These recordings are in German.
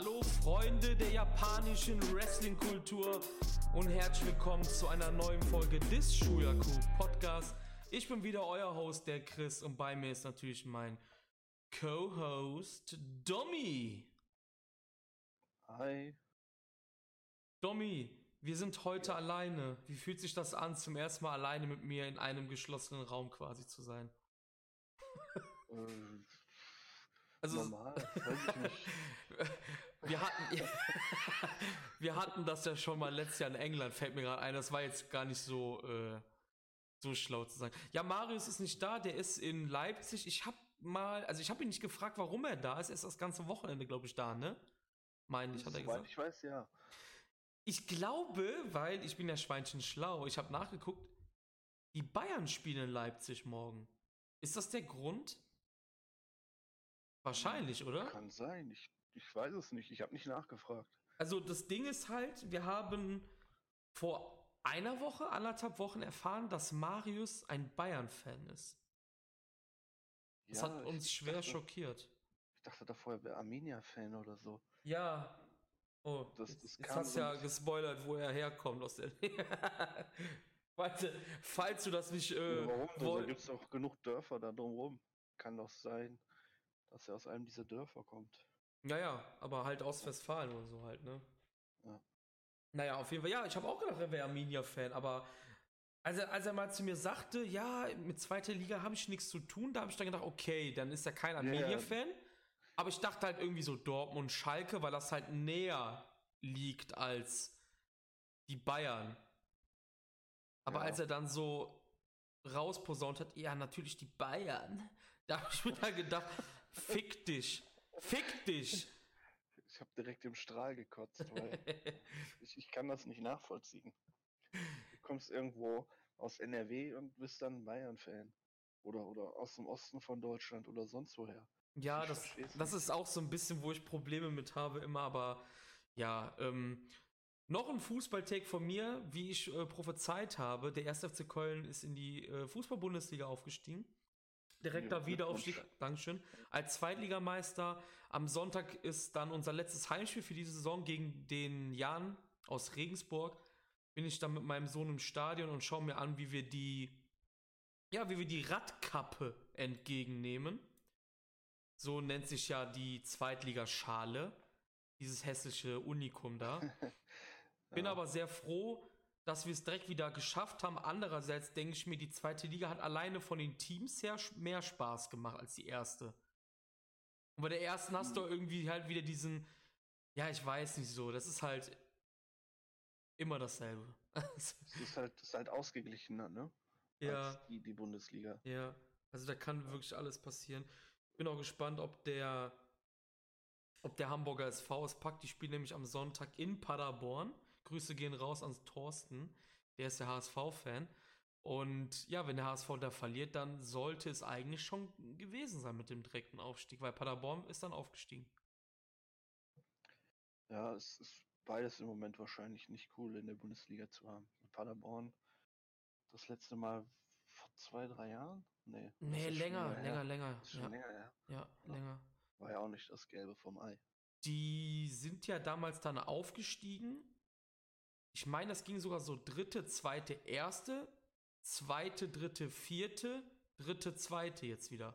Hallo Freunde der japanischen Wrestling-Kultur und herzlich willkommen zu einer neuen Folge des Shuyaku Podcast. Ich bin wieder euer Host, der Chris, und bei mir ist natürlich mein Co-Host Domi. Hi. Domi, wir sind heute alleine. Wie fühlt sich das an, zum ersten Mal alleine mit mir in einem geschlossenen Raum quasi zu sein? Ähm, Also normal, wir hatten wir hatten das ja schon mal letztes Jahr in England, fällt mir gerade ein. Das war jetzt gar nicht so äh, so schlau zu sagen. Ja, Marius ist nicht da, der ist in Leipzig. Ich habe mal, also ich habe ihn nicht gefragt, warum er da ist. Er ist das ganze Wochenende, glaube ich, da, ne? Meine ich, hat er gesagt. ich weiß, ja. Ich glaube, weil ich bin ja Schweinchen schlau, ich habe nachgeguckt, die Bayern spielen in Leipzig morgen. Ist das der Grund? Wahrscheinlich, oder? Kann sein. Ich, ich weiß es nicht. Ich habe nicht nachgefragt. Also das Ding ist halt, wir haben vor einer Woche, anderthalb Wochen erfahren, dass Marius ein Bayern-Fan ist. Das Ja, hat uns schwer dachte, schockiert. Ich dachte davor, er wäre Arminia-Fan oder so. Ja. Oh, Das- das jetzt hast ja gespoilert, wo er herkommt aus der. Warte, falls du das nicht. Äh, Warum? Da gibt es auch genug Dörfer da drumherum. Kann doch sein, dass er aus einem dieser Dörfer kommt. Naja, aber halt aus Westfalen oder so halt, ne? Ja. Naja, auf jeden Fall, ja, ich habe auch gedacht, er wäre Arminia-Fan, aber als er, als er mal zu mir sagte, ja, mit zweiter Liga habe ich nichts zu tun, da habe ich dann gedacht, okay, dann ist er kein ja. Arminia-Fan. Aber ich dachte halt irgendwie so Dortmund, Schalke, weil das halt näher liegt als die Bayern. Aber Ja. als er dann so rausposaunt hat, ja, natürlich die Bayern, da habe ich mir dann gedacht, fick dich, fick dich. Ich habe direkt im Strahl gekotzt, weil ich, ich kann das nicht nachvollziehen. Du kommst irgendwo aus NRW und bist dann Bayern-Fan. Oder, oder aus dem Osten von Deutschland oder sonst woher. Ja, Ich das, das ist auch so ein bisschen, wo ich Probleme mit habe immer, aber ja, ähm, noch ein Fußball-Take von mir, wie ich äh, prophezeit habe. Der 1. FC Köln ist in die äh, Fußball-Bundesliga aufgestiegen. Direkter Ja, Wiederaufstieg. Dankeschön. Als Zweitligameister. Am Sonntag ist dann unser letztes Heimspiel für diese Saison gegen den Jan aus Regensburg. Bin ich dann mit meinem Sohn im Stadion und schaue mir an, wie wir die, ja, wie wir die Radkappe entgegennehmen. So nennt sich ja die Zweitligaschale. Dieses hässliche Unikum da. Bin Ja. aber sehr froh, dass wir es direkt wieder geschafft haben. Andererseits denke ich mir, die zweite Liga hat alleine von den Teams her mehr Spaß gemacht als die erste. Und bei der ersten hast du irgendwie halt wieder diesen, ja, ich weiß nicht so, das ist halt immer dasselbe. Es ist halt, es ist halt ausgeglichener, ne? ja. Als die, die Bundesliga. Ja, also da kann wirklich alles passieren. Bin auch gespannt, ob der, ob der Hamburger SV es packt. Die spielen nämlich am Sonntag in Paderborn. Grüße gehen raus ans Thorsten. Der ist der HSV-Fan. Und ja, wenn der HSV da verliert, dann sollte es eigentlich schon gewesen sein mit dem direkten Aufstieg, weil Paderborn ist dann aufgestiegen. Ja, es ist beides im Moment wahrscheinlich nicht cool in der Bundesliga zu haben. Paderborn das letzte Mal vor zwei, drei Jahren? Nee. Nee, länger, länger, länger. Ja, länger, ja. ja, länger. War ja auch nicht das Gelbe vom Ei. Die sind ja damals dann aufgestiegen. Ich meine, das ging sogar so dritte, zweite, erste, zweite, dritte, vierte, dritte, zweite jetzt wieder.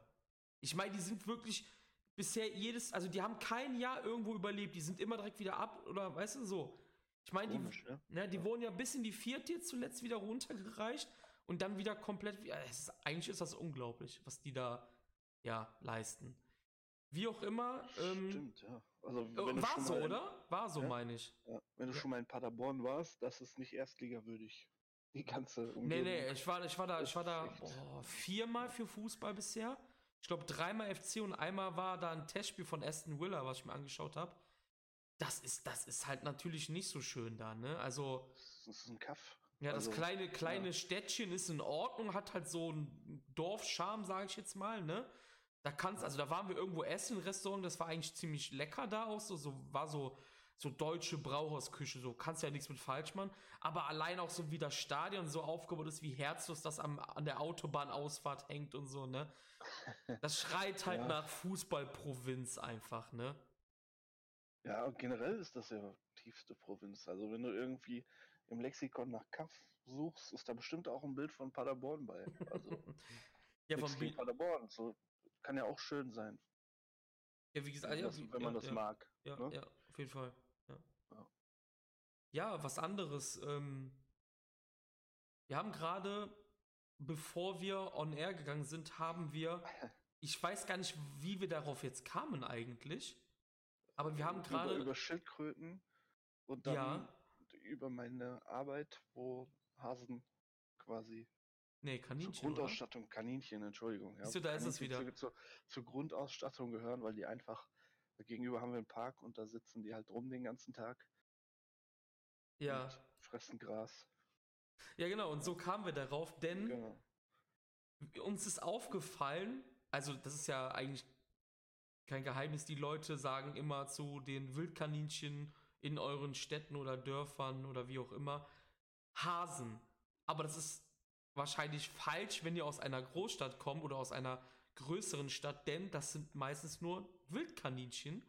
Ich meine, die sind wirklich bisher jedes, also die haben kein Jahr irgendwo überlebt. Die sind immer direkt wieder ab oder weißt du so. Ich meine, die, ne? ne, die Ja. wurden ja bis in die vierte jetzt zuletzt wieder runtergereicht und dann wieder komplett. Ist, eigentlich ist das unglaublich, was die da ja leisten. Wie auch immer. Ähm, Stimmt, ja. Also, Oh, wenn War so, mal oder? War so, Ja. meine ich. Ja, wenn du schon mal in Paderborn warst, das ist nicht erstligawürdig. Die ganze Nee, Umgebung. nee, ich war, ich war da, ich war da boah, viermal für Fußball bisher. Ich glaube, dreimal FC und einmal war da ein Testspiel von Aston Villa, was ich mir angeschaut habe. Das ist, das ist halt natürlich nicht so schön da, ne? Also, Das ist ein Kaff. ja, das Also, kleine, kleine ja. Städtchen ist in Ordnung, hat halt so einen Dorfscharme, sage ich jetzt mal, ne? Da kannst, also da waren wir irgendwo essen, im Restaurant, das war eigentlich ziemlich lecker da auch, so, so war so, so deutsche Brauhausküche, so kannst ja nichts mit falsch machen. Aber allein auch so wie das Stadion so aufgebaut ist, wie herzlos das am, an der Autobahnausfahrt hängt und so, ne? Das schreit halt Ja. nach Fußballprovinz einfach, ne? Ja, generell ist das ja tiefste Provinz. Also wenn du irgendwie im Lexikon nach Kaff suchst, ist da bestimmt auch ein Bild von Paderborn bei. Also ja, von Paderborn. So kann ja auch schön sein, ja, wie gesagt, wenn, ja, das, wie, wenn ja, man das ja, mag. Ja, ne? ja, auf jeden Fall. Ja, was anderes. Ähm, wir haben gerade, bevor wir on air gegangen sind, haben wir, ich weiß gar nicht, wie wir darauf jetzt kamen eigentlich, aber wir haben über, gerade, über Schildkröten und dann über meine Arbeit, wo Hasen quasi nee, zur Kaninchen, oder? Grundausstattung, Kaninchen, Entschuldigung, ja, Siehst du, da ist es wieder. Zur, zur Grundausstattung gehören, weil die einfach gegenüber haben wir einen Park und da sitzen die halt rum den ganzen Tag Ja, und fressen Gras. ja, genau, und so kamen wir darauf, denn Genau. uns ist aufgefallen, also das ist ja eigentlich kein Geheimnis, die Leute sagen immer zu den Wildkaninchen in euren Städten oder Dörfern oder wie auch immer, Hasen. Aber das ist wahrscheinlich falsch, wenn ihr aus einer Großstadt kommt oder aus einer größeren Stadt, denn das sind meistens nur Wildkaninchen.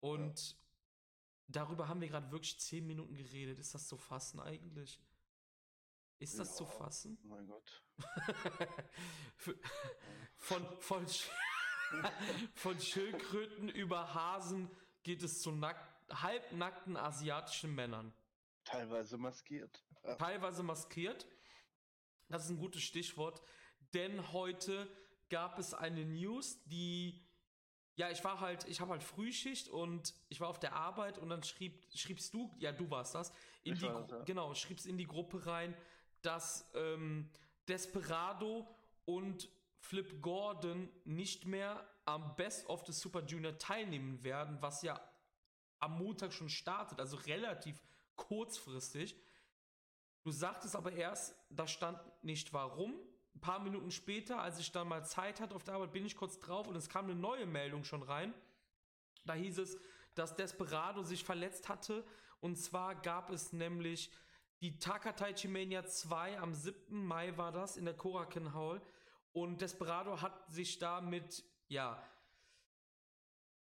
Und darüber haben wir gerade wirklich zehn Minuten geredet. Ist das zu fassen eigentlich? Ist das zu Ja, fassen? Mein Gott. Von, von, von Schildkröten über Hasen geht es zu nack halbnackten asiatischen Männern. Teilweise maskiert. Ja. Teilweise maskiert. Das ist ein gutes Stichwort, denn heute gab es eine News, die. Ja, ich war halt, ich habe halt Frühschicht und ich war auf der Arbeit und dann schrieb, schriebst du, ja, du warst das, in Ich die, das, ja. genau, schriebst in die Gruppe rein, dass ähm, Desperado und Flip Gordon nicht mehr am Best of the Super Junior teilnehmen werden, was ja am Montag schon startet, also relativ kurzfristig. Du sagtest aber erst, da stand nicht warum. Ein paar Minuten später, als ich dann mal Zeit hatte auf der Arbeit, bin ich kurz drauf und es kam eine neue Meldung schon rein. Da hieß es, dass Desperado sich verletzt hatte. Und zwar gab es nämlich die Takataichi Mania 2 am 7. Mai war das in der Koraken Hall. Und Desperado hat sich da mit, ja,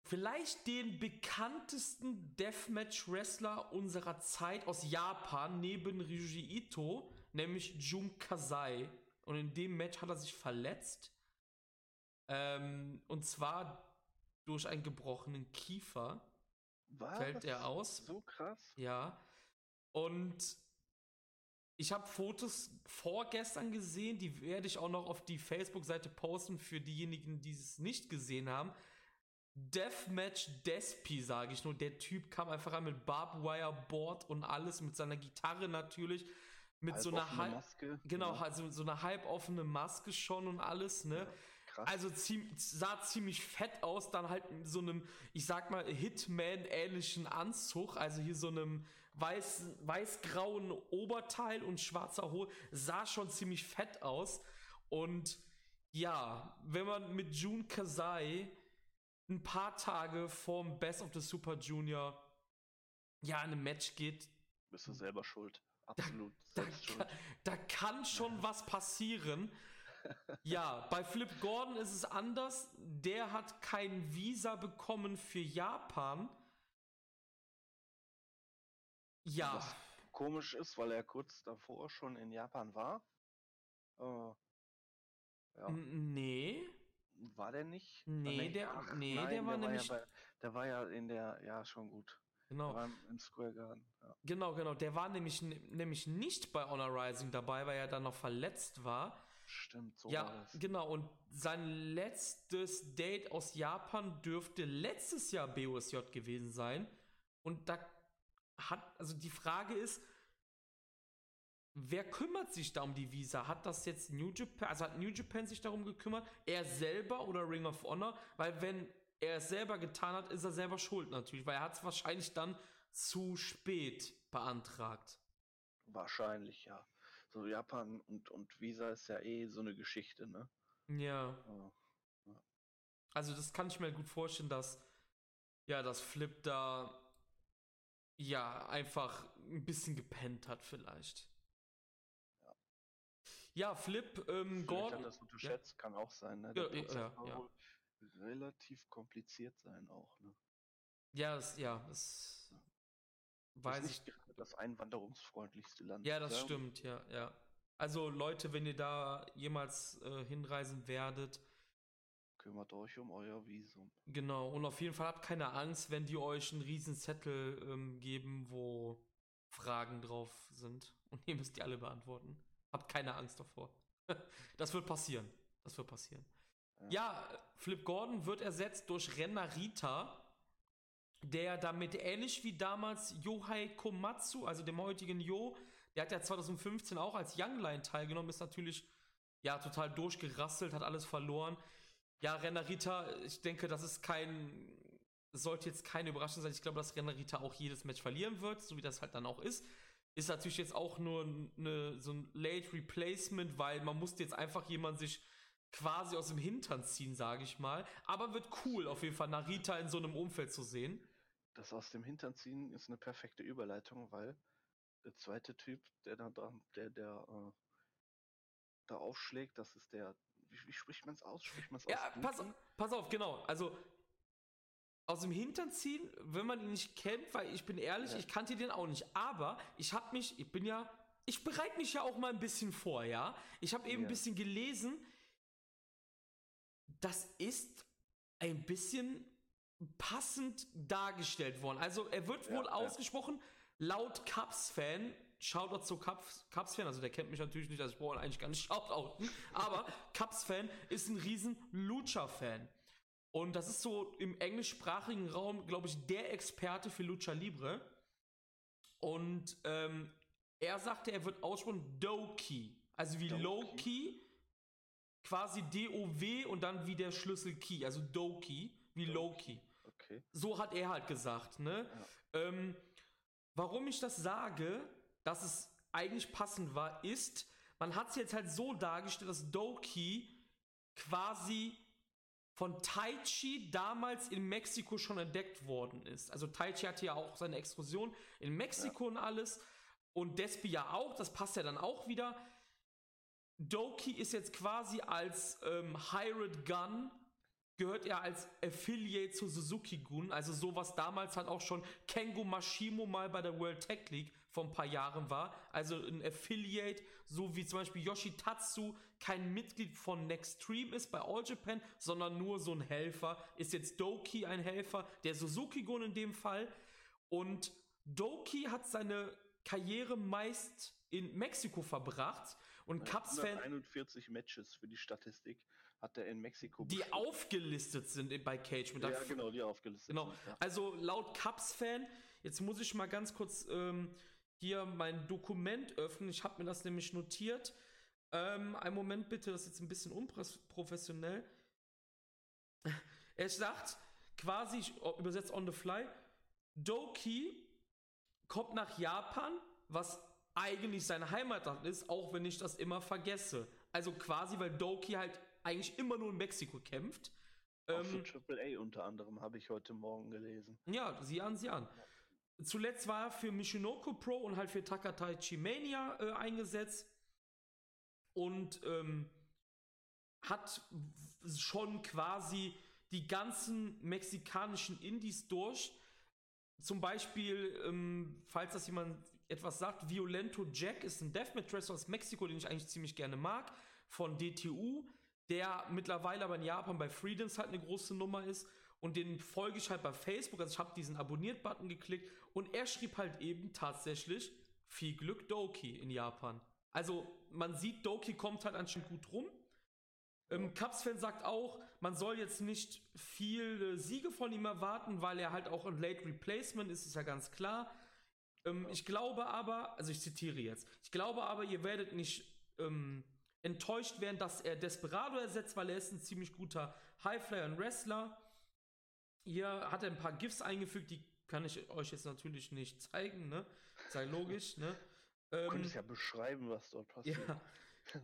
vielleicht den bekanntesten Deathmatch-Wrestler unserer Zeit aus Japan neben Ryuji Ito, nämlich Jun Kasai. Und in dem Match hat er sich verletzt. Ähm, und zwar durch einen gebrochenen Kiefer Was? fällt er aus. So krass. Ja. Und ich habe Fotos vorgestern gesehen, die werde ich auch noch auf die Facebook-Seite posten für diejenigen, die es nicht gesehen haben. Deathmatch Despi, sage ich nur. Der Typ kam einfach an mit Barbwire Board und alles, mit seiner Gitarre natürlich, mit so einer halb, Maske. genau, Ja, also so eine halboffene Maske schon und alles, ne? krass. Also ziem, sah ziemlich fett aus, dann halt in so einem, ich sag mal, Hitman-ähnlichen Anzug, also hier so einem weiß, weiß-grauen Oberteil und schwarzer Hose, sah schon ziemlich fett aus. Und ja, wenn man mit Jun Kasai ein paar Tage vorm Best of the Super Junior ja in ein Match geht, Bist du selber schuld. Absolut. da, selbst schuld. kann, da kann schon was passieren. Ja, bei Flip Gordon ist es anders. Der hat kein Visa bekommen für Japan. Ja, Was komisch ist, weil er kurz davor schon in Japan war. Äh, ja, nee. War der nicht? Nee, der- Ach, nee, nein, der war nämlich- Ja bei, der war ja in der, ja schon gut. Der Genau, im, im Square Garden. Ja. genau, genau. Der war nämlich, nämlich nicht bei Honor Rising dabei, weil er dann noch verletzt war. Stimmt, so ja, war das. genau. Und sein letztes Date aus Japan dürfte letztes Jahr BOSJ gewesen sein. Und da hat, also die Frage ist, wer kümmert sich da um die Visa? Hat das jetzt New Japan, also hat New Japan sich darum gekümmert? Er selber oder Ring of Honor? Weil wenn er es selber getan hat, ist er selber schuld natürlich, weil er hat es wahrscheinlich dann zu spät beantragt. Wahrscheinlich, ja. So Japan und, und Visa ist ja eh so eine Geschichte, ne? Ja. Ja. Also das kann ich mir gut vorstellen, dass ja, das Flip da ja einfach ein bisschen gepennt hat vielleicht. Ja. Ja, Flip, ähm, Gordon. hat das unterschätzt, kann auch sein, ne? Ja, Der ja, ja, ja. wohl relativ kompliziert sein auch, ne? Ja, das, ja, das weiß ich. Das einwanderungsfreundlichste Land. Ja, das stimmt, ja, ja. Also Leute, wenn ihr da jemals äh, hinreisen werdet, kümmert euch um euer Visum. Genau, und auf jeden Fall habt keine Angst, wenn die euch einen riesen Zettel ähm, geben, wo Fragen drauf sind und ihr müsst die alle beantworten. Habt keine Angst davor. das wird passieren. Das wird passieren. Ja. Flip Gordon wird ersetzt durch Renner Rita, der damit ähnlich wie damals Yohei Komatsu, also dem heutigen Yo, der hat ja 2015 auch als Young Line teilgenommen, ist natürlich ja total durchgerasselt, hat alles verloren. Ja, Renarita, ich denke, das ist kein, sollte jetzt keine Überraschung sein. Ich glaube, dass Renarita auch jedes Match verlieren wird, so wie das halt dann auch ist. Ist natürlich jetzt auch nur eine, so ein Late Replacement, weil man musste jetzt einfach jemand sich quasi aus dem Hintern ziehen, sage ich mal. Aber wird cool, auf jeden Fall Narita in so einem Umfeld zu sehen. Das aus dem Hintern ziehen ist eine perfekte Überleitung, weil der zweite Typ, der da der, der äh, da aufschlägt, das ist der wie, wie spricht man es aus? Spricht man es ja, aus? Pass, pass auf, genau. Also aus dem Hintern ziehen, wenn man ihn nicht kennt, weil ich bin ehrlich, ja. ich kannte den auch nicht. Aber ich habe mich, ich bin ja, ich bereite mich ja auch mal ein bisschen vor, ja. Ich habe eben ja. ein bisschen gelesen. Das ist ein bisschen passend dargestellt worden. Also er wird wohl ja, ausgesprochen laut Cubs-Fan Shoutout zu Cubs-Fan, also der kennt mich natürlich nicht, also ich brauche eigentlich gar nicht shoutouten, aber Cubs-Fan ist ein riesen Lucha-Fan. Und das ist so im englischsprachigen Raum, glaube ich, der Experte für Lucha Libre. Und ähm, er sagte, er wird aussprechen Doki. Also wie Loki, quasi D-O-W und dann wie der Schlüssel Key, also Doki, wie Loki. Okay. So hat er halt gesagt, ne? Ja. Ähm, warum ich das sage, dass es eigentlich passend war, ist, man hat es jetzt halt so dargestellt, dass Doki quasi von Taichi damals in Mexiko schon entdeckt worden ist. Also Taichi hatte ja auch seine Exkursion in Mexiko ja. und alles. Und Despi ja auch, das passt ja dann auch wieder. Doki ist jetzt quasi als ähm, Hired Gun, gehört er als Affiliate zu Suzuki Gun. Also sowas damals hat auch schon Kengo Mashimo mal bei der World Tech League vor ein paar Jahren war. Also ein Affiliate, so wie zum Beispiel Yoshitatsu kein Mitglied von Nextream ist bei All Japan, sondern nur so ein Helfer. Ist jetzt Doki ein Helfer, der Suzuki-Gun in dem Fall. Und Doki hat seine Karriere meist in Mexiko verbracht. Und Cubs-Fan. 41 Matches für die Statistik hat er in Mexiko. Die beschrieben. aufgelistet sind bei Cage. ja, genau, die aufgelistet genau. sind. Ja. Also laut Cubs-Fan, jetzt muss ich mal ganz kurz ähm, hier mein Dokument öffnen. Ich habe mir das nämlich notiert. Ähm, einen Moment bitte, das ist jetzt ein bisschen unprofessionell. Er sagt quasi, ich übersetzt on the fly, Doki kommt nach Japan, was eigentlich seine Heimatland ist, auch wenn ich das immer vergesse. Also quasi, weil Doki halt eigentlich immer nur in Mexiko kämpft. Auch ähm, für AAA unter anderem habe ich heute Morgen gelesen. Ja, sieh an, sieh an. Zuletzt war er für Michinoku Pro und halt für Takataichi Mania äh, eingesetzt und ähm, hat schon quasi die ganzen mexikanischen Indies durch. Zum Beispiel, ähm, falls das jemand etwas sagt, Violento Jack ist ein Deathmatch Wrestler aus Mexiko, den ich eigentlich ziemlich gerne mag, von DTU, der mittlerweile aber in Japan bei Freedoms halt eine große Nummer ist und den folge ich halt bei Facebook. Also ich habe diesen Abonniert-Button geklickt und er schrieb halt eben tatsächlich viel Glück Doki in Japan. Also man sieht, Doki kommt halt anscheinend gut rum. Ähm, Cubs-Fan sagt auch, man soll jetzt nicht viele Siege von ihm erwarten, weil er halt auch ein Late Replacement ist, ist ja ganz klar. Ähm, ich glaube aber, also ich zitiere jetzt, ich glaube aber, ihr werdet nicht ähm, enttäuscht werden, dass er Desperado ersetzt, weil er ist ein ziemlich guter Highflyer und Wrestler. Hier hat er ein paar GIFs eingefügt, die kann ich euch jetzt natürlich nicht zeigen, ne? Sei logisch, ne? Ähm, du könntest ja beschreiben, was dort passiert. Ja.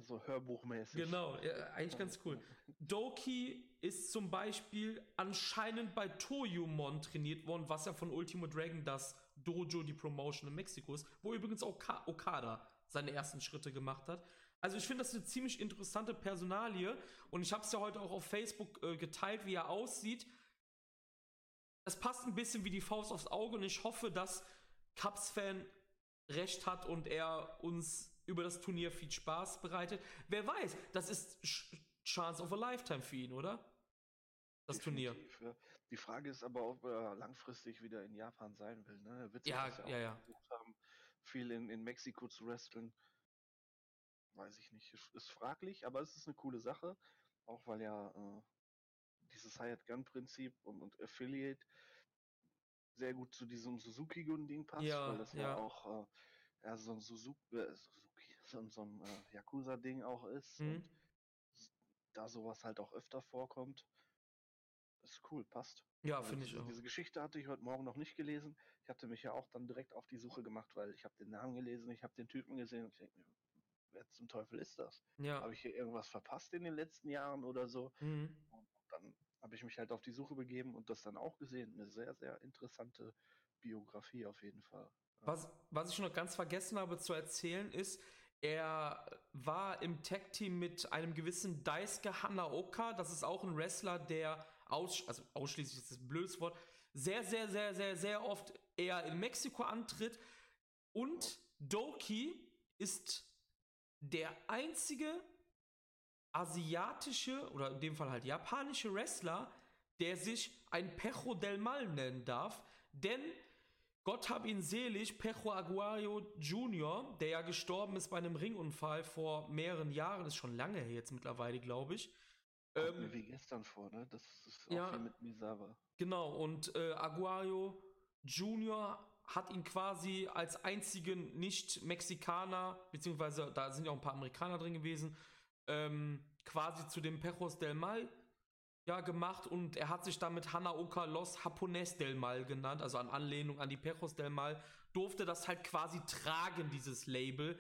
So hörbuchmäßig. Genau, ja, eigentlich ganz cool. Doki ist zum Beispiel anscheinend bei Toyumon trainiert worden, was ja von Ultimo Dragon das Dojo, die Promotion in Mexiko ist, wo übrigens auch Okada seine ersten Schritte gemacht hat. Also ich finde das eine ziemlich interessante Personalie und ich habe es ja heute auch auf Facebook äh, geteilt, wie er aussieht das passt ein bisschen wie die Faust aufs Auge und ich hoffe, dass Cubs-Fan recht hat und er uns über das Turnier viel Spaß bereitet. Wer weiß, das ist Chance of a Lifetime für ihn, oder? Das Definitiv, Turnier. Ja. Die Frage ist aber, ob er langfristig wieder in Japan sein will. Ne? Er wird ja, ja, ja, ja. Haben, viel in, in Mexiko zu wresteln. Weiß ich nicht. Ist fraglich, aber es ist eine coole Sache. Auch weil ja äh, dieses Hired Gun Prinzip und, und Affiliate sehr gut zu diesem Suzuki-Gun-Ding passt, ja, weil das ja, ja auch äh, ja, so ein Suzuki, äh, Suzuki so, so ein äh, Yakuza-Ding auch ist mhm. und da sowas halt auch öfter vorkommt. Ist cool, passt. Ja, finde ich auch. Diese Geschichte hatte ich heute Morgen noch nicht gelesen. Ich hatte mich ja auch dann direkt auf die Suche gemacht, weil ich habe den Namen gelesen, ich habe den Typen gesehen und ich denke mir, wer zum Teufel ist das? Ja. Habe ich hier irgendwas verpasst in den letzten Jahren oder so? Mhm. Dann habe ich mich halt auf die Suche begeben und das dann auch gesehen. Eine sehr, sehr interessante Biografie auf jeden Fall. Was, was ich noch ganz vergessen habe zu erzählen ist, er war im Tag-Team mit einem gewissen Daisuke Hanaoka. Das ist auch ein Wrestler, der aus, also ausschließlich ist das ein blödes Wort, sehr, sehr, sehr, sehr, sehr oft eher in Mexiko antritt. Und Doki ist der einzige asiatische oder in dem Fall halt japanische Wrestler, der sich ein Pejo del Mal nennen darf. Denn Gott hab ihn selig, Pejo Aguayo Jr., der ja gestorben ist bei einem Ringunfall vor mehreren Jahren, ist schon lange her jetzt mittlerweile, glaube ich. Kommt ähm, mir wie gestern vor, ne? Das ist auch ja, mit Misawa. Genau, und äh, Aguayo Jr. hat ihn quasi als einzigen Nicht-Mexikaner, beziehungsweise da sind ja auch ein paar Amerikaner drin gewesen, ähm, quasi zu dem Pejos del Mal ja, gemacht und er hat sich damit Hanaoka Los Japones del Mal genannt, also an Anlehnung an die Pejos del Mal, durfte das halt quasi tragen, dieses Label,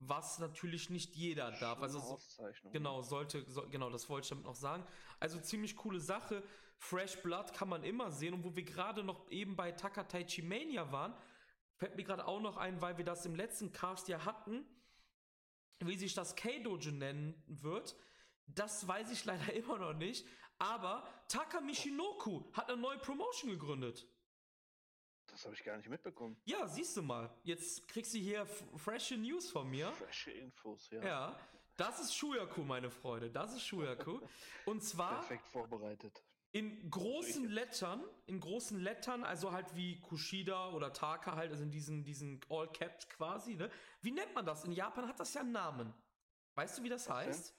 was natürlich nicht jeder darf. Also Auszeichnung. genau, sollte, so, genau, das wollte ich damit noch sagen. Also ziemlich coole Sache. Fresh Blood kann man immer sehen und wo wir gerade noch eben bei Takataichi Mania waren, fällt mir gerade auch noch ein, weil wir das im letzten Cast ja hatten, wie sich das K-Dojo nennen wird. Das weiß ich leider immer noch nicht. Aber Taka Michinoku hat eine neue Promotion gegründet. Das habe ich gar nicht mitbekommen. Ja, siehst du mal. Jetzt kriegst du hier frische News von mir. Frische Infos, ja. Ja, das ist Shuyaku, meine Freunde. Das ist Shuyaku. Und zwar. Perfekt vorbereitet. In großen Lettern, in großen Lettern, also halt wie Kushida oder Taka halt, also in diesen, diesen All-Capped quasi, ne? Wie nennt man das? In Japan hat das ja einen Namen. Weißt du, wie das heißt?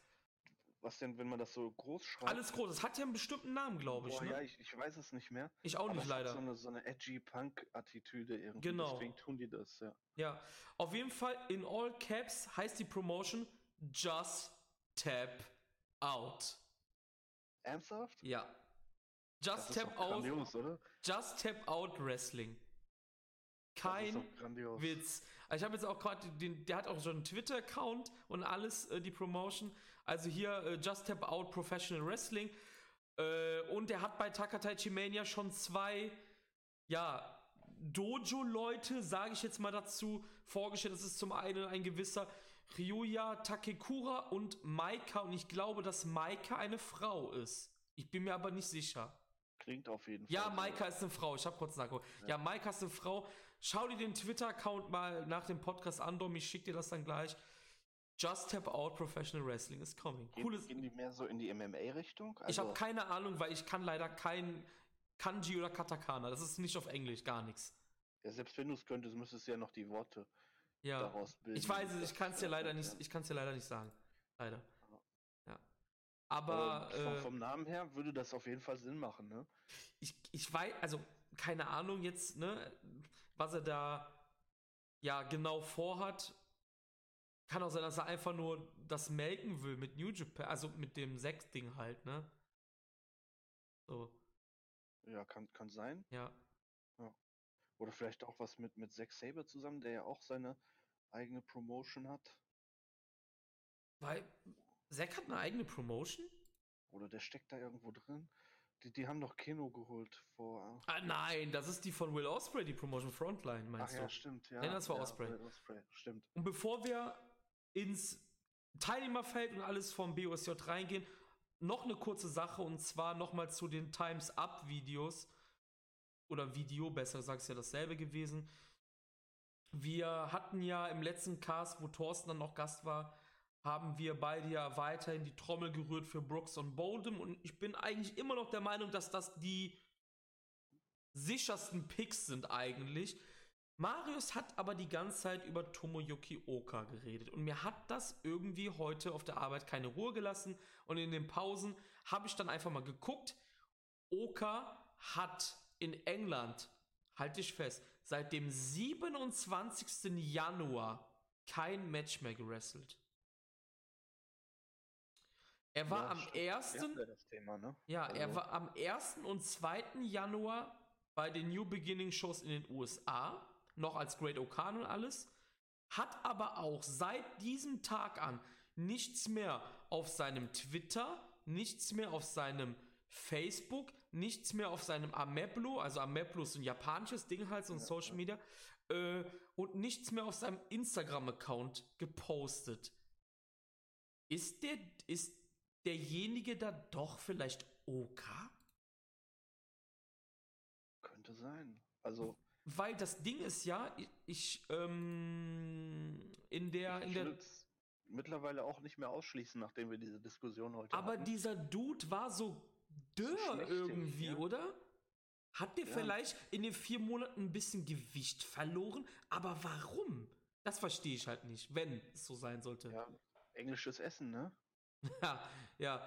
Was denn, wenn man das so groß schreibt? Alles groß. Es hat ja einen bestimmten Namen, glaube ich. Boah, ne? ja, ich, ich, weiß es nicht mehr. Ich auch nicht, leider. so eine, so eine edgy Punk-Attitüde irgendwie. Genau. Deswegen tun die das, ja. Ja, auf jeden Fall in all caps heißt die Promotion Just Tap Out. Ernsthaft? Ja. Just Tap Out. Grandios, oder? Just Tap Out Wrestling. Kein Witz. Ich habe jetzt auch gerade, der hat auch schon einen Twitter-Account und alles, äh, die Promotion. Also hier äh, Just Tap Out Professional Wrestling. Äh, und er hat bei Takataichi Mania schon zwei, ja, Dojo-Leute, sage ich jetzt mal dazu, vorgestellt. Das ist zum einen ein gewisser Ryuya Takekura und Maika. Und ich glaube, dass Maika eine Frau ist. Ich bin mir aber nicht sicher. Klingt auf jeden Fall. Ja, Maika ist eine Frau. Ich habe kurz nachgeguckt. Ja. ja, Maika ist eine Frau. Schau dir den Twitter-Account mal nach dem Podcast an, Dom. Ich schicke dir das dann gleich. Just Tap Out Professional Wrestling is coming. Cooles. Gehen die mehr so in die MMA-Richtung? Also ich habe keine Ahnung, weil ich kann leider kein Kanji oder Katakana. Das ist nicht auf Englisch, gar nichts. Ja, selbst wenn du es könntest, müsstest du ja noch die Worte ja. daraus bilden. Ich weiß es, ich kann es dir leider nicht, ich kann es dir leider nicht sagen. Leider. Ja. Aber vom, äh, vom, Namen her würde das auf jeden Fall Sinn machen, ne? Ich, ich weiß, also keine Ahnung jetzt, ne? was er da ja genau vorhat. Kann auch sein, dass er einfach nur das melken will mit New Japan, also mit dem Sex-Ding halt, ne? So. Ja, kann, kann sein. Ja. ja. Oder vielleicht auch was mit, mit Zack Saber zusammen, der ja auch seine eigene Promotion hat. Weil Zack hat eine eigene Promotion? Oder der steckt da irgendwo drin. Die, die haben doch Kino geholt vor. Ah, nein, das ist die von Will Osprey, die Promotion Frontline, meinst Ach, du? Ja, stimmt, ja. Nein, das war ja, Osprey. Osprey, stimmt. Und bevor wir ins Teilnehmerfeld und alles vom BOSJ reingehen, noch eine kurze Sache und zwar nochmal zu den Times Up Videos. oder Video, besser gesagt, ist ja dasselbe gewesen. Wir hatten ja im letzten Cast, wo Thorsten dann noch Gast war, haben wir beide ja weiterhin die Trommel gerührt für Brooks und Boldham und ich bin eigentlich immer noch der Meinung, dass das die sichersten Picks sind eigentlich. Marius hat aber die ganze Zeit über Tomoyuki Oka geredet und mir hat das irgendwie heute auf der Arbeit keine Ruhe gelassen und in den Pausen habe ich dann einfach mal geguckt. Oka hat in England, halte ich fest, seit dem 27. Januar kein Match mehr gewrestelt. Er war Ja, am stimmt. 1. Ja, wäre das Thema, ne? Ja, er Also- war am 1. und 2. Januar bei den New Beginning Shows in den USA, noch als Great Okan und alles, hat aber auch seit diesem Tag an nichts mehr auf seinem Twitter, nichts mehr auf seinem Facebook, nichts mehr auf seinem Ameblo, also Ameblo ist ein japanisches Ding halt, so ein Social. Media, äh, und nichts mehr auf seinem Instagram-Account gepostet. Ist der, ist derjenige da doch vielleicht Oka? Könnte sein. Also, Weil das Ding ist ja, ich, ich ähm, in der, in ich der, würde es mittlerweile auch nicht mehr ausschließen, nachdem wir diese Diskussion heute aber hatten. dieser Dude war so dürr irgendwie, ja. oder? Hat der Ja. vielleicht in den vier Monaten ein bisschen Gewicht verloren? Aber warum? Das verstehe ich halt nicht, wenn es so sein sollte. Ja, englisches Essen, ne? Ja, ja.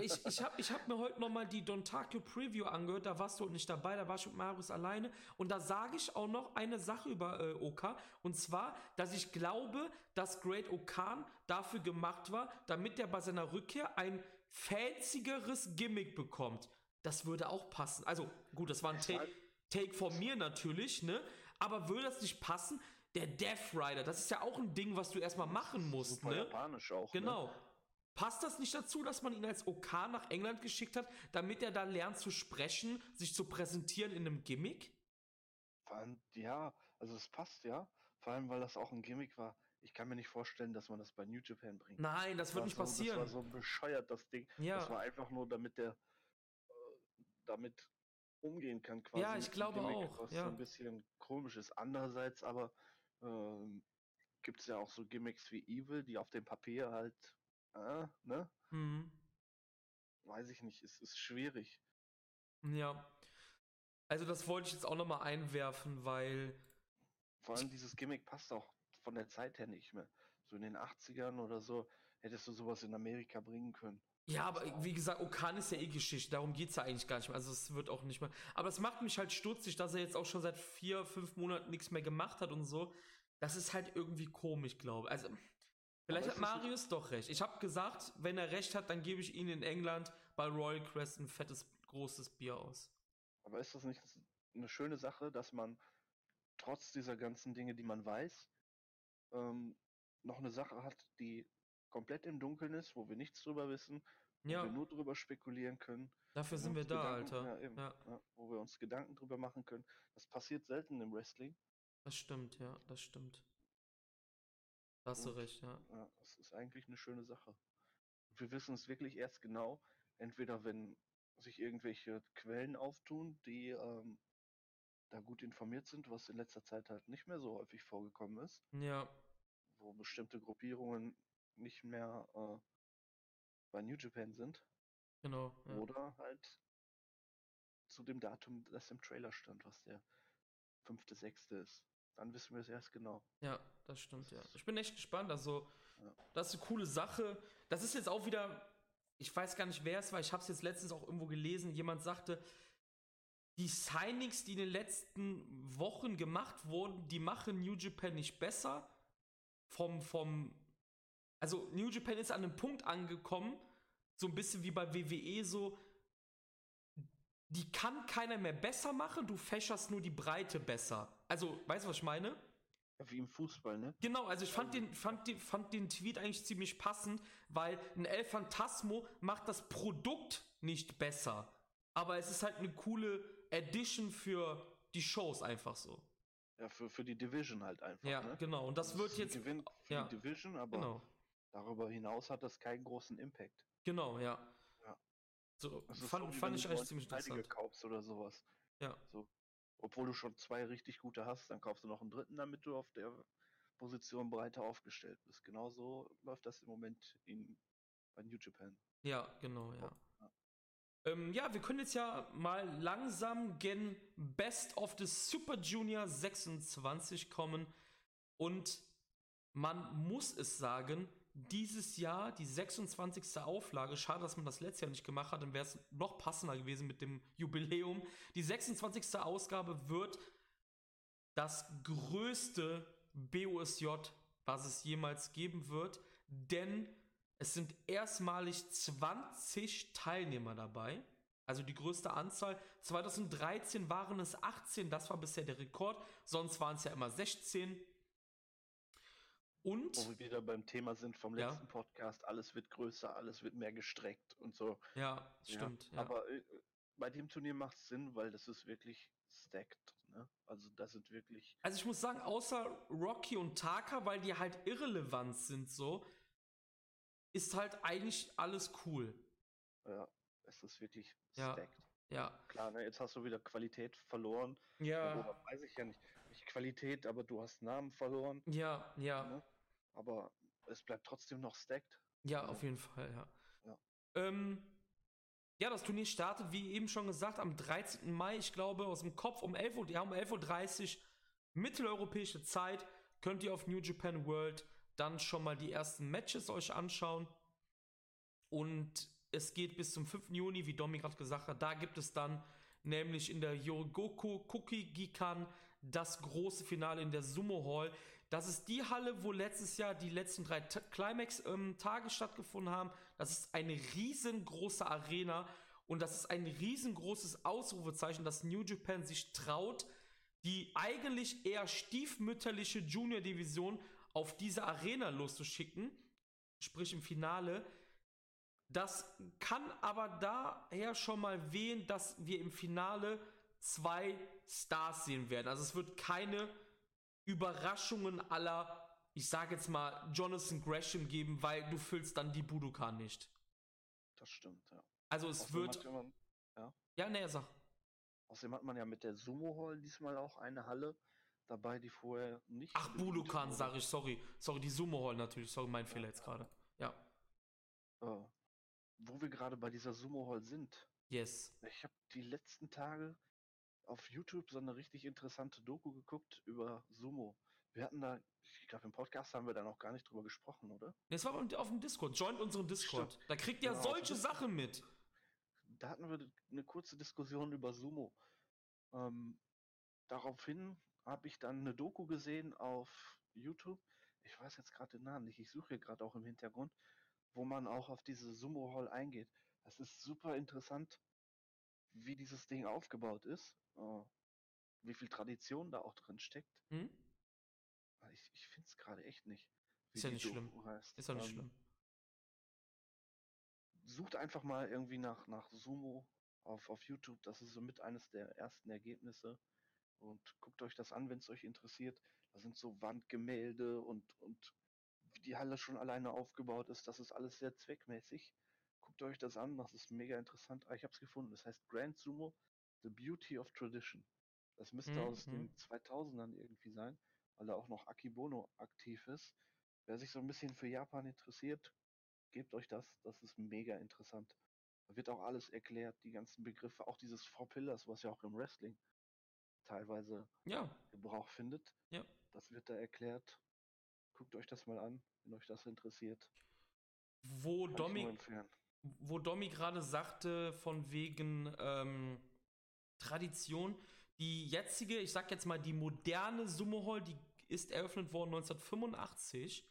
Ich, ich, habe ich hab mir heute nochmal die Dontaku Preview angehört, da warst du nicht dabei, da war ich mit Marius alleine. Und da sage ich auch noch eine Sache über äh, Oka. Und zwar, dass ich glaube, dass Great Okan dafür gemacht war, damit er bei seiner Rückkehr ein fanzigeres Gimmick bekommt. Das würde auch passen. Also, gut, das war ein Take, Take von mir natürlich, ne? Aber würde das nicht passen? Der Death Rider, das ist ja auch ein Ding, was du erstmal machen musst, Super ne? japanisch auch. Ne? Passt das nicht dazu, dass man ihn als OK nach England geschickt hat, damit er da lernt zu sprechen, sich zu präsentieren in einem Gimmick? Ja, also es passt ja. Vor allem, weil das auch ein Gimmick war. Ich kann mir nicht vorstellen, dass man das bei New Japan bringt. Nein, das wird war nicht so, passieren. Das war so bescheuert, das Ding. ja, Das war einfach nur, damit der äh, damit umgehen kann quasi. Ja, ich glaube Gimmick, auch, Was ja. so ein bisschen komisch ist. Andererseits aber ähm, gibt es ja auch so Gimmicks wie Evil, die auf dem Papier halt, äh, ne? mhm. Weiß ich nicht, es ist schwierig. ja. Also das wollte ich jetzt auch nochmal einwerfen, weil Vor allem dieses Gimmick passt auch von der Zeit her nicht mehr. So in den 80ern oder so hättest du sowas in Amerika bringen können. Ja, aber wie gesagt, Okan ist ja eh Geschichte, darum geht es ja eigentlich gar nicht mehr. Also es wird auch nicht mehr. Aber es macht mich halt stutzig, dass er jetzt auch schon seit vier, fünf Monaten nichts mehr gemacht hat und so. Das ist halt irgendwie komisch, glaube ich. Also, vielleicht hat Marius doch recht. Ich habe gesagt, wenn er recht hat, dann gebe ich ihn in England bei Royal Crest ein fettes, großes Bier aus. Aber ist das nicht eine schöne Sache, dass man trotz dieser ganzen Dinge, die man weiß, ähm, noch eine Sache hat, die komplett im Dunkeln ist, wo wir nichts drüber wissen, wo Ja, wir nur drüber spekulieren können, dafür wo sind wir da, Gedanken- Alter. Ja, eben, Ja, ja, wo wir uns Gedanken drüber machen können. Das passiert selten im Wrestling. das stimmt, ja, das stimmt. Hast du recht, ja. Ja, das ist eigentlich eine schöne Sache. Wir wissen es wirklich erst genau, entweder wenn sich irgendwelche Quellen auftun, die ähm, da gut informiert sind, was in letzter Zeit halt nicht mehr so häufig vorgekommen ist, Ja, wo bestimmte Gruppierungen nicht mehr äh, bei New Japan sind, genau. Ja. oder halt zu dem Datum, das im Trailer stand, was der fünfte, sechste ist. Dann wissen wir es erst genau. Ja, das stimmt, ja. Ich bin echt gespannt. Also, Ja. das ist eine coole Sache. Das ist jetzt auch wieder, ich weiß gar nicht, wer es war. Ich habe es jetzt letztens auch irgendwo gelesen. Jemand sagte, die Signings, die in den letzten Wochen gemacht wurden, die machen New Japan nicht besser. Vom, vom, also New Japan ist an einem Punkt angekommen, so ein bisschen wie bei WWE, so, die kann keiner mehr besser machen, du fächerst nur die Breite besser. Also, weißt du, was ich meine? Wie im Fußball, ne? Genau, also ich fand den, fand, den, fand den Tweet eigentlich ziemlich passend, weil ein El Phantasmo macht das Produkt nicht besser. Aber es ist halt eine coole Addition für die Shows einfach so. Ja, für, für die Division halt einfach. Ja, ne? genau. Und das Also wird jetzt. Gewinn für ja, die Division, aber Genau. darüber hinaus hat das keinen großen Impact. Genau, ja. Ja. So, Das ist fand, so, fand ich eigentlich ziemlich interessant. kaufst oder sowas. Ja. So, Obwohl du schon zwei richtig gute hast, dann kaufst du noch einen dritten, damit du auf der Position breiter aufgestellt bist. Genauso läuft das im Moment in, bei New Japan. Ja, genau, ja. Ja. Ähm, ja, wir können jetzt ja mal langsam gen Best of the Super Junior 26 kommen. Und man muss es sagen, dieses Jahr die 26. Auflage, schade, dass man das letztes Jahr nicht gemacht hat, dann wäre es noch passender gewesen mit dem Jubiläum. Die 26. Ausgabe wird das größte BOSJ, was es jemals geben wird, denn es sind erstmalig 20 Teilnehmer dabei. Also die größte Anzahl. 2013 waren es 18, das war bisher der Rekord. Sonst waren es ja immer 16. Und. Wo wir wieder beim Thema sind vom letzten ja. Podcast, alles wird größer, alles wird mehr gestreckt und so. Ja, stimmt. Ja. Aber äh, bei dem Turnier macht es Sinn, weil das ist wirklich stacked. Ne? Also das sind wirklich. Also ich muss sagen, außer Rocky und Taka, weil die halt irrelevant sind, so, ist halt eigentlich alles cool. Ja, es ist wirklich stacked. Ja. Klar, ne, jetzt hast du wieder Qualität verloren. Ja. Oder weiß ich ja nicht. Nicht Qualität, aber du hast Namen verloren. Ja, ja. Ne? Aber es bleibt trotzdem noch stacked. Ja, also, auf jeden Fall, ja. Ja. Ähm, ja, das Turnier startet, wie eben schon gesagt, am 13. Mai, ich glaube, aus dem Kopf um 11 Uhr, ja, um 11.30 Uhr mitteleuropäische Zeit, könnt ihr auf New Japan World dann schon mal die ersten Matches euch anschauen. Und es geht bis zum 5. Juni, wie Domi gerade gesagt hat, da gibt es dann nämlich in der Yogoku Cookie Gikan das große Finale in der Sumo Hall. Das ist die Halle, wo letztes Jahr die letzten drei Climax-Tage ähm, stattgefunden haben. Das ist eine riesengroße Arena und das ist ein riesengroßes Ausrufezeichen, dass New Japan sich traut, die eigentlich eher stiefmütterliche Junior-Division auf diese Arena loszuschicken, sprich im Finale. Das kann aber daher schon mal wehen, dass wir im Finale zwei Stars sehen werden. Also es wird keine Überraschungen aller, ich sage jetzt mal, Jonathan Gresham geben, weil du füllst dann die Budokan nicht. Das stimmt, ja. Also es Außerdem wird. Man, ja, ja nee, sag. Außerdem hat man ja mit der Sumo Hall diesmal auch eine Halle dabei, die vorher nicht. Ach, Budokan, sage ich, sorry. Sorry, die Sumo Hall natürlich. Sorry, mein Fehler jetzt gerade. Ja. Uh, wo wir gerade bei dieser Sumo Hall sind. Yes. Ich habe die letzten Tage auf YouTube so eine richtig interessante Doku geguckt über Sumo. Wir hatten da, ich glaube, im Podcast haben wir da noch gar nicht drüber gesprochen, oder? Das war auf dem Discord. Joint unseren Discord. Stimmt. Da kriegt ihr genau, solche Sachen mit. Da hatten wir eine kurze Diskussion über Sumo. Ähm, daraufhin habe ich dann eine Doku gesehen auf YouTube. Ich weiß jetzt gerade den Namen nicht. Ich suche hier gerade auch im Hintergrund, wo man auch auf diese Sumo Hall eingeht. Das ist super interessant, wie dieses Ding aufgebaut ist oh, wie viel Tradition da auch drin steckt. Hm? Ich, ich finde es gerade echt nicht. Ist ja nicht schlimm. Heißt. Ist ja nicht ähm, schlimm. Sucht einfach mal irgendwie nach, nach Sumo auf, auf YouTube. Das ist somit eines der ersten Ergebnisse. Und guckt euch das an, wenn es euch interessiert. Da sind so Wandgemälde und, und wie die Halle schon alleine aufgebaut ist. Das ist alles sehr zweckmäßig. Guckt euch das an, das ist mega interessant. Ah, ich habe es gefunden. Das heißt Grand Sumo The Beauty of Tradition. Das müsste mhm. aus den 2000ern irgendwie sein, weil da auch noch Akibono aktiv ist. Wer sich so ein bisschen für Japan interessiert, gebt euch das. Das ist mega interessant. Da wird auch alles erklärt, die ganzen Begriffe, auch dieses Four Pillars, was ja auch im Wrestling teilweise ja. Gebrauch findet. Ja. Das wird da erklärt. Guckt euch das mal an, wenn euch das interessiert. Wo Domi, wo Domi gerade sagte, von wegen, ähm, Tradition. Die jetzige, ich sag jetzt mal, die moderne Sumo Hall, die ist eröffnet worden 1985.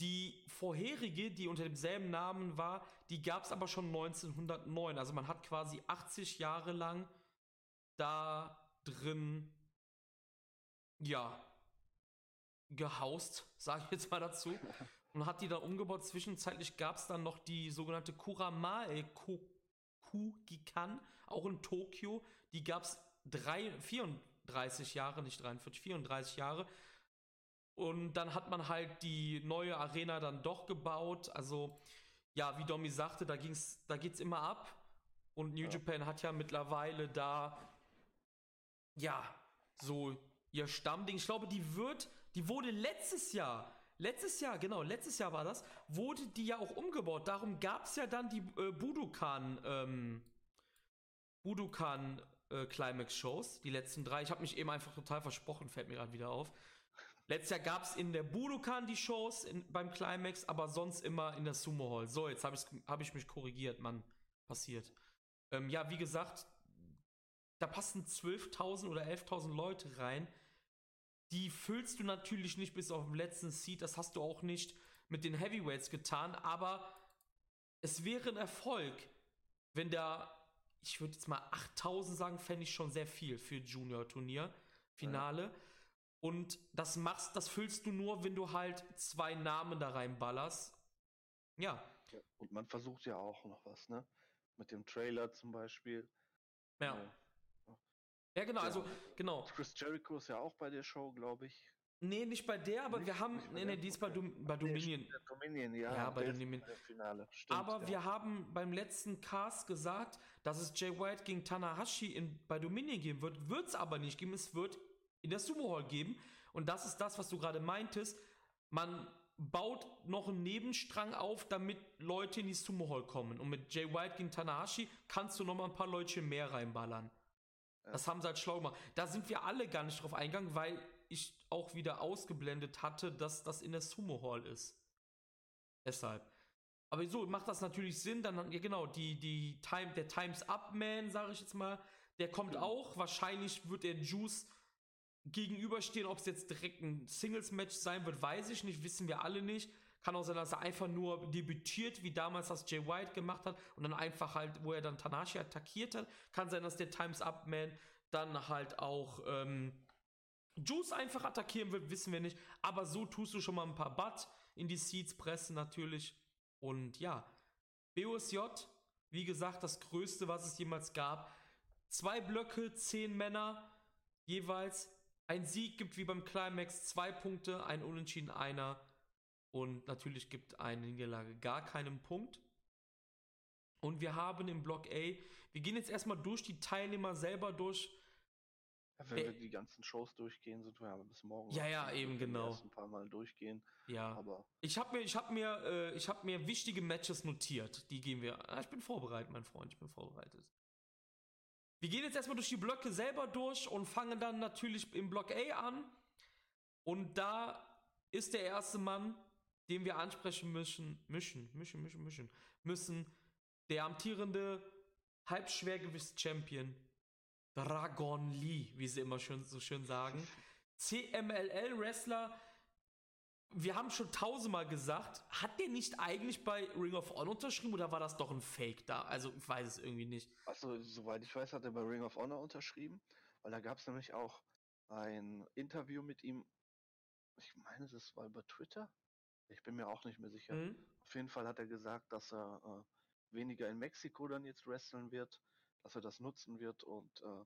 Die vorherige, die unter demselben Namen war, die gab es aber schon 1909. Also man hat quasi 80 Jahre lang da drin, ja, gehaust, sage ich jetzt mal dazu. Und hat die dann umgebaut. Zwischenzeitlich gab es dann noch die sogenannte Kuramae Kugikan auch in Tokio. Die gab es 34 Jahre, nicht 43, 34 Jahre. Und dann hat man halt die neue Arena dann doch gebaut. Also, ja, wie Domi sagte, da, ging's, da geht's immer ab. Und New ja. Japan hat ja mittlerweile da ja, so ihr Stammding. Ich glaube, die wird, die wurde letztes Jahr, letztes Jahr, genau, letztes Jahr war das, wurde die ja auch umgebaut. Darum gab es ja dann die äh, Budokan, ähm, Budokan äh, Climax-Shows, die letzten drei. Ich habe mich eben einfach total versprochen, fällt mir gerade wieder auf. Letztes Jahr gab es in der Budokan die Shows in, beim Climax, aber sonst immer in der Sumo Hall. So, jetzt habe hab ich mich korrigiert, Mann. Passiert. Ähm, ja, wie gesagt, da passen 12.000 oder 11.000 Leute rein. Die füllst du natürlich nicht bis auf den letzten Seat. Das hast du auch nicht mit den Heavyweights getan. Aber es wäre ein Erfolg, wenn da, ich würde jetzt mal 8.000 sagen, fände ich schon sehr viel für Junior-Turnier, Finale. Ja. Und das machst, das füllst du nur, wenn du halt zwei Namen da reinballerst. Ja. ja. Und man versucht ja auch noch was, ne? Mit dem Trailer zum Beispiel. Ja. Äh, ja, genau, also, genau. Chris Jericho ist ja auch bei der Show, glaube ich. Nee, nicht bei der, aber nicht, wir haben. Nee, nee, die ist bei, Dom, bei Dominion. Dominion, ja. Ja, bei Dominion. Finale. Stimmt, aber ja. wir haben beim letzten Cast gesagt, dass es Jay White gegen Tanahashi in, bei Dominion geben wird. Wird es aber nicht geben. Es wird in der Sumo Hall geben. Und das ist das, was du gerade meintest. Man baut noch einen Nebenstrang auf, damit Leute in die Sumo Hall kommen. Und mit Jay White gegen Tanahashi kannst du noch mal ein paar Leute mehr reinballern. Das haben sie halt schlau gemacht. Da sind wir alle gar nicht drauf eingegangen, weil ich auch wieder ausgeblendet hatte, dass das in der Sumo Hall ist. Deshalb. Aber so macht das natürlich Sinn. Dann, ja genau, die, die Time, der Times Up Man, sage ich jetzt mal, der kommt ja. auch. Wahrscheinlich wird der Juice gegenüberstehen. Ob es jetzt direkt ein Singles-Match sein wird, weiß ich nicht. Wissen wir alle nicht. Kann auch sein, dass er einfach nur debütiert, wie damals das Jay White gemacht hat und dann einfach halt, wo er dann Tanashi attackiert hat. Kann sein, dass der Times Up Man dann halt auch ähm, Juice einfach attackieren wird, wissen wir nicht. Aber so tust du schon mal ein paar Butt in die Seeds pressen natürlich. Und ja, BOSJ, wie gesagt, das größte, was es jemals gab. Zwei Blöcke, zehn Männer jeweils. Ein Sieg gibt wie beim Climax zwei Punkte, ein Unentschieden einer. Und natürlich gibt eine Niederlage gar keinen Punkt. Und wir haben im Block A, wir gehen jetzt erstmal durch die Teilnehmer selber durch. Ja, wenn wir die ganzen Shows durchgehen, sind wir ja bis morgen. Ja, ja, eben genau. ein paar Mal durchgehen. Ja. Aber ich habe mir, ich habe mir, äh, ich habe mir wichtige Matches notiert. Die gehen wir. Ah, ich bin vorbereitet, mein Freund. Ich bin vorbereitet. Wir gehen jetzt erstmal durch die Blöcke selber durch und fangen dann natürlich im Block A an. Und da ist der erste Mann den wir ansprechen müssen, mischen, mischen, mischen, mischen, müssen, der amtierende Halbschwergewichts-Champion Dragon Lee, wie sie immer schön, so schön sagen. CMLL-Wrestler, wir haben schon tausendmal gesagt, hat der nicht eigentlich bei Ring of Honor unterschrieben oder war das doch ein Fake da? Also ich weiß es irgendwie nicht. Also soweit ich weiß, hat er bei Ring of Honor unterschrieben, weil da gab es nämlich auch ein Interview mit ihm. Ich meine, das war über Twitter. Ich bin mir auch nicht mehr sicher. Mhm. Auf jeden Fall hat er gesagt, dass er äh, weniger in Mexiko dann jetzt wresteln wird, dass er das nutzen wird und äh,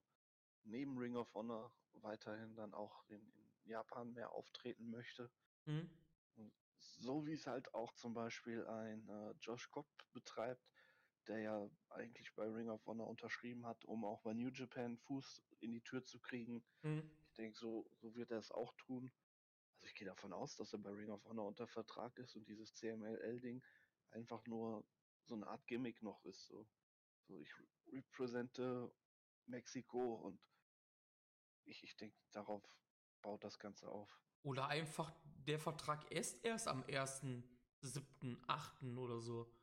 neben Ring of Honor weiterhin dann auch in, in Japan mehr auftreten möchte. Mhm. So wie es halt auch zum Beispiel ein äh, Josh Cobb betreibt, der ja eigentlich bei Ring of Honor unterschrieben hat, um auch bei New Japan Fuß in die Tür zu kriegen. Mhm. Ich denke, so, so wird er es auch tun. Also ich gehe davon aus, dass er bei Ring of Honor unter Vertrag ist und dieses CMLL-Ding einfach nur so eine Art Gimmick noch ist. So, so ich repräsente Mexiko und ich, ich denke, darauf baut das Ganze auf. Oder einfach der Vertrag ist erst am 1.7., oder so.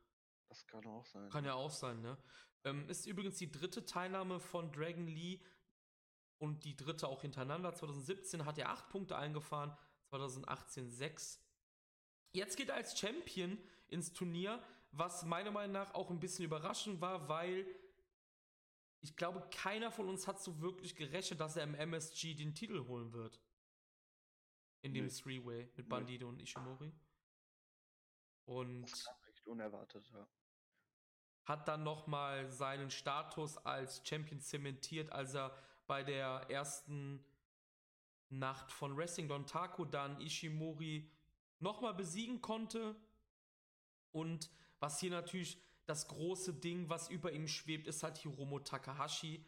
Das kann auch sein. Kann ja auch sein, ne? Ähm, ist übrigens die dritte Teilnahme von Dragon Lee und die dritte auch hintereinander. 2017 hat er acht Punkte eingefahren, 2018 6. Jetzt geht er als Champion ins Turnier, was meiner Meinung nach auch ein bisschen überraschend war, weil ich glaube, keiner von uns hat so wirklich gerechnet, dass er im MSG den Titel holen wird. In dem nee. Three-Way mit Bandido nee. und Ishimori. Und. Das kam echt unerwartet, ja. Hat dann nochmal seinen Status als Champion zementiert, als er bei der ersten Nacht von Wrestling Don Taco dann Ishimori nochmal besiegen konnte. Und was hier natürlich das große Ding, was über ihm schwebt, ist halt Hiromo Takahashi.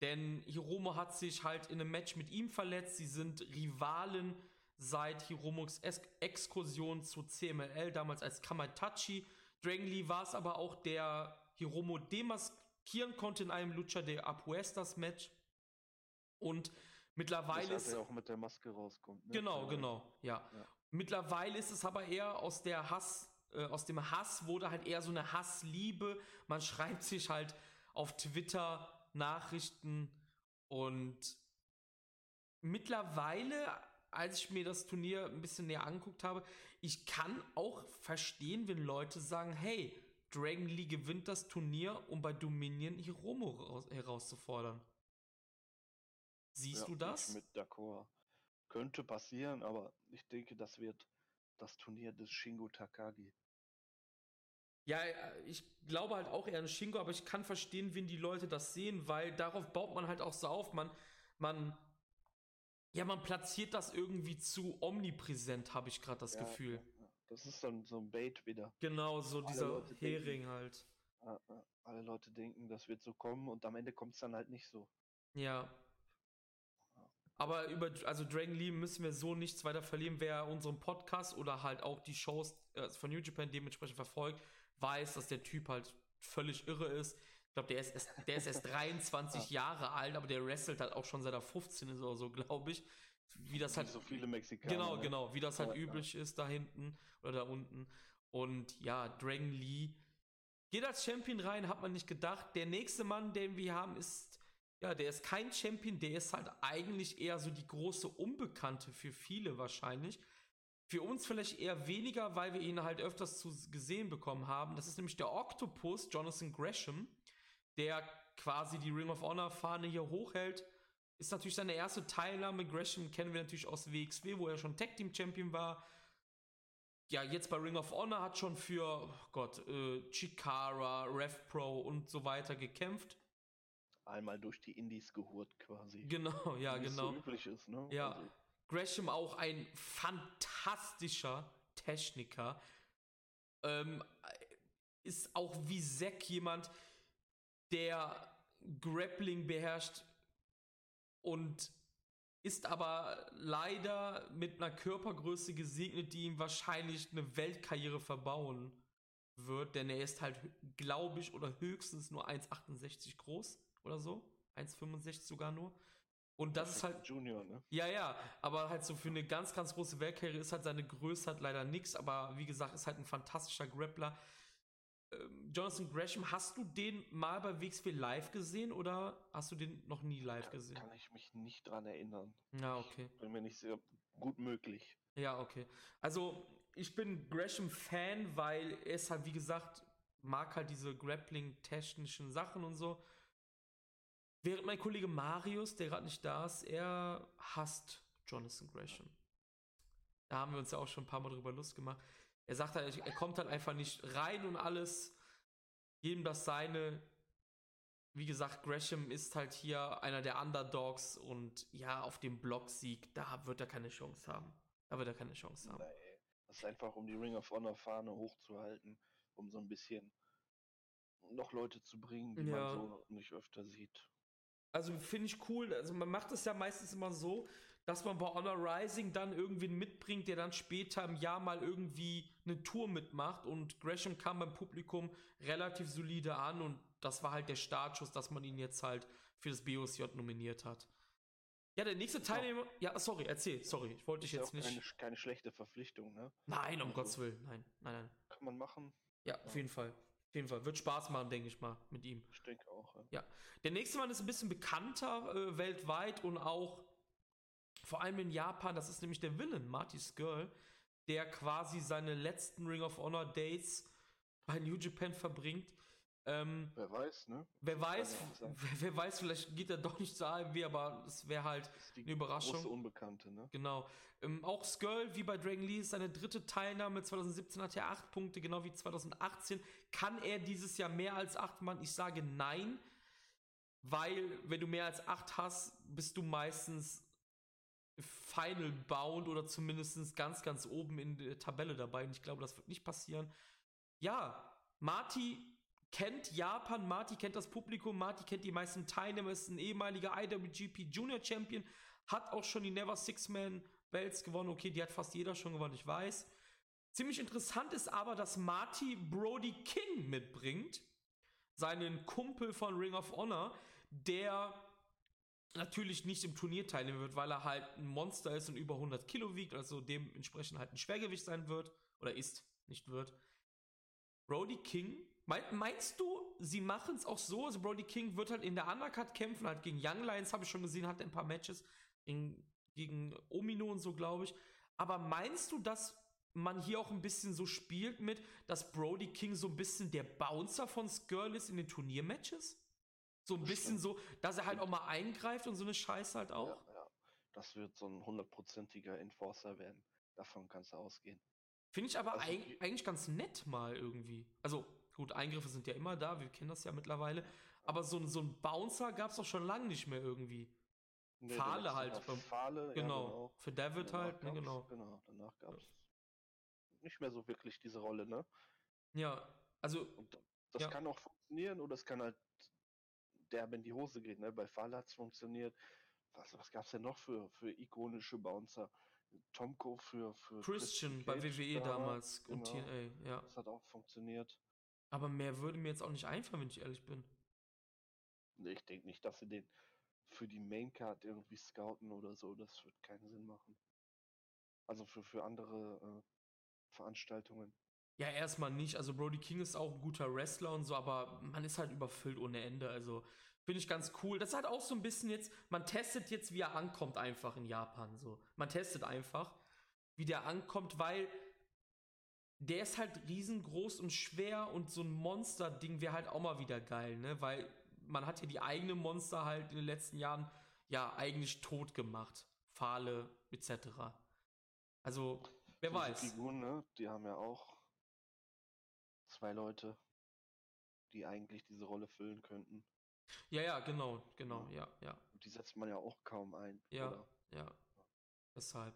Denn Hiromo hat sich halt in einem Match mit ihm verletzt. Sie sind Rivalen seit Hiromos Ex Exkursion zu CMLL, damals als Kamaitachi. Dragon Lee war es aber auch, der Hiromo demaskieren konnte in einem Lucha de Apuestas Match. Und mittlerweile ist. er auch mit der Maske rauskommt. Ne? Genau, genau, ja. Ja. Mittlerweile ist es aber eher aus der Hass, äh, aus dem Hass wurde halt eher so eine Hassliebe. Man schreibt sich halt auf Twitter Nachrichten und mittlerweile, als ich mir das Turnier ein bisschen näher angeguckt habe, ich kann auch verstehen, wenn Leute sagen, hey, Dragon Lee gewinnt das Turnier, um bei Dominion Hiromo raus, herauszufordern. Siehst Ja, du das? Mit d'accord. Könnte passieren, aber ich denke, das wird das Turnier des Shingo Takagi. Ja, äh, ich glaube halt auch eher an Shingo, aber ich kann verstehen, wenn die Leute das sehen, weil darauf baut man halt auch so auf. Man, man, ja, man platziert das irgendwie zu omnipräsent, habe ich gerade das Ja, Gefühl. Das ist dann so ein Bait wieder. Genau, so Alle dieser Leute denken- Hering halt. Ja, ja. Alle Leute denken, das wird so kommen und am Ende kommt es dann halt nicht so. Ja. Aber über, also Dragon Lee müssen wir so nichts weiter verlieren. Wer unseren Podcast oder halt auch die Shows äh, von New Japan dementsprechend verfolgt, weiß, dass der Typ halt völlig irre ist. Ich glaube, der ist erst, der ist erst 23 Jahre alt, aber der wrestelt halt auch schon seit er 15 ist oder so, glaube ich. Wie das Wie halt so viele Mexikaner. Genau, ne? genau, wie das halt Ja, ja. üblich ist da hinten oder da unten. Und ja, Dragon Lee geht als Champion rein, hat man nicht gedacht. Der nächste Mann, den wir haben, ist, ja, der ist kein Champion, der ist halt eigentlich eher so die große Unbekannte für viele wahrscheinlich. Für uns vielleicht eher weniger, weil wir ihn halt öfters zu gesehen bekommen haben. Das ist nämlich der Octopus, Jonathan Gresham, der quasi die Ring of Honor Fahne hier hochhält. Ist natürlich seine erste Teilnahme. Gresham kennen wir natürlich aus WXW, wo er schon Tag Team Champion war. Ja, jetzt bei Ring of Honor hat schon für, oh Gott, äh, Chikara, Rev Pro und so weiter gekämpft. Einmal durch die Indies gehurt quasi. Genau, ja, Wie genau. so üblich ist, ne? Ja, Also, Gresham auch ein fantastischer Techniker. Ähm, ist auch wie Zack jemand, der Grappling beherrscht und ist aber leider mit einer Körpergröße gesegnet, die ihm wahrscheinlich eine Weltkarriere verbauen wird, denn er ist halt, glaube ich, oder höchstens nur 1,68 groß oder so. 1,65 sogar nur. Und das ist halt Junior, ne? ja, ja, aber halt so für eine ganz, ganz große Weltkarriere ist halt seine Größe halt leider nichts, aber wie gesagt, ist halt ein fantastischer Grappler. Ähm, Jonathan Gresham, hast du den mal bei WXW live gesehen oder hast du den noch nie live gesehen? Kann ich mich nicht dran erinnern. Ja, okay. Bin mir nicht sehr gut möglich. Ja, okay. Also, ich bin Gresham-Fan, weil er ist halt, wie gesagt, mag halt diese Grappling-technischen Sachen und so. Während mein Kollege Marius, der gerade nicht da ist, er hasst Jonathan Gresham. Da haben wir uns ja auch schon ein paar Mal drüber Lust gemacht. Er sagt halt, er kommt halt einfach nicht rein und alles. Jedem das seine. Wie gesagt, Gresham ist halt hier einer der Underdogs und ja, auf dem Blocksieg, da wird er keine Chance haben. Da wird er keine Chance haben. Nee, das ist einfach, um die Ring of Honor Fahne hochzuhalten, um so ein bisschen noch Leute zu bringen, die Ja. man so nicht öfter sieht. Also finde ich cool. Also man macht es ja meistens immer so, dass man bei Honor Rising dann irgendwen mitbringt, der dann später im Jahr mal irgendwie eine Tour mitmacht. Und Gresham kam beim Publikum relativ solide an und das war halt der Startschuss, dass man ihn jetzt halt für das BOSJ nominiert hat. Ja, der nächste Teilnehmer. Ja, sorry, erzähl, sorry, ich wollte dich ja jetzt keine, nicht. keine schlechte Verpflichtung, ne? Nein, um Also- Gottes Willen, nein, nein, nein. Kann man machen. Ja, auf jeden Fall. Auf jeden Fall. Wird Spaß machen, denke ich mal, mit ihm. Ich denke auch. Ja. Ja, der nächste Mann ist ein bisschen bekannter äh, weltweit und auch vor allem in Japan. Das ist nämlich der Villain, Marty Skrull, der quasi seine letzten Ring of Honor Dates bei New Japan verbringt. Ähm, Wer weiß, ne? wer weiß, wer, wer weiß, vielleicht geht er doch nicht zur AMW, aber es wäre halt Das ist die Eine Überraschung. große Unbekannte, ne? Genau. Ähm, auch Skrull, wie bei Dragon Lee, ist seine dritte Teilnahme. 2017 hat er acht Punkte, genau wie 2018. Kann er dieses Jahr mehr als acht machen? Ich sage nein, weil wenn du mehr als acht hast, bist du meistens final bound oder zumindest ganz, ganz oben in der Tabelle dabei. Und ich glaube, das wird nicht passieren. Ja, Marty kennt Japan, Marty kennt das Publikum, Marty kennt die meisten Teilnehmer, ist ein ehemaliger IWGP Junior Champion, hat auch schon die Never Six-Man Belts gewonnen. Okay, die hat fast jeder schon gewonnen, ich weiß. Ziemlich interessant ist aber, dass Marty Brody King mitbringt, seinen Kumpel von Ring of Honor, der natürlich nicht im Turnier teilnehmen wird, weil er halt ein Monster ist und über 100 Kilo wiegt, also dementsprechend halt ein Schwergewicht sein wird oder ist, nicht wird. Brody King, meinst du, sie machen es auch so? Also Brody King wird halt in der Undercard kämpfen, halt gegen Young Lions, habe ich schon gesehen, hat ein paar Matches in, gegen Omino und so, glaube ich. Aber meinst du, dass man hier auch ein bisschen so spielt mit, dass Brody King so ein bisschen der Bouncer von Skirl ist in den Turniermatches? So ein bisschen so, dass er halt auch mal eingreift und so eine Scheiße halt auch. Ja, ja. Das wird so ein hundertprozentiger Enforcer werden. Davon kannst du ausgehen. Finde ich aber also, eig eigentlich ganz nett mal irgendwie. Also gut, Eingriffe sind ja immer da, wir kennen das ja mittlerweile. Aber so, so ein Bouncer gab es doch schon lange nicht mehr irgendwie. Nee, Fahle halt. Fahle, genau. Ja, genau. Für David halt, ne, genau. Genau, danach gab es ja. nicht mehr so wirklich diese Rolle, ne? Ja, also. Und das ja. kann auch funktionieren oder es kann halt derbe in die Hose geht. Ne? Bei Fall hat es funktioniert. Was, was gab es denn noch für, für ikonische Bouncer? Tomko für, für Christian bei WWE damals genau. und TNA, ja. Das hat auch funktioniert. Aber mehr würde mir jetzt auch nicht einfallen, wenn ich ehrlich bin. Ich denke nicht, dass sie den für die Maincard irgendwie scouten oder so. Das wird keinen Sinn machen. Also für, für andere äh, Veranstaltungen. Ja, erstmal nicht. Also Brody King ist auch ein guter Wrestler und so, aber man ist halt überfüllt ohne Ende. Also finde ich ganz cool. Das ist halt auch so ein bisschen jetzt, man testet jetzt, wie er ankommt einfach in Japan. So. Man testet einfach, wie der ankommt, weil der ist halt riesengroß und schwer und so ein Monster-Ding wäre halt auch mal wieder geil, ne? Weil man hat ja die eigene Monster halt in den letzten Jahren ja eigentlich tot gemacht. Fahle etc. Also, wer Diese weiß. Figuren, ne? Die haben ja auch zwei Leute, die eigentlich diese Rolle füllen könnten. Ja, ja, genau, genau, ja, ja. Die setzt man ja auch kaum ein. Ja, oder? ja. Deshalb.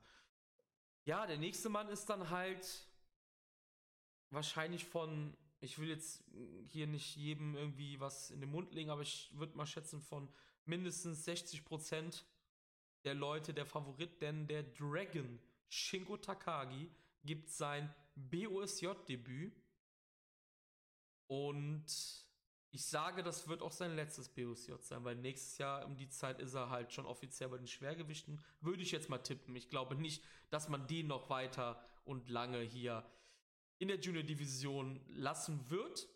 Ja, der nächste Mann ist dann halt wahrscheinlich von, ich will jetzt hier nicht jedem irgendwie was in den Mund legen, aber ich würde mal schätzen von mindestens 60 Prozent der Leute der Favorit, denn der Dragon Shingo Takagi gibt sein BOSJ-Debüt und ich sage, das wird auch sein letztes BOSJ sein, weil nächstes Jahr um die Zeit ist er halt schon offiziell bei den Schwergewichten. Würde ich jetzt mal tippen. Ich glaube nicht, dass man den noch weiter und lange hier in der Junior Division lassen wird.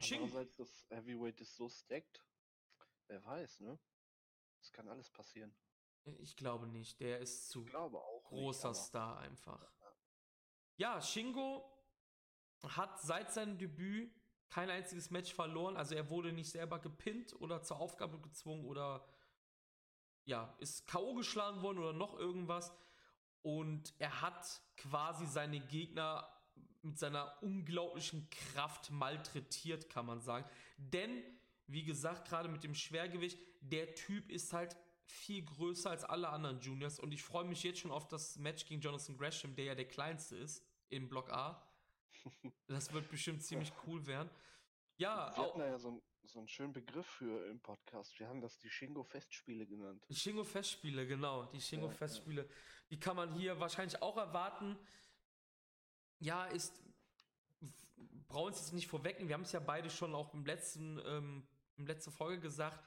Andererseits, das Heavyweight ist so stacked. Wer weiß, ne? Es kann alles passieren. Ich glaube nicht. Der ist zu großer nicht, Star einfach. Ja, Shingo hat seit seinem Debüt kein einziges Match verloren. Also er wurde nicht selber gepinnt oder zur Aufgabe gezwungen oder ja, ist K.O. geschlagen worden oder noch irgendwas. Und er hat quasi seine Gegner mit seiner unglaublichen Kraft malträtiert, kann man sagen. Denn, wie gesagt, gerade mit dem Schwergewicht, der Typ ist halt viel größer als alle anderen Juniors. Und ich freue mich jetzt schon auf das Match gegen Jonathan Gresham, der ja der kleinste ist im Block A. Das wird bestimmt ziemlich cool werden. Ja, wir hatten da ja so, ein, so einen schönen Begriff für im Podcast. Wir haben das die Shingo-Festspiele genannt. Die Shingo-Festspiele, genau. Die Shingo-Festspiele. Ja, ja. Die kann man hier wahrscheinlich auch erwarten. Ja, ist. Brauchen uns jetzt nicht vorwecken. Wir haben es ja beide schon auch im letzten, ähm, im letzten Folge gesagt.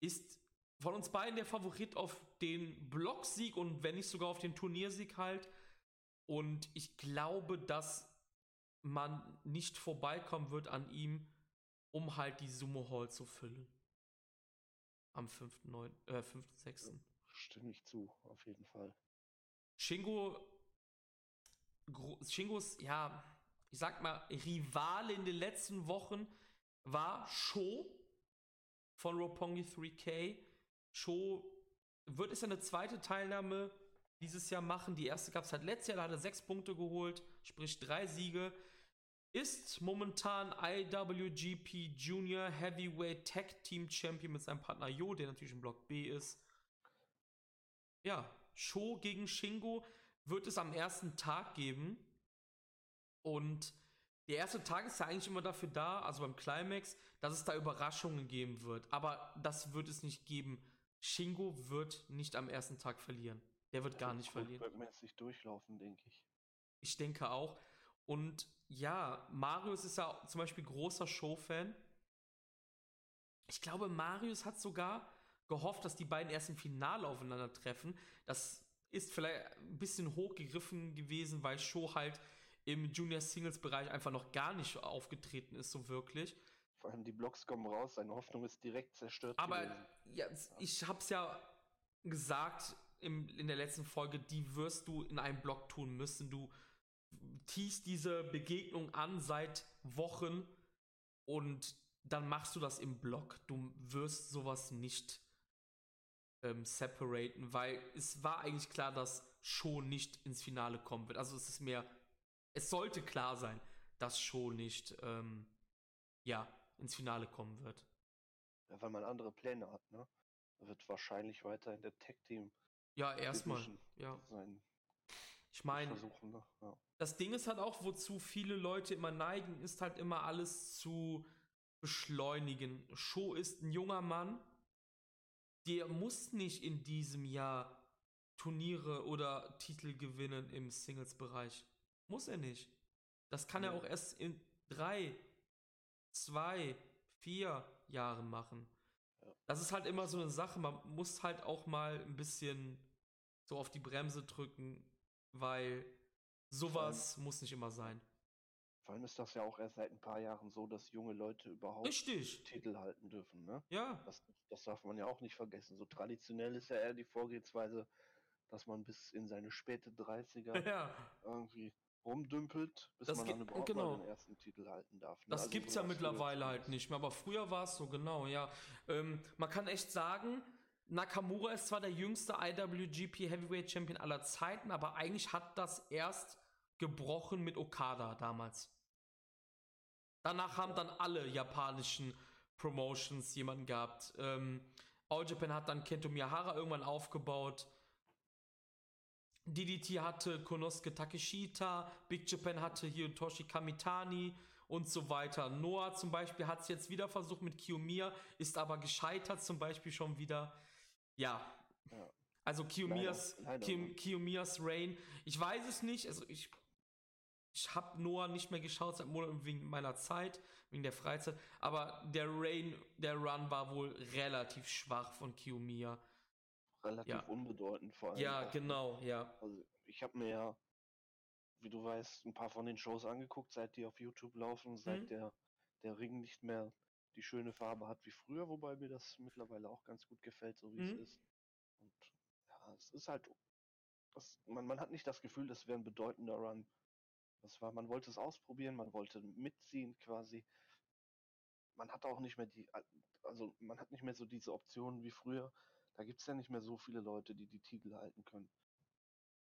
Ist von uns beiden der Favorit auf den Blocksieg und wenn nicht sogar auf den Turniersieg halt. Und ich glaube, dass man nicht vorbeikommen wird an ihm, um halt die Sumo Hall zu füllen. Am 5.6. Äh, 5. Stimme ich zu, auf jeden Fall. Shingo, Shingos, ja, ich sag mal, Rivale in den letzten Wochen war Sho von Roppongi 3K. Sho wird es eine zweite Teilnahme dieses Jahr machen. Die erste gab es halt letztes Jahr, da hat er sechs Punkte geholt, sprich drei Siege. Ist momentan IWGP Junior Heavyweight Tag Team Champion mit seinem Partner Jo, der natürlich im Block B ist. Ja, Show gegen Shingo wird es am ersten Tag geben. Und der erste Tag ist ja eigentlich immer dafür da, also beim Climax, dass es da Überraschungen geben wird. Aber das wird es nicht geben. Shingo wird nicht am ersten Tag verlieren. Der wird gar nicht verlieren. Wird durchlaufen, denke ich. Ich denke auch. Und ja, Marius ist ja zum Beispiel großer Show-Fan. Ich glaube, Marius hat sogar gehofft, dass die beiden erst im Finale aufeinandertreffen. Das ist vielleicht ein bisschen hochgegriffen gewesen, weil Show halt im Junior Singles Bereich einfach noch gar nicht aufgetreten ist, so wirklich. Vor allem die Blocks kommen raus, seine Hoffnung ist direkt zerstört. Aber ja, ich hab's ja gesagt im, in der letzten Folge, die wirst du in einem Block tun müssen. Du teast diese Begegnung an seit Wochen und dann machst du das im Block. Du wirst sowas nicht ähm, separaten, weil es war eigentlich klar, dass schon nicht ins Finale kommen wird. Also es ist mehr, es sollte klar sein, dass schon nicht, ähm, ja, ins Finale kommen wird. Ja, weil man andere Pläne hat, ne? Wird wahrscheinlich weiter in der Tech-Team. Ja, erstmal. Ja. Sein ich meine, ne? ja. das Ding ist halt auch, wozu viele Leute immer neigen, ist halt immer alles zu beschleunigen. Show ist ein junger Mann, der muss nicht in diesem Jahr Turniere oder Titel gewinnen im Singles-Bereich. Muss er nicht. Das kann ja. er auch erst in drei, zwei, vier Jahren machen. Ja. Das ist halt immer so eine Sache. Man muss halt auch mal ein bisschen so auf die Bremse drücken, weil sowas allem, muss nicht immer sein. Vor allem ist das ja auch erst seit ein paar Jahren so, dass junge Leute überhaupt Richtig. Titel halten dürfen. Ne? Ja. Das, das darf man ja auch nicht vergessen. So traditionell ist ja eher die Vorgehensweise, dass man bis in seine späte 30er ja. irgendwie rumdümpelt, bis das man dann überhaupt genau. den ersten Titel halten darf. Ne? Das also gibt's ja mittlerweile halt nicht mehr, aber früher war es so, genau, ja. Ähm, man kann echt sagen, Nakamura ist zwar der jüngste IWGP Heavyweight Champion aller Zeiten, aber eigentlich hat das erst gebrochen mit Okada damals. Danach haben dann alle japanischen Promotions jemanden gehabt. Ähm, All Japan hat dann Kento Miyahara irgendwann aufgebaut. DDT hatte Konosuke Takeshita, Big Japan hatte Hirotoshi Kamitani und so weiter. Noah zum Beispiel hat es jetzt wieder versucht mit Kiyomiya, ist aber gescheitert zum Beispiel schon wieder. Ja. ja. Also Kiyomiyas, Kiyomiyas Reign. Ich weiß es nicht. Also ich, ich habe Noah nicht mehr geschaut seit Monaten wegen meiner Zeit, wegen der Freizeit. Aber der Reign, der Run war wohl relativ schwach von Kiyomiya relativ ja. unbedeutend vor allem. Ja, genau, ja. Also ich habe mir ja, wie du weißt, ein paar von den Shows angeguckt, seit die auf YouTube laufen, seit mhm. der, der Ring nicht mehr die schöne Farbe hat wie früher, wobei mir das mittlerweile auch ganz gut gefällt, so wie mhm. es ist. Und ja, es ist halt, das, man, man hat nicht das Gefühl, das wäre ein bedeutender Run. Das war, man wollte es ausprobieren, man wollte mitziehen quasi. Man hat auch nicht mehr die, also man hat nicht mehr so diese Optionen wie früher, da gibt es ja nicht mehr so viele Leute, die die Titel halten können.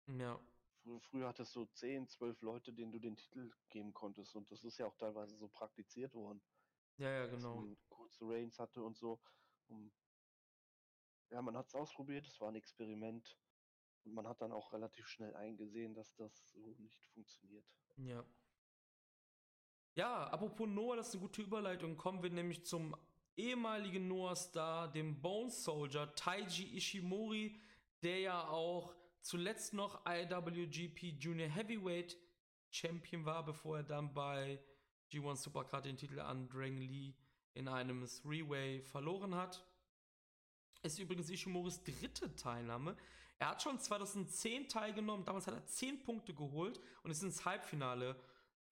Ja. Fr früher hattest du 10, 12 Leute, denen du den Titel geben konntest und das ist ja auch teilweise so praktiziert worden. Ja, ja, genau. Kurze Reigns hatte und so. Und ja, man hat es ausprobiert, es war ein Experiment und man hat dann auch relativ schnell eingesehen, dass das so nicht funktioniert. Ja. Ja, apropos Noah, das ist eine gute Überleitung. Kommen wir nämlich zum ehemaligen Noah-Star, dem Bone Soldier Taiji Ishimori, der ja auch zuletzt noch IWGP Junior Heavyweight Champion war, bevor er dann bei G1 Supercard den Titel an Drang Lee in einem Three-Way verloren hat. Ist übrigens Ishimoris dritte Teilnahme. Er hat schon 2010 teilgenommen, damals hat er 10 Punkte geholt und ist ins Halbfinale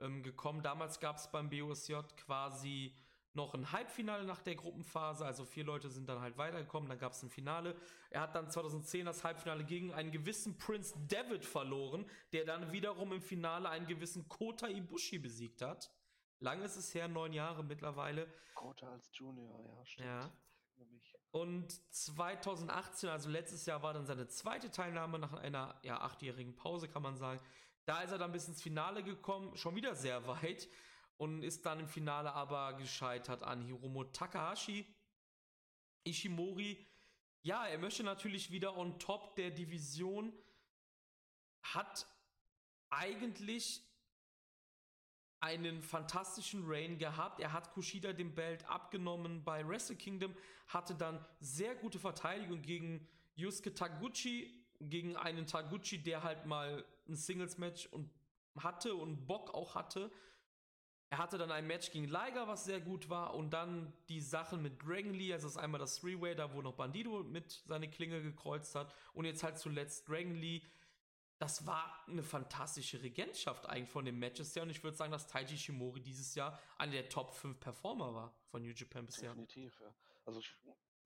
ähm, gekommen. Damals gab es beim BOSJ quasi noch ein Halbfinale nach der Gruppenphase, also vier Leute sind dann halt weitergekommen, dann gab es ein Finale. Er hat dann 2010 das Halbfinale gegen einen gewissen Prince David verloren, der dann wiederum im Finale einen gewissen Kota Ibushi besiegt hat. Lange ist es her, neun Jahre mittlerweile. Kota als Junior, ja, stimmt. Ja. Und 2018, also letztes Jahr, war dann seine zweite Teilnahme nach einer ja, achtjährigen Pause, kann man sagen. Da ist er dann bis ins Finale gekommen, schon wieder sehr weit und ist dann im Finale aber gescheitert an Hiromo Takahashi. Ishimori, ja, er möchte natürlich wieder on top der Division, hat eigentlich einen fantastischen Reign gehabt. Er hat Kushida den Belt abgenommen bei Wrestle Kingdom, hatte dann sehr gute Verteidigung gegen Yusuke Taguchi, gegen einen Taguchi, der halt mal ein Singles-Match und hatte und Bock auch hatte. Er hatte dann ein Match gegen Liger, was sehr gut war, und dann die Sachen mit Dragon Lee, also das ist einmal das Three-Way, da wo noch Bandido mit seine Klinge gekreuzt hat, und jetzt halt zuletzt Dragon Lee. Das war eine fantastische Regentschaft eigentlich von den Matches her, und ich würde sagen, dass Taiji Shimori dieses Jahr einer der Top 5 Performer war von New Japan bisher. Definitiv, ja. Also ich,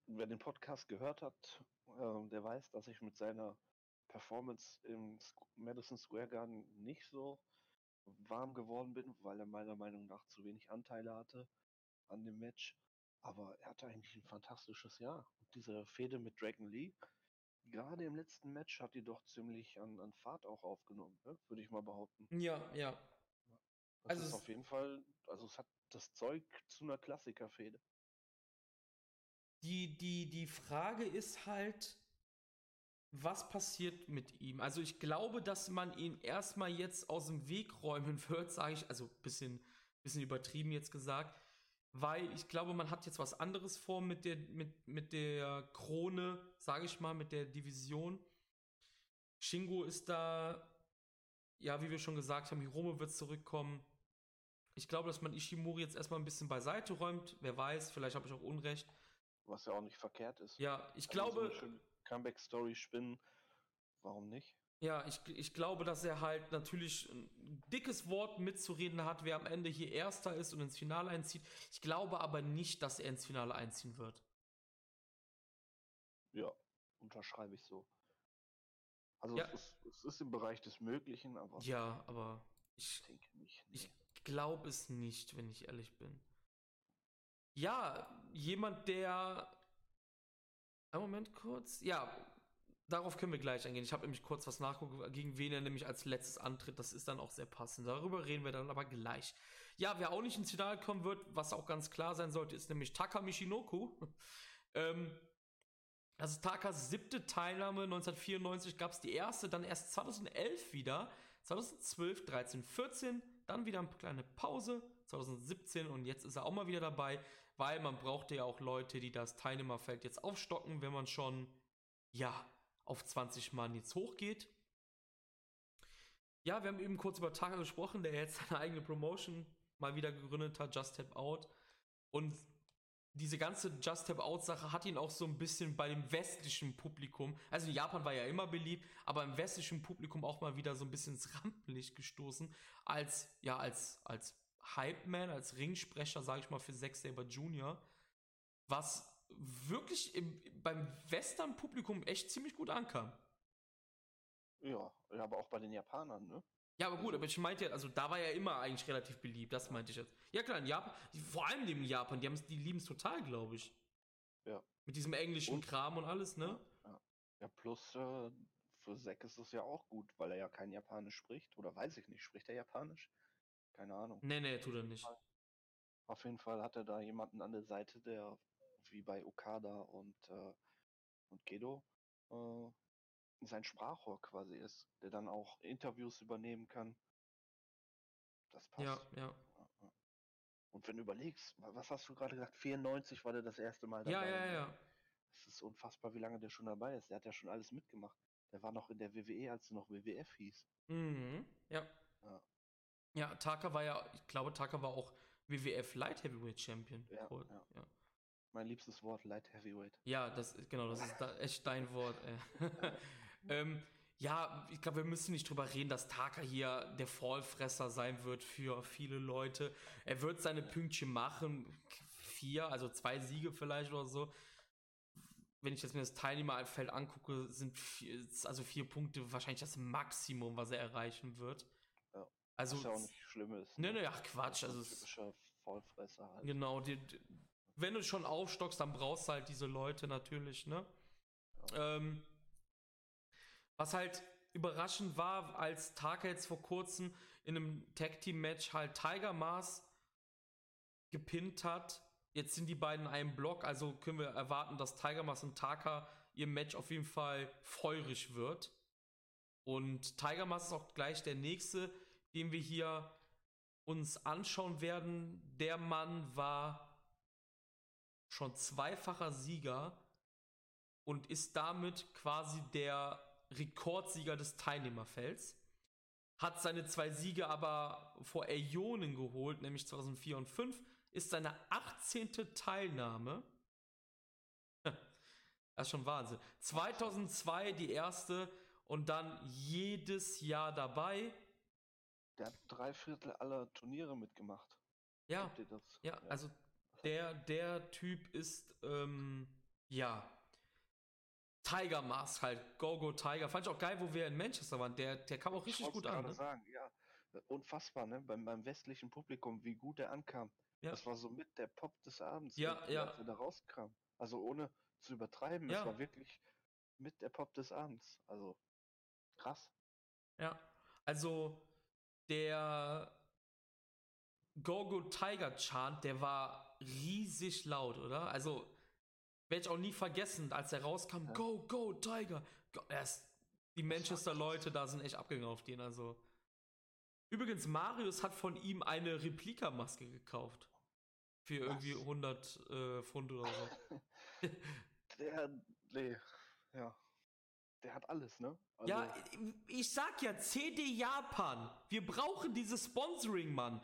wer den Podcast gehört hat, äh, der weiß, dass ich mit seiner Performance im Madison Square Garden nicht so warm geworden bin, weil er meiner Meinung nach zu wenig Anteile hatte an dem Match. Aber er hatte eigentlich ein fantastisches Jahr. Und diese Fehde mit Dragon Lee, gerade im letzten Match hat die doch ziemlich an, an Fahrt auch aufgenommen, ne? würde ich mal behaupten. Ja, ja. Das also ist auf jeden Fall, also es hat das Zeug zu einer Klassikerfehde. Die, die, die Frage ist halt, was passiert mit ihm? Also ich glaube, dass man ihn erstmal jetzt aus dem Weg räumen wird, sage ich, also bisschen, bisschen übertrieben jetzt gesagt, weil ich glaube, man hat jetzt was anderes vor mit der, mit, mit der Krone, sage ich mal, mit der Division. Shingo ist da, ja, wie wir schon gesagt haben, Hiromo wird zurückkommen. Ich glaube, dass man Ishimori jetzt erstmal ein bisschen beiseite räumt. Wer weiß, vielleicht habe ich auch Unrecht. Was ja auch nicht verkehrt ist. Ja, ich also glaube. So Comeback-Story spinnen. Warum nicht? Ja, ich, ich glaube, dass er halt natürlich ein dickes Wort mitzureden hat, wer am Ende hier Erster ist und ins Finale einzieht. Ich glaube aber nicht, dass er ins Finale einziehen wird. Ja, unterschreibe ich so. Also ja. es, ist, es, ist, im Bereich des Möglichen, aber. Ja, aber ich denke nicht. Nee. Ich glaube es nicht, wenn ich ehrlich bin. Ja, jemand, der ein Moment kurz. Ja, darauf können wir gleich eingehen. Ich habe nämlich kurz was nachgucken, gegen wen er nämlich als letztes antritt. Das ist dann auch sehr passend. Darüber reden wir dann aber gleich. Ja, wer auch nicht ins Finale kommen wird, was auch ganz klar sein sollte, ist nämlich Taka Michinoku. ähm, das ist Takas siebte Teilnahme. 1994 gab es die erste, dann erst 2011 wieder. 2012, 13, 14, dann wieder eine kleine Pause. 2017 und jetzt ist er auch mal wieder dabei weil man brauchte ja auch Leute, die das Teilnehmerfeld jetzt aufstocken, wenn man schon, ja, auf 20 Mann jetzt hochgeht. Ja, wir haben eben kurz über Taka gesprochen, der jetzt seine eigene Promotion mal wieder gegründet hat, Just Tap Out. Und diese ganze Just Tap Out Sache hat ihn auch so ein bisschen bei dem westlichen Publikum, also in Japan war ja immer beliebt, aber im westlichen Publikum auch mal wieder so ein bisschen ins Rampenlicht gestoßen, als, ja, als, als Hype Man, als Ringsprecher, sage ich mal, für Zack Saber Jr., was wirklich im, beim Western-Publikum echt ziemlich gut ankam. Ja, aber auch bei den Japanern, ne? Ja, aber gut, also, aber ich meinte ja, also da war er immer eigentlich relativ beliebt, das meinte ich jetzt. Ja klar, in Japan, vor allem in Japan, die, die lieben es total, glaube ich. Ja. Mit diesem englischen und, Kram und alles, ne? Ja, ja plus äh, für Zack ist es ja auch gut, weil er ja kein Japanisch spricht, oder weiß ich nicht, spricht er Japanisch? Keine Ahnung. Nee, nee, tut er nicht. Auf jeden Fall hat er da jemanden an der Seite, der wie bei Okada und, äh, und Gedo äh, sein Sprachrohr quasi ist, der dann auch Interviews übernehmen kann. Das passt. Ja, ja. Und wenn du überlegst, was hast du gerade gesagt? 94 war der das erste Mal dabei. Ja, ja, ja. Es ist unfassbar, wie lange der schon dabei ist. Der hat ja schon alles mitgemacht. Der war noch in der WWE, als es noch WWF hieß. Mhm, ja. ja. Ja, Taka war ja, ich glaube, Taka war auch WWF Light Heavyweight Champion. Ja, ja. ja. Mein liebstes Wort, Light Heavyweight. Ja, das genau, das ist da echt dein Wort. ähm, ja, ich glaube, wir müssen nicht drüber reden, dass Taka hier der Fallfresser sein wird für viele Leute. Er wird seine Pünktchen machen, vier, also zwei Siege vielleicht oder so. Wenn ich jetzt mir das Teilnehmerfeld angucke, sind vier, also vier Punkte wahrscheinlich das Maximum, was er erreichen wird. Also, Was ja auch nicht schlimm ist. Ne, ne, ach Quatsch. Also typischer Vollfresser halt. Genau, die, die, wenn du schon aufstockst, dann brauchst du halt diese Leute natürlich, ne? Ähm, was halt überraschend war, als Taka jetzt vor kurzem in einem Tag Team Match halt Tiger Mars gepinnt hat. Jetzt sind die beiden in einem Block, also können wir erwarten, dass Tiger Mars und Taka ihr Match auf jeden Fall feurig wird. Und Tiger Mars ist auch gleich der nächste, den wir hier uns anschauen werden. Der Mann war schon zweifacher Sieger und ist damit quasi der Rekordsieger des Teilnehmerfelds. Hat seine zwei Siege aber vor Äonen geholt, nämlich 2004 und 2005. Ist seine 18. Teilnahme. Das ist schon Wahnsinn. 2002 die erste und dann jedes Jahr dabei. Der hat drei Viertel aller Turniere mitgemacht. Ja, das? ja, also der, der Typ ist, ähm, ja, Tiger Mask halt, Go Go Tiger. Fand ich auch geil, wo wir in Manchester waren. Der, der kam auch Ich richtig wollt's gut an. gerade Ne? sagen, ja. Unfassbar, ne? Beim, beim westlichen Publikum, wie gut er ankam. Ja. Das war so mit der Pop des Abends, Ja, irgendwie, ja. als er da rauskam. Also ohne zu übertreiben, Ja. es war wirklich mit der Pop des Abends. Also krass. Ja, also der Go-Go Tiger Chant, der war riesig laut, oder? Also werde ich auch nie vergessen, als er rauskam, Ja. Go, Go Tiger. Go, erst die war Manchester krass. Leute da sind echt abgegangen auf den, also. Übrigens, Marius hat von ihm eine Replikamaske gekauft. Für irgendwie Was? 100 äh, Pfund oder so. Der, nee, ja. Der hat alles, ne? Also, Ja, ich sag ja, CD Japan. Wir brauchen dieses Sponsoring, Mann.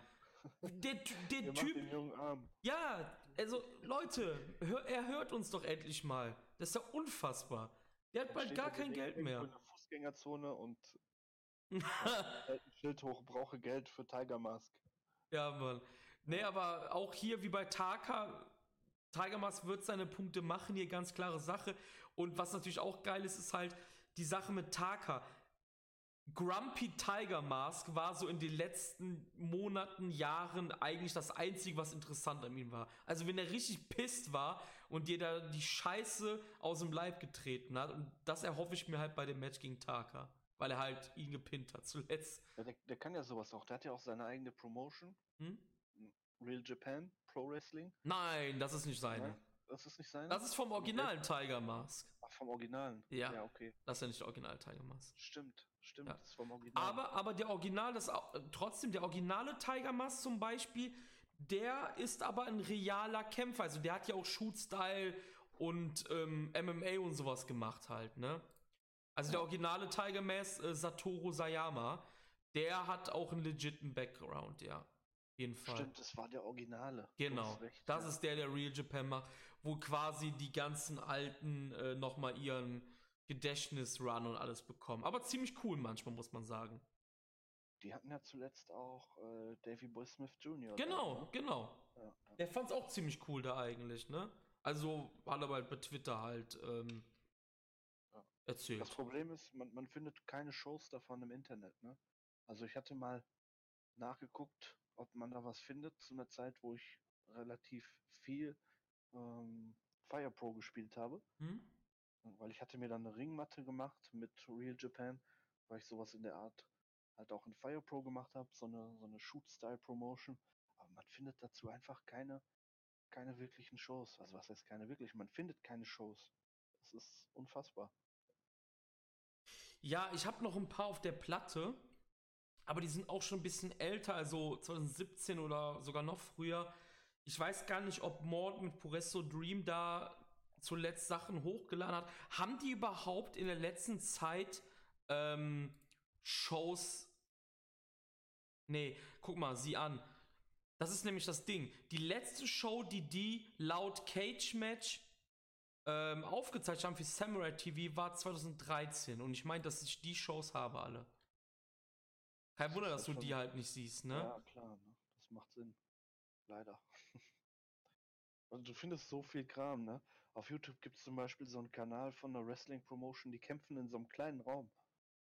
Der, der Typ, den jungen Arm. ja, also Leute, hör, er hört uns doch endlich mal. Das ist ja unfassbar. Der hat bald gar kein Geld mehr. In der Fußgängerzone und ein Schild hoch, brauche Geld für Tiger Mask. ja, Mann. Nee, aber auch hier wie bei Taka, Tiger Mask wird seine Punkte machen, hier ganz klare Sache. Und was natürlich auch geil ist, ist halt die Sache mit Taka. Grumpy Tiger Mask war so in den letzten Monaten, Jahren eigentlich das Einzige, was interessant an ihm war. Also wenn er richtig pisst war und dir da die Scheiße aus dem Leib getreten hat, und das erhoffe ich mir halt bei dem Match gegen Taka, weil er halt ihn gepinnt hat zuletzt. Ja, der, der kann ja sowas auch. Der hat ja auch seine eigene Promotion. Hm? Real Japan Pro Wrestling. Nein, das ist nicht seine. Ne? Das ist nicht seine? Das ist vom originalen Tiger Mask. Ach, vom Originalen. Ja. Ja, okay. Das ist ja nicht der Original Tiger Mask. Stimmt, stimmt. Ja. Das ist vom Original. Aber, aber der Original, das trotzdem, der originale Tiger Mask zum Beispiel, der ist aber ein realer Kämpfer. Also der hat ja auch Shoot-Style und ähm, MMA und sowas gemacht halt, ne? Also der originale Tiger Mask, äh, Satoru Sayama, der hat auch einen legiten Background, ja. Auf jeden Fall. Stimmt, das war der Originale. Genau, recht, das ja. ist der, der Real Japan macht, wo quasi die ganzen Alten äh, nochmal ihren Gedächtnis-Run und alles bekommen. Aber ziemlich cool manchmal, muss man sagen. Die hatten ja zuletzt auch äh, Davy Boy Smith Jr. Genau, Da, ne? genau. ja, ja. Der fand's auch ziemlich cool da eigentlich, ne? Also hat er halt bei Twitter halt ähm, Ja. erzählt. Das Problem ist, man, man findet keine Shows davon im Internet. Ne? Also ich hatte mal nachgeguckt, ob man da was findet zu einer Zeit, wo ich relativ viel ähm, Fire Pro gespielt habe. Hm? Weil ich hatte mir dann eine Ringmatte gemacht mit Real Japan, weil ich sowas in der Art halt auch in Fire Pro gemacht habe, so eine, so eine Shoot-Style-Promotion. Aber man findet dazu einfach keine, keine wirklichen Shows. Also was heißt keine wirklichen? Man findet keine Shows. Das ist unfassbar. Ja, ich habe noch ein paar auf der Platte, aber die sind auch schon ein bisschen älter, also 2017 oder sogar noch früher. Ich weiß gar nicht, ob Mord mit Puresso Dream da zuletzt Sachen hochgeladen hat. Haben die überhaupt in der letzten Zeit ähm, Shows? Nee, guck mal, sieh an. Das ist nämlich das Ding. Die letzte Show, die die laut Cage Match ähm, aufgezeichnet haben für Samurai TV, war 2013. Und ich meine, dass ich die Shows habe alle. Kein Wunder, dass du die halt nicht siehst, ne? Ja, klar, ne? das macht Sinn. Leider. Also du findest so viel Kram, ne? Auf YouTube gibt es zum Beispiel so einen Kanal von einer Wrestling-Promotion, die kämpfen in so einem kleinen Raum.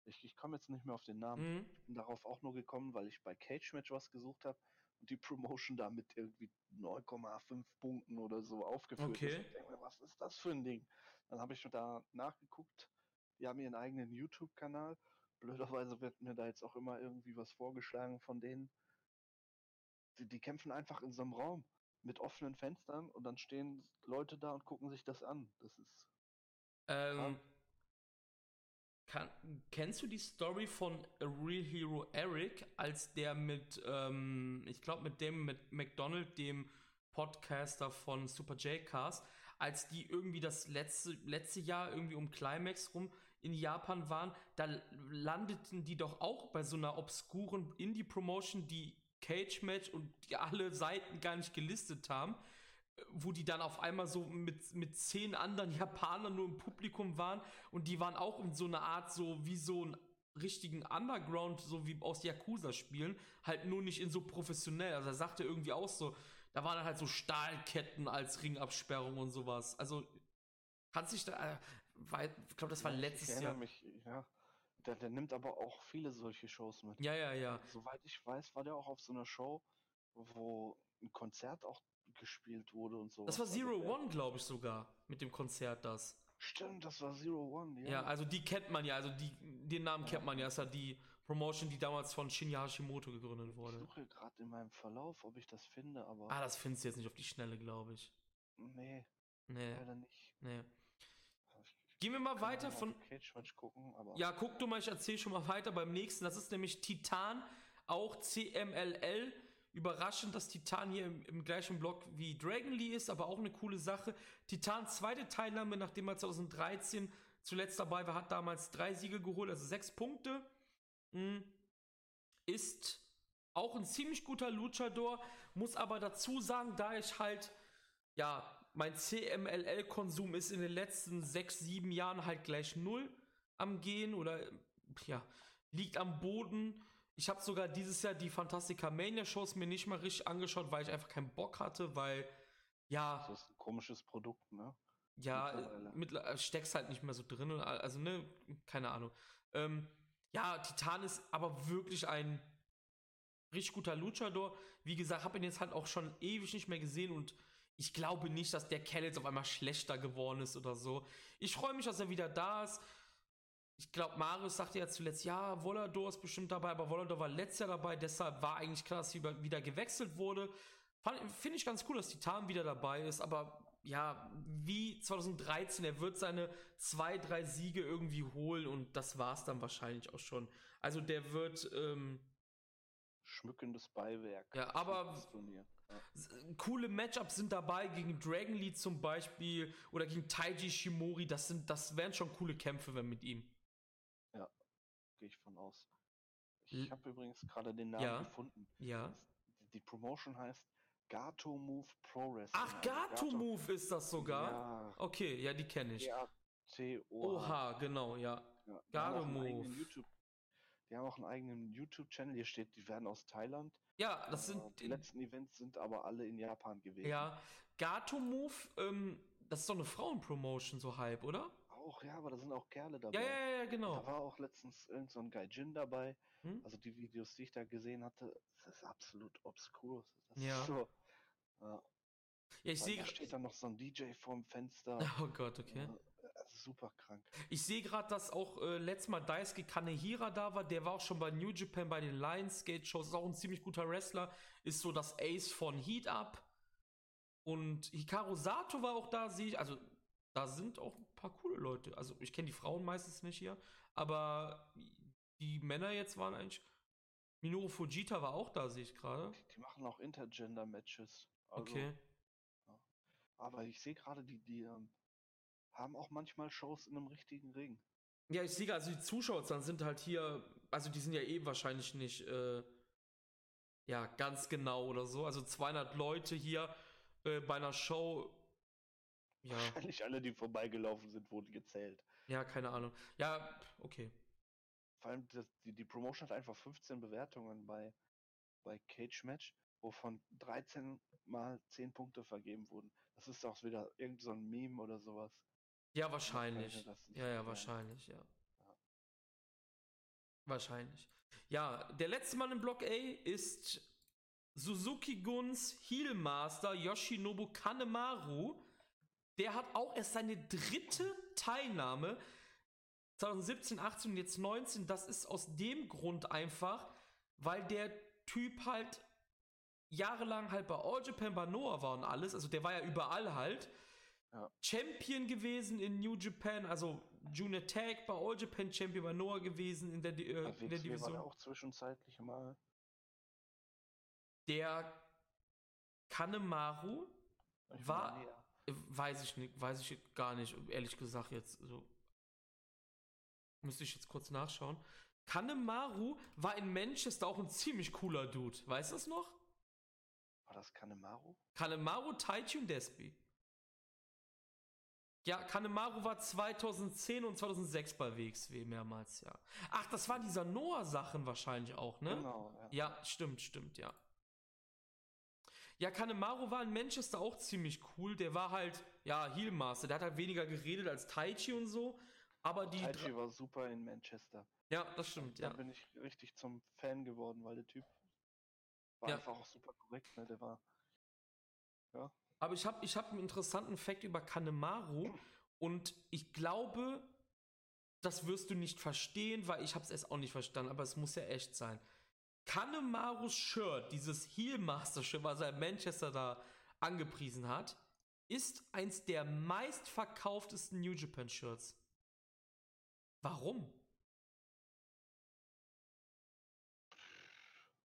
Ich, ich komme jetzt nicht mehr auf den Namen. Mhm. Ich bin darauf auch nur gekommen, weil ich bei Cage Match was gesucht habe und die Promotion da mit irgendwie 9,5 Punkten oder so aufgeführt Okay. ist. Ich denke mir, was ist das für ein Ding? Dann habe ich da nachgeguckt. Die haben ihren eigenen YouTube-Kanal. Blöderweise wird mir da jetzt auch immer irgendwie was vorgeschlagen von denen. Die, die kämpfen einfach in so einem Raum mit offenen Fenstern und dann stehen Leute da und gucken sich das an. Das ist Ähm, kann, kennst du die Story von A Real Hero Eric, als der mit, ähm, ich glaube, mit dem, mit McDonald, dem Podcaster von Super J-Cast, als die irgendwie das letzte, letzte Jahr irgendwie um Climax rum in Japan waren, da landeten die doch auch bei so einer obskuren Indie-Promotion, die Cage-Match und die alle Seiten gar nicht gelistet haben, wo die dann auf einmal so mit, mit zehn anderen Japanern nur im Publikum waren und die waren auch in so einer Art so wie so ein richtigen Underground, so wie aus Yakuza spielen, halt nur nicht in so professionell. Also er sagte irgendwie auch so, da waren halt so Stahlketten als Ringabsperrung und sowas. Also kann sich da, äh, weil, ich glaube, das war letztes ich Jahr. mich, ja. Der, der nimmt aber auch viele solche Shows mit. Ja, ja, ja. Soweit ich weiß, war der auch auf so einer Show, wo ein Konzert auch gespielt wurde und so. Das war Zero One, glaube ich sogar, mit dem Konzert das. Stimmt, das war Zero One, ja. Ja, also die kennt man ja, also die, den Namen kennt man ja, ist ja die Promotion, die damals von Shinya Hashimoto gegründet ich wurde. suche gerade in meinem Verlauf, ob ich das finde, aber Ah, das findest du jetzt nicht auf die Schnelle, glaube ich. nee, Nee, leider nicht. nee. Gehen wir mal kann weiter von. gucken, aber Ja, guck du mal, ich erzähl schon mal weiter beim nächsten. Das ist nämlich Titan, auch CMLL. Überraschend, dass Titan hier im, im gleichen Block wie Dragon Lee ist, aber auch eine coole Sache. Titan zweite Teilnahme, nachdem er 2013 zuletzt dabei war, hat damals drei Siege geholt, also sechs Punkte. Mm, Ist auch ein ziemlich guter Luchador, muss aber dazu sagen, da ich halt, ja, mein CMLL-Konsum ist in den letzten sechs, sieben Jahren halt gleich null am Gehen oder, ja, liegt am Boden. Ich habe sogar dieses Jahr die Fantastica Mania Shows mir nicht mal richtig angeschaut, weil ich einfach keinen Bock hatte, weil, ja, das ist ein komisches Produkt, ne? ja, mittlerweile steckst halt nicht mehr so drin. und Also, ne, keine Ahnung. Ähm, ja, Titan ist aber wirklich ein richtig guter Luchador. Wie gesagt, habe ihn jetzt halt auch schon ewig nicht mehr gesehen und ich glaube nicht, dass der Kerl jetzt auf einmal schlechter geworden ist oder so. Ich freue mich, dass er wieder da ist. Ich glaube, Marius sagte ja zuletzt, ja, Volador ist bestimmt dabei, aber Volador war letztes Jahr dabei, deshalb war eigentlich klar, dass sie über- wieder gewechselt wurde. Finde ich ganz cool, dass Titan wieder dabei ist, aber ja, wie 2013, er wird seine zwei, drei Siege irgendwie holen und das war's dann wahrscheinlich auch schon. Also der wird ähm, Schmückendes Beiwerk. Ja, aber- Ja. coole Matchups sind dabei gegen Dragon Lee zum Beispiel oder gegen Taiji Shimori. Das sind, das wären schon coole Kämpfe, wenn mit ihm. Gehe ich von aus. Ich habe übrigens gerade den Namen Ja. gefunden. Ja. Die Promotion heißt Gato Move Pro Wrestling. Ach, Also Gato Move ist das sogar. Ja, Okay, ja, die kenne ich. G-A-T-O. Oha, genau, ja. Ja, Gato Move. YouTube. Die haben auch einen eigenen YouTube-Channel. Hier steht, die werden aus Thailand. Ja, das Äh, sind die letzten Events sind aber alle in Japan gewesen. Ja, Gato Move, ähm, das ist doch eine Frauenpromotion, so halb, oder? Auch, ja, aber da sind auch Kerle dabei. Ja, ja, ja, Da genau. war auch letztens irgend so ein Gaijin dabei. Hm? Also die Videos, die ich da gesehen hatte, das ist absolut obskur. Das Ja. Ist so, ja. Ja, ich sehe. da steht dann noch so ein DJ vorm Fenster. Oh Gott, okay. Äh, super krank. Ich sehe gerade, dass auch äh, letztes Mal Daisuke Kanehira da war. Der war auch schon bei New Japan bei den Lionsgate Shows. Ist auch ein ziemlich guter Wrestler. Ist so das Ace von Heat Up. Und Hikaru Sato war auch da, sehe ich. Also, da sind auch ein paar coole Leute. Also, ich kenne die Frauen meistens nicht hier. Aber die Männer jetzt waren eigentlich. Minoru Fujita war auch da, sehe ich gerade. Die, machen auch Intergender-Matches. Also, Okay. Aber ich sehe gerade, die, die ähm, haben auch manchmal Shows in einem richtigen Ring. Ja, ich sehe, also die Zuschauerzahlen sind halt hier, also die sind ja eh wahrscheinlich nicht, äh, ja, ganz genau oder so. Also 200 Leute hier äh, bei einer Show. Ja, Wahrscheinlich alle, die vorbeigelaufen sind, wurden gezählt. ja, keine Ahnung. Ja, okay. Vor allem das, die, die Promotion hat einfach 15 Bewertungen bei, bei Cage Match, wovon 13 mal 10 Punkte vergeben wurden. Das ist auch wieder irgend so ein Meme oder sowas. Ja, wahrscheinlich. Ja, ja, wahrscheinlich, ja. Ja. Wahrscheinlich. Ja, der letzte Mann im Block A ist Suzuki Guns Heelmaster Yoshinobu Kanemaru. Der hat auch erst seine dritte Teilnahme 2017, 18 und jetzt 19. Das ist aus dem Grund einfach, weil der Typ halt jahrelang halt bei All Japan, bei Noah war und alles. Also der war ja überall halt. Ja. Champion gewesen in New Japan, also Junior Tag bei All Japan Champion bei Noah gewesen in der, äh, in der war Division. der auch zwischenzeitlich mal. Der Kanemaru Ich War-. Äh, Weiß ich nicht, weiß ich gar nicht, ehrlich gesagt jetzt so. Müsste ich jetzt kurz nachschauen. Kanemaru war in Manchester auch ein ziemlich cooler Dude. Weißt du es noch? War das Kanemaru? Kanemaru, Taichi und Despi. Ja, Kanemaru war 2010 und 2006 bei WXW mehrmals, ja. Ach, das waren dieser Noah-Sachen wahrscheinlich auch, ne? Genau, ja. Ja, stimmt, stimmt, ja. Ja, Kanemaru war in Manchester auch ziemlich cool. Der war halt, ja, Heelmaster. Der hat halt weniger geredet als Taichi und so. Aber die. Taichi war super in Manchester. Ja, das stimmt, Da ja. bin ich richtig zum Fan geworden, weil der Typ war Ja. einfach auch super korrekt, ne? Der war. Aber ich habe ich hab einen interessanten Fact über Kanemaru. Und ich glaube, das wirst du nicht verstehen, weil ich habe es erst auch nicht verstanden. Aber es muss ja echt sein. Kanemarus Shirt, dieses Heelmaster-Shirt, was er in Manchester da angepriesen hat, ist eins der meistverkauftesten New Japan Shirts. Warum?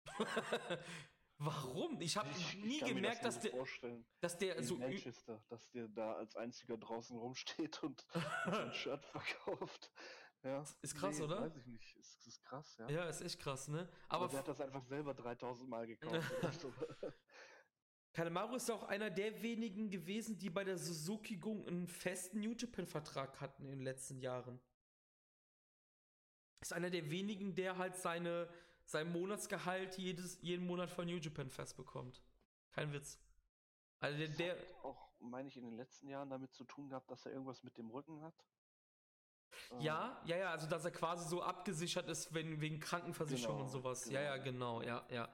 Warum? Ich habe nie gemerkt, das dass der, vorstellen. dass der in so. Manchester, dass der da als einziger draußen rumsteht und ein Shirt verkauft. Ja. Ist krass, Nee, oder? Weiß ich nicht. Ist, ist krass, ja. Ja, ist echt krass, ne? Aber Aber der hat das einfach selber 3000 Mal gekauft. Kanemaru ist auch einer der wenigen gewesen, die bei der Suzuki Gung einen festen New Japan-Vertrag hatten in den letzten Jahren. Ist einer der wenigen, der halt seine, sein Monatsgehalt jedes, jeden Monat von New Japan fest bekommt. Kein Witz. Also der, Das der hat auch, meine ich, in den letzten Jahren damit zu tun gehabt, dass er irgendwas mit dem Rücken hat. Äh, ja, ja, ja, also dass er quasi so abgesichert ist wenn, wegen Krankenversicherung und Genau, sowas. Ja, ja, genau, ja, ja.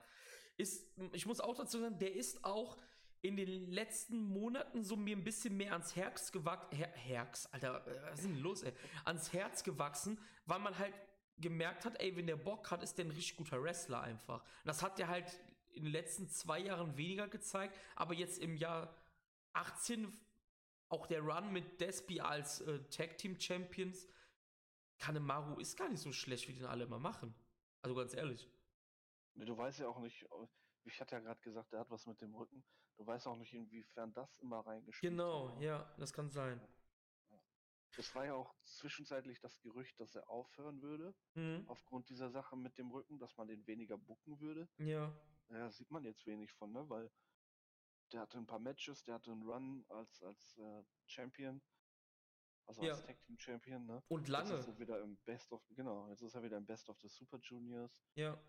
Ist, ich muss auch dazu sagen, der ist auch in den letzten Monaten so mir ein bisschen mehr ans Herz gewachsen. Her Herz, Alter, was ist denn los, ey? Ans Herz gewachsen, weil man halt gemerkt hat, ey, wenn der Bock hat, ist der ein richtig guter Wrestler einfach. Und das hat der halt in den letzten zwei Jahren weniger gezeigt, aber jetzt im Jahr 18 auch der Run mit Despi als äh, Tag Team Champions, Kanemaru ist gar nicht so schlecht, wie den alle immer machen. Also ganz ehrlich. Nee, Du weißt ja auch nicht, äh, ich hatte ja gerade gesagt, der hat was mit dem Rücken. Du weißt auch nicht, inwiefern das immer reingespielt Genau, hat. ja, das kann sein. Es war ja auch zwischenzeitlich das Gerücht, dass er aufhören würde, Mhm. aufgrund dieser Sache mit dem Rücken, dass man den weniger bucken würde. Ja. Ja, sieht man jetzt wenig von, ne? Weil der hatte ein paar Matches, der hatte einen Run als, als äh, Champion. Also Ja. als Tag Team Champion, ne? Und Jetzt lange. ist er wieder im Best of, genau, jetzt ist er wieder im Best of the Super Juniors. Ja.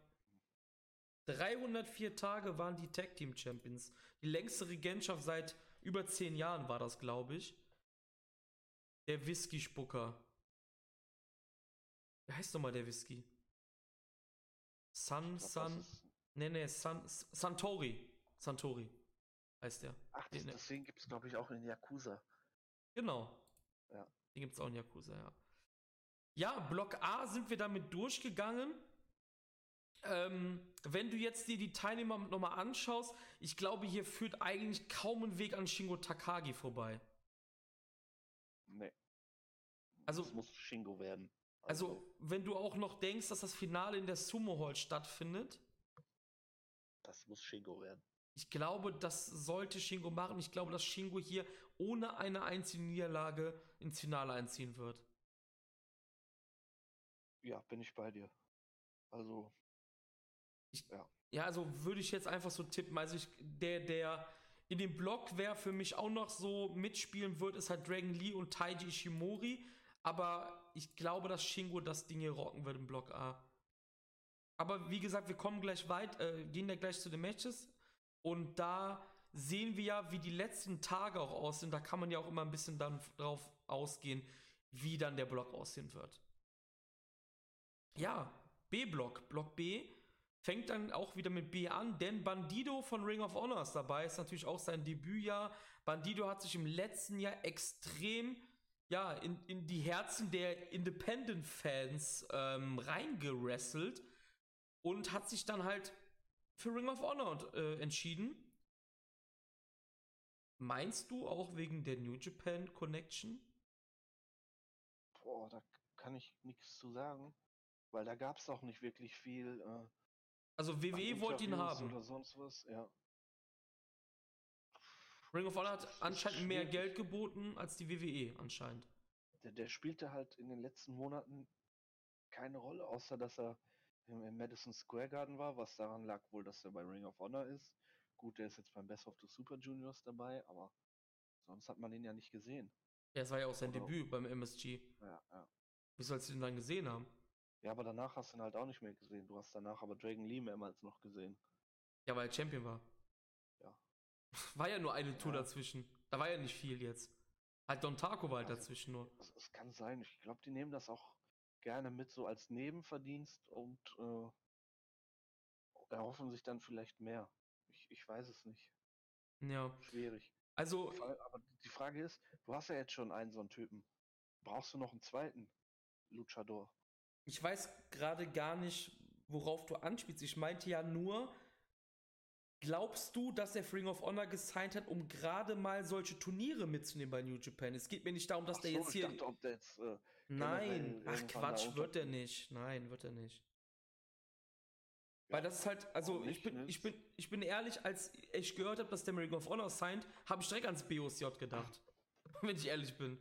304 Tage waren die Tag Team Champions. Die längste Regentschaft seit über 10 Jahren war das, glaube ich. Der Whisky-Spucker. Wie heißt nochmal der Whisky? Ich glaub, ist- Nee, nee, Sun, Santori. Santori heißt der. Ach, das, Den- deswegen gibt es, glaube ich, auch in Yakuza. Genau. Ja. Den gibt es auch in Yakuza, ja. Ja, Block A sind wir damit durchgegangen. Ähm, wenn du jetzt dir die Teilnehmer nochmal anschaust, ich glaube, hier führt eigentlich kaum ein Weg an Shingo Takagi vorbei. Nee. Also- das muss Shingo werden. Also, wenn du auch noch denkst, dass das Finale in der Sumo Hall stattfindet, das muss Shingo werden. ich glaube, das sollte Shingo machen. Ich glaube, dass Shingo hier ohne eine einzige Niederlage ins Finale einziehen wird. Ja, bin ich bei dir. Also, Ja, also würde ich jetzt einfach so tippen. Also ich, der, der in dem Block, wer für mich auch noch so mitspielen wird, ist halt Dragon Lee und Taiji Ishimori. Aber ich glaube, dass Shingo das Ding hier rocken wird im Block A. Aber wie gesagt, wir kommen gleich weit, äh, gehen ja gleich zu den Matches. Und da sehen wir ja, wie die letzten Tage auch aussehen. Da kann man ja auch immer ein bisschen dann drauf ausgehen, wie dann der Block aussehen wird. Ja, B-Block. Block B fängt dann auch wieder mit B an, denn Bandido von Ring of Honor ist dabei. Ist natürlich auch sein Debütjahr. Bandido hat sich im letzten Jahr extrem ja, in, in die Herzen der Independent-Fans ähm, reingerasselt und hat sich dann halt für Ring of Honor äh, entschieden. Meinst du auch wegen der New Japan Connection? boah, da kann ich nichts zu sagen, weil da gab es auch nicht wirklich viel. Äh, also WWE wollte ihn haben. Oder sonst was, ja. Ring of Honor hat anscheinend mehr Geld geboten als die WWE anscheinend. Der, der spielte halt in den letzten Monaten keine Rolle, außer dass er im, im, Madison Square Garden war, was daran lag wohl, dass er bei Ring of Honor ist. Gut, der ist jetzt beim Best of the Super Juniors dabei, aber sonst hat man ihn ja nicht gesehen. Ja, es war ja auch sein Oder Debüt beim MSG. Ja, ja. Wie sollst du ihn dann gesehen haben? Ja, aber danach hast du ihn halt auch nicht mehr gesehen. Du hast danach aber Dragon Lee mehrmals noch gesehen. Ja, weil er Champion war. Ja. War ja nur eine Tour ja. dazwischen. Da war ja nicht viel jetzt. Halt Don Taco war halt also, dazwischen nur. Es kann sein. Ich glaube, die nehmen das auch gerne mit so als Nebenverdienst und äh, erhoffen sich dann vielleicht mehr. Ich, ich weiß es nicht. Ja. Schwierig. Also. Aber die Frage ist, du hast ja jetzt schon einen so einen Typen. Brauchst du noch einen zweiten Luchador? Ich weiß gerade gar nicht, worauf du anspielst. Ich meinte ja nur, glaubst du, dass er Ring of Honor gesigned hat, um gerade mal solche Turniere mitzunehmen bei New Japan? Es geht mir nicht darum, dass Ach der so, jetzt hier. Dachte, der jetzt, äh, Nein, ach Quatsch, wird er nicht. Nein, wird er nicht. Weil das ist halt, also ich bin, ich bin, ich bin ehrlich, als ich gehört habe, dass der Ring of Honor signed, habe ich direkt ans BOSJ gedacht. Wenn ich ehrlich bin.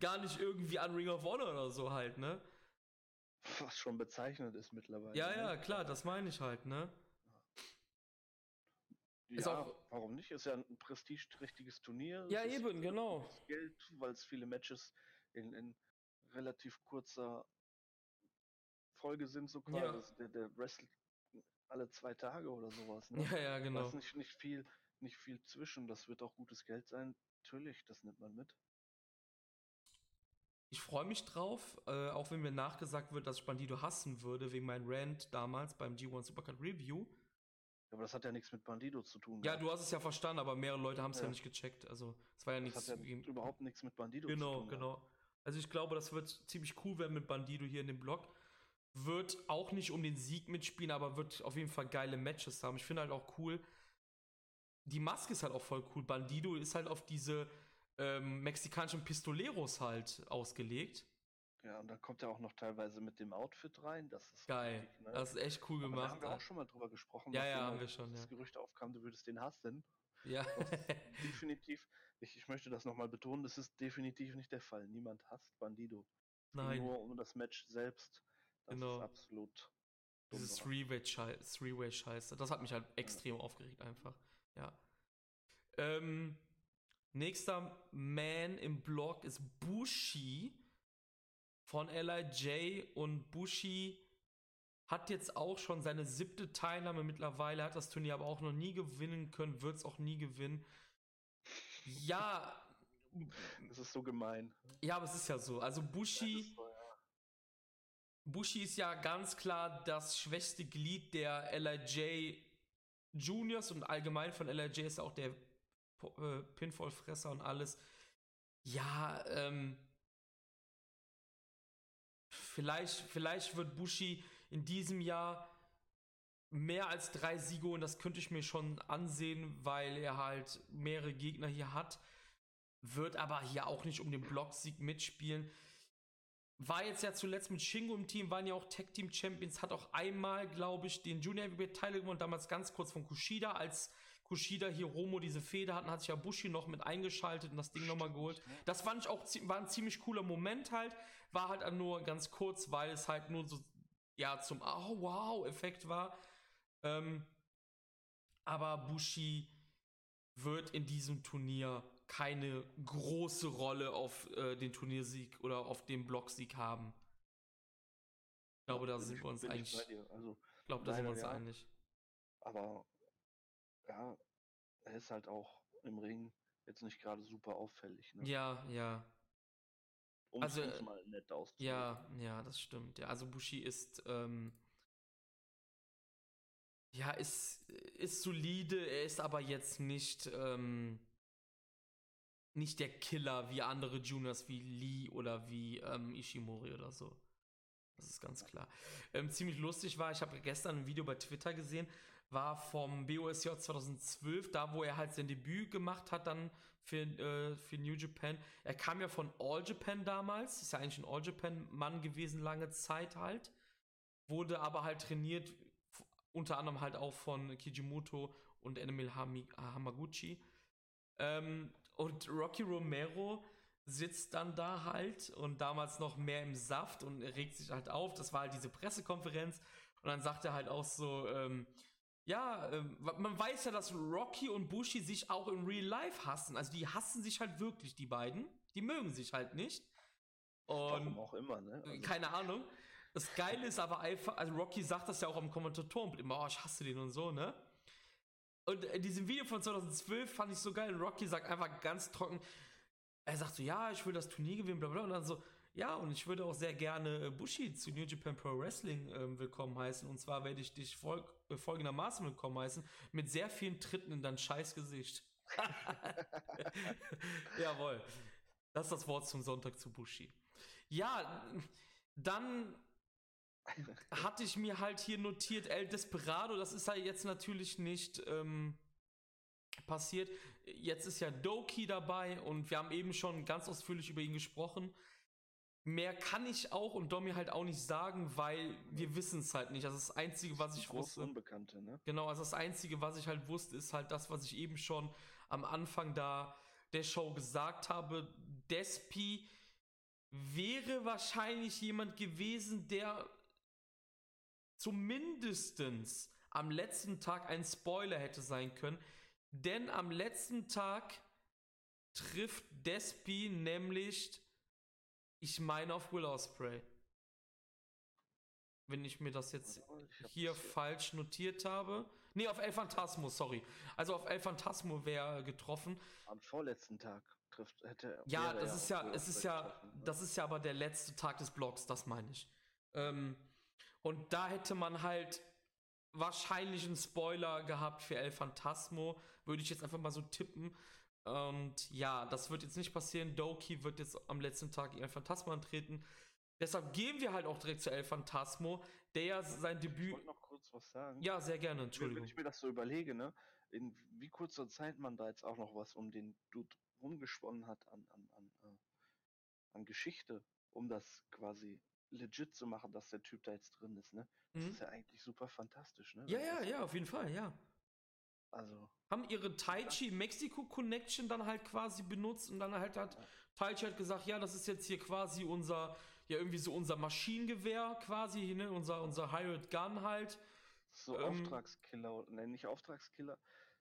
Gar nicht irgendwie an Ring of Honor oder so halt, ne? Was schon bezeichnet ist mittlerweile. Ja, ne? ja, klar, das meine ich halt, ne? Ja, ist auch, warum nicht? Ist ja ein prestigeträchtiges Turnier. Ja, eben, genau. Geld, weil es viele Matches in, in relativ kurzer Folge sind, so quasi. Ja. Der, der wrestelt alle zwei Tage oder sowas. Ne? Ja, ja, genau. Da ist nicht, nicht, viel, nicht viel zwischen. Das wird auch gutes Geld sein. Natürlich, das nimmt man mit. Ich freue mich drauf, äh, auch wenn mir nachgesagt wird, dass ich Bandido hassen würde, wegen meinem Rant damals beim G1 Supercut Review. Aber das hat ja nichts mit Bandido zu tun. Ja, du hast es ja verstanden, aber mehrere Leute haben es ja. ja. nicht gecheckt. Also, es war ja das nichts. Hat ja überhaupt nichts mit Bandido genau, zu tun. Genau, genau. Also, ich glaube, das wird ziemlich cool werden mit Bandido hier in dem Blog. Wird auch nicht um den Sieg mitspielen, aber wird auf jeden Fall geile Matches haben. Ich finde halt auch cool. Die Maske ist halt auch voll cool. Bandido ist halt auf diese ähm, mexikanischen Pistoleros halt ausgelegt. Ja, und dann kommt er auch noch teilweise mit dem Outfit rein. Das ist geil. Richtig, ne? Das ist echt cool gemacht. Da haben wir auch schon mal drüber gesprochen. Ja, ja, haben wir schon. Das ja. Gerücht aufkam, du würdest den hassen. Ja. definitiv, ich, ich möchte das nochmal betonen, das ist definitiv nicht der Fall. Niemand hasst Bandido. Nein. Nur um das Match selbst. Das genau. ist absolut. Dieses Three-Way-Scheiße. Das hat mich halt extrem ja. aufgeregt, einfach. Ja. Ähm, nächster Man im Blog ist Bushi von LIJ und Bushi hat jetzt auch schon seine siebte Teilnahme mittlerweile, hat das Turnier aber auch noch nie gewinnen können, wird es auch nie gewinnen. Ja. Das ist so gemein. Ja, aber es ist ja so. Also Bushi. So, ja. Bushi ist ja ganz klar das schwächste Glied der LIJ Juniors und allgemein von LIJ ist auch der äh, Pinfall-Fresser und alles. Ja, ähm, Vielleicht, vielleicht wird Bushi in diesem Jahr mehr als drei Siege und das könnte ich mir schon ansehen, weil er halt mehrere Gegner hier hat. Wird aber hier auch nicht um den Blocksieg mitspielen. War jetzt ja zuletzt mit Shingo im Team, waren ja auch Tag Team Champions, hat auch einmal, glaube ich, den Junior Heavyweight Teil gewonnen, damals ganz kurz von Kushida, als Kushida hier Romo diese Feder hatten, hat sich ja Bushi noch mit eingeschaltet und das Ding nochmal geholt. Das fand ich auch, war ein ziemlich cooler Moment halt, war halt nur ganz kurz, weil es halt nur so, ja, zum Oh, wow, Effekt war. Ähm, aber Bushi wird in diesem Turnier keine große Rolle auf äh, den Turniersieg oder auf den Blocksieg haben. Ich glaube, da sind wir uns eigentlich. Ich also, glaube, da sind wir uns ja. einig. Aber ja, er ist halt auch im Ring jetzt nicht gerade super auffällig. Ne? Ja, ja. Um also, es mal nett auszudrücken. Ja, ja, das stimmt. Ja, also Bushi ist, ähm, ja, ist, ist solide, er ist aber jetzt nicht, ähm, nicht der Killer wie andere Juniors wie Lee oder wie ähm, Ishimori oder so. Das ist ganz klar. Ähm, ziemlich lustig war, ich habe gestern ein Video bei Twitter gesehen, war vom BOSJ 2012, da wo er halt sein Debüt gemacht hat, dann für, äh, für New Japan. Er kam ja von All Japan damals, ist ja eigentlich ein All Japan-Mann gewesen, lange Zeit halt. Wurde aber halt trainiert, unter anderem halt auch von Kijimoto und Enemil Hamaguchi. Ähm, und Rocky Romero sitzt dann da halt und damals noch mehr im Saft und regt sich halt auf. Das war halt diese Pressekonferenz. Und dann sagt er halt auch so, ähm, ja, ähm, man weiß ja, dass Rocky und Bushi sich auch im Real Life hassen. Also die hassen sich halt wirklich, die beiden. Die mögen sich halt nicht. Und Warum auch immer, ne? Also keine Ahnung. Das Geile ist aber einfach, also Rocky sagt das ja auch am Kommentatoren immer, oh, ich hasse den und so, ne? Und in diesem Video von 2012 fand ich so geil. Rocky sagt einfach ganz trocken, er sagt so, ja, ich will das Turnier gewinnen, bla bla. Und dann so, ja, und ich würde auch sehr gerne äh, Bushi zu New Japan Pro Wrestling äh, willkommen heißen. Und zwar werde ich dich folg äh, folgendermaßen willkommen heißen, mit sehr vielen Tritten in dein scheiß Gesicht. Jawohl. Das ist das Wort zum Sonntag zu Bushi. Ja, dann hatte ich mir halt hier notiert, El Desperado, das ist halt jetzt natürlich nicht ähm, passiert. Jetzt ist ja Doki dabei und wir haben eben schon ganz ausführlich über ihn gesprochen. Mehr kann ich auch und Domi halt auch nicht sagen, weil wir wissen es halt nicht. Also das Einzige, was ich wusste. Unbekannte, ne? Genau, also das Einzige, was ich halt wusste, ist halt das, was ich eben schon am Anfang da der Show gesagt habe. Despi wäre wahrscheinlich jemand gewesen, der zumindestens am letzten Tag ein Spoiler hätte sein können. Denn am letzten Tag trifft Despi nämlich, ich meine, auf Will Osprey. Wenn ich mir das jetzt hier falsch notiert habe. Nee, auf El Phantasmo, sorry. Also auf El Phantasmo wäre getroffen. Am vorletzten Tag trifft hätte Ja, das ist ja, es ist ja, ne? das ist ja aber der letzte Tag des Blogs, das meine ich. Ähm, und da hätte man halt wahrscheinlich einen Spoiler gehabt für El Phantasmo. Würde ich jetzt einfach mal so tippen. Und ja, das wird jetzt nicht passieren. Doki wird jetzt am letzten Tag gegen El Phantasmo antreten. Deshalb gehen wir halt auch direkt zu El Phantasmo, der ja sein Debüt. Ich wollte noch kurz was sagen. Ja, sehr gerne, Entschuldigung. Wenn ich mir das so überlege, ne, in wie kurzer Zeit man da jetzt auch noch was um den Dude rumgesponnen hat an, an, an, äh, an Geschichte, um das quasi legit zu machen, dass der Typ da jetzt drin ist, ne? Das mhm. ist ja eigentlich super fantastisch, ne? Ja, ja, ja, auf jeden Fall, ja. Also. Haben ihre Taichi Mexiko Connection dann halt quasi benutzt und dann halt hat ja. Taichi halt gesagt, ja, das ist jetzt hier quasi unser, ja, irgendwie so unser Maschinengewehr quasi, ne? Unser, unser Hired Gun halt. So ähm, Auftragskiller, ne, nicht Auftragskiller.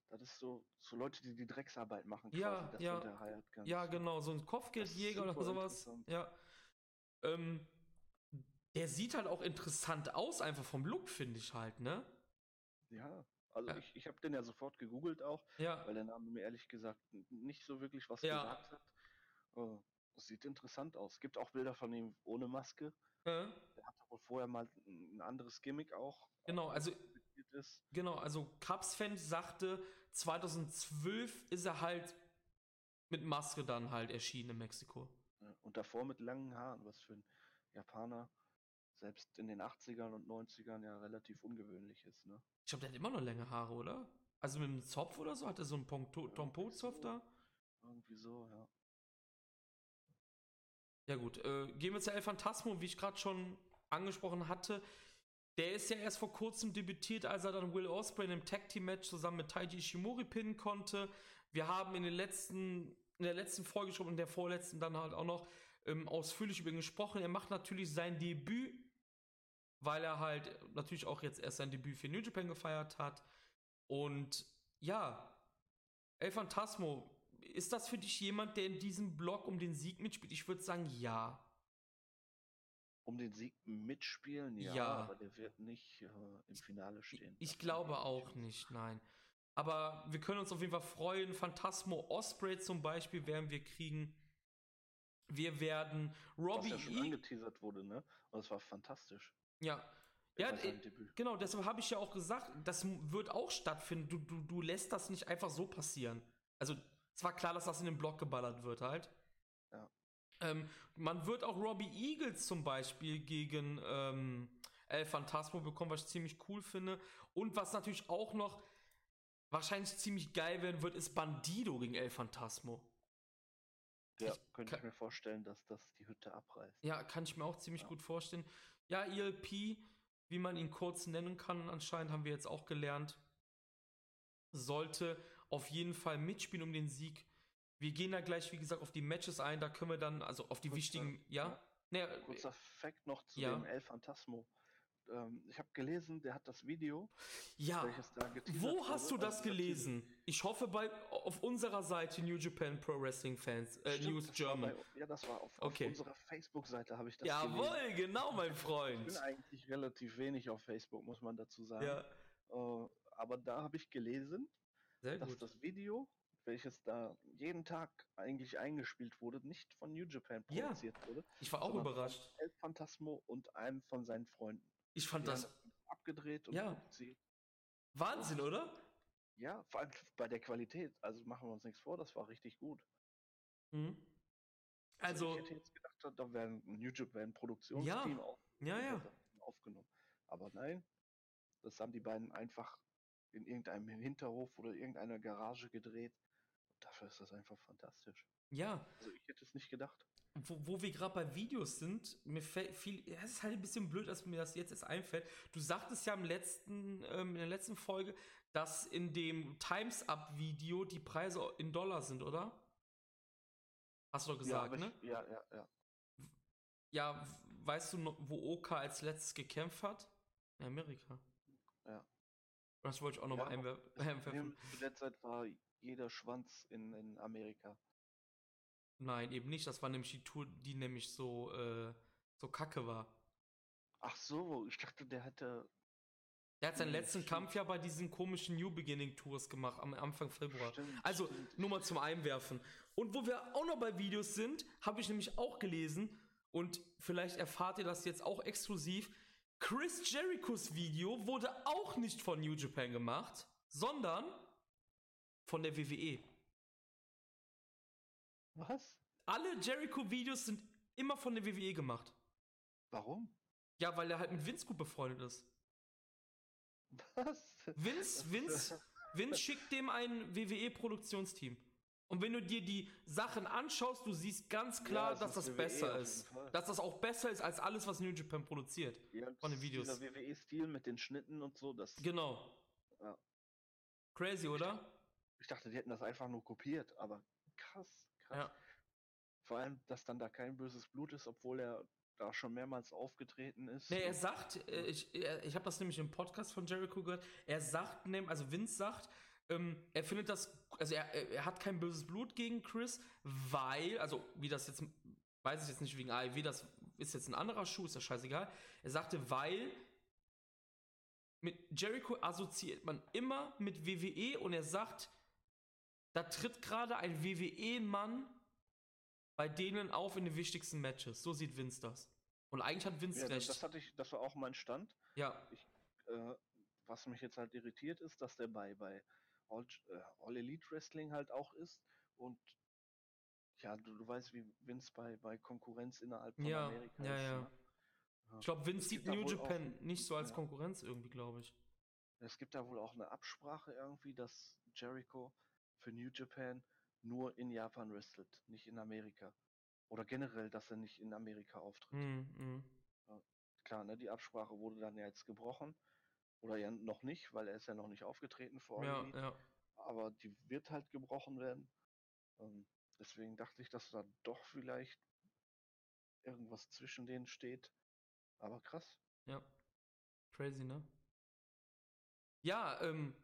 Das ist so, so Leute, die die Drecksarbeit machen, quasi, ja, ja, Ja, genau, so ein Kopfgeldjäger oder sowas. Ja. Ähm, der sieht halt auch interessant aus, einfach vom Look, finde ich halt, ne? Ja, also ja. ich, ich habe den ja sofort gegoogelt auch, ja. weil der Name mir ehrlich gesagt nicht so wirklich was ja. gesagt hat. Oh, sieht interessant aus. Gibt auch Bilder von ihm ohne Maske. Ja. Der hat wohl vorher mal ein anderes Gimmick auch. Genau, also genau, also Cubs-Fan sagte, 2012 ist er halt mit Maske dann halt erschienen in Mexiko. Und davor mit langen Haaren, was für ein Japaner selbst in den 80ern und 90ern ja relativ ungewöhnlich ist, ne? Ich glaube, der hat immer noch längere Haare, oder? Also mit einem Zopf oder so? Hat er so einen Tompo-Zopf so, da? Irgendwie so, ja. Ja gut, äh, gehen wir zu El Phantasmo, wie ich gerade schon angesprochen hatte. Der ist ja erst vor kurzem debütiert, als er dann Will Ospreay in einem Tag Team Match zusammen mit Taiji Ishimori pinnen konnte. Wir haben in den letzten, in der letzten Folge schon und in der vorletzten dann halt auch noch ähm, ausführlich über ihn gesprochen. Er macht natürlich sein Debüt, weil er halt natürlich auch jetzt erst sein Debüt für New Japan gefeiert hat. Und ja, El Phantasmo, ist das für dich jemand, der in diesem Block um den Sieg mitspielt? Ich würde sagen, ja. Um den Sieg mitspielen, ja, ja. aber der wird nicht äh, im Finale stehen. Ich, ich glaube auch nicht, nein. Aber wir können uns auf jeden Fall freuen. Phantasmo Osprey zum Beispiel werden wir kriegen. Wir werden Robbie Was ja schon e angeteasert wurde, ne? Und es war fantastisch. Ja. Ja, äh, genau, deshalb habe ich ja auch gesagt, das wird auch stattfinden. Du, du, du lässt das nicht einfach so passieren. Also, es war klar, dass das in den Block geballert wird halt. Ja. Ähm, man wird auch Robbie Eagles zum Beispiel gegen ähm, El Phantasmo bekommen, was ich ziemlich cool finde. Und was natürlich auch noch wahrscheinlich ziemlich geil werden wird, ist Bandido gegen El Phantasmo. Ja, ich, könnte kann, ich mir vorstellen, dass das die Hütte abreißt. Ja, kann ich mir auch ziemlich ja. gut vorstellen. Ja, ELP, wie man ihn kurz nennen kann, anscheinend haben wir jetzt auch gelernt, sollte auf jeden Fall mitspielen um den Sieg. Wir gehen da gleich, wie gesagt, auf die Matches ein. Da können wir dann, also auf die Kurzer, wichtigen, ja? ja. Naja, Kurzer Fact noch zu ja. dem El Phantasmo. Ähm, ich habe gelesen, der hat das Video. Ja. Wo hast du das gelesen? Ich hoffe bei auf unserer Seite New Japan Pro Wrestling Fans äh, Stimmt, News German. Bei, ja, das war auf, okay. auf unserer Facebook-Seite habe ich das Jawohl, gelesen. genau, mein Freund. Ich bin eigentlich relativ wenig auf Facebook, muss man dazu sagen. Ja. Uh, aber da habe ich gelesen, Sehr dass gut. das Video welches da jeden Tag eigentlich eingespielt wurde, nicht von New Japan produziert ja, wurde. Ich war auch überrascht. El Phantasmo und einem von seinen Freunden. Ich fand das abgedreht und ja. produziert. Wahnsinn, oder? Ja, vor allem bei der Qualität. Also machen wir uns nichts vor, das war richtig gut. Mhm. Also, also, ich hätte jetzt gedacht, da wäre ein New Japan Produktionsteam ja, auf, ja, ja. aufgenommen. Aber nein, das haben die beiden einfach in irgendeinem Hinterhof oder irgendeiner Garage gedreht dafür ist das einfach fantastisch. Ja. Also ich hätte es nicht gedacht. Wo, wo wir gerade bei Videos sind, mir fällt viel, es ist halt ein bisschen blöd, dass mir das jetzt erst einfällt. Du sagtest ja im letzten, ähm, in der letzten Folge, dass in dem Times Up Video die Preise in Dollar sind, oder? Hast du doch gesagt, ja, ne? Ich, ja, ja, ja. Ja, weißt du, noch, wo Oka als letztes gekämpft hat? In Amerika. Ja. Das wollte ich auch noch ja, mal einwerfen. Zu der Zeit war jeder Schwanz in, in Amerika. Nein, eben nicht. Das war nämlich die Tour, die nämlich so, äh, so kacke war. Ach so, ich dachte, der hätte. Der hat seinen letzten Kampf ja bei diesen komischen New Beginning Tours gemacht am Anfang Februar. Stimmt, also stimmt. nur mal zum Einwerfen. Und wo wir auch noch bei Videos sind, habe ich nämlich auch gelesen und vielleicht erfahrt ihr das jetzt auch exklusiv. Chris Jerichos Video wurde auch nicht von New Japan gemacht, sondern von der WWE. Was? Alle Jericho-Videos sind immer von der WWE gemacht. Warum? Ja, weil er halt mit Vince gut befreundet ist. Was? Vince, Vince, Vince schickt dem ein WWE-Produktionsteam. Und wenn du dir die Sachen anschaust, du siehst ganz klar, ja, dass das, das besser ist. Dass das auch besser ist als alles, was New Japan produziert. Ja, von den Videos. Dieser WWE-Stil mit den Schnitten und so, das. Genau. Ja. Crazy, oder? Ich dachte, die hätten das einfach nur kopiert, aber krass, krass. Ja. Vor allem, dass dann da kein böses Blut ist, obwohl er da schon mehrmals aufgetreten ist. Nee, er sagt, äh, ich, ich habe das nämlich im Podcast von Jericho gehört, er sagt, also Vince sagt, ähm, er findet das, also er, er hat kein böses Blut gegen Chris, weil, also wie das jetzt, weiß ich jetzt nicht wegen AEW, das ist jetzt ein anderer Schuh, ist ja scheißegal. Er sagte, weil mit Jericho assoziiert man immer mit WWE und er sagt, da tritt gerade ein WWE-Mann bei denen auf in den wichtigsten Matches. So sieht Vince das. Und eigentlich hat Vince ja, recht. Das hatte ich, das war auch mein Stand. Ja. Ich, äh, was mich jetzt halt irritiert ist, dass der bei, bei All, äh, All Elite Wrestling halt auch ist. Und ja, du, du weißt, wie Vince bei, bei Konkurrenz innerhalb von ja, Amerika ja, ist. Ja. Ne? Ich glaube, Vince sieht New Japan auch, nicht so als ja. Konkurrenz irgendwie, glaube ich. Es gibt da wohl auch eine Absprache irgendwie, dass Jericho für New Japan nur in Japan wrestelt, nicht in Amerika. Oder generell, dass er nicht in Amerika auftritt. Mm, mm. Ja, klar, ne, die Absprache wurde dann ja jetzt gebrochen. Oder ja noch nicht, weil er ist ja noch nicht aufgetreten vor ja, ja. Aber die wird halt gebrochen werden. Ähm, deswegen dachte ich, dass da doch vielleicht irgendwas zwischen denen steht. Aber krass. Ja. Crazy, ne? Ja, ähm,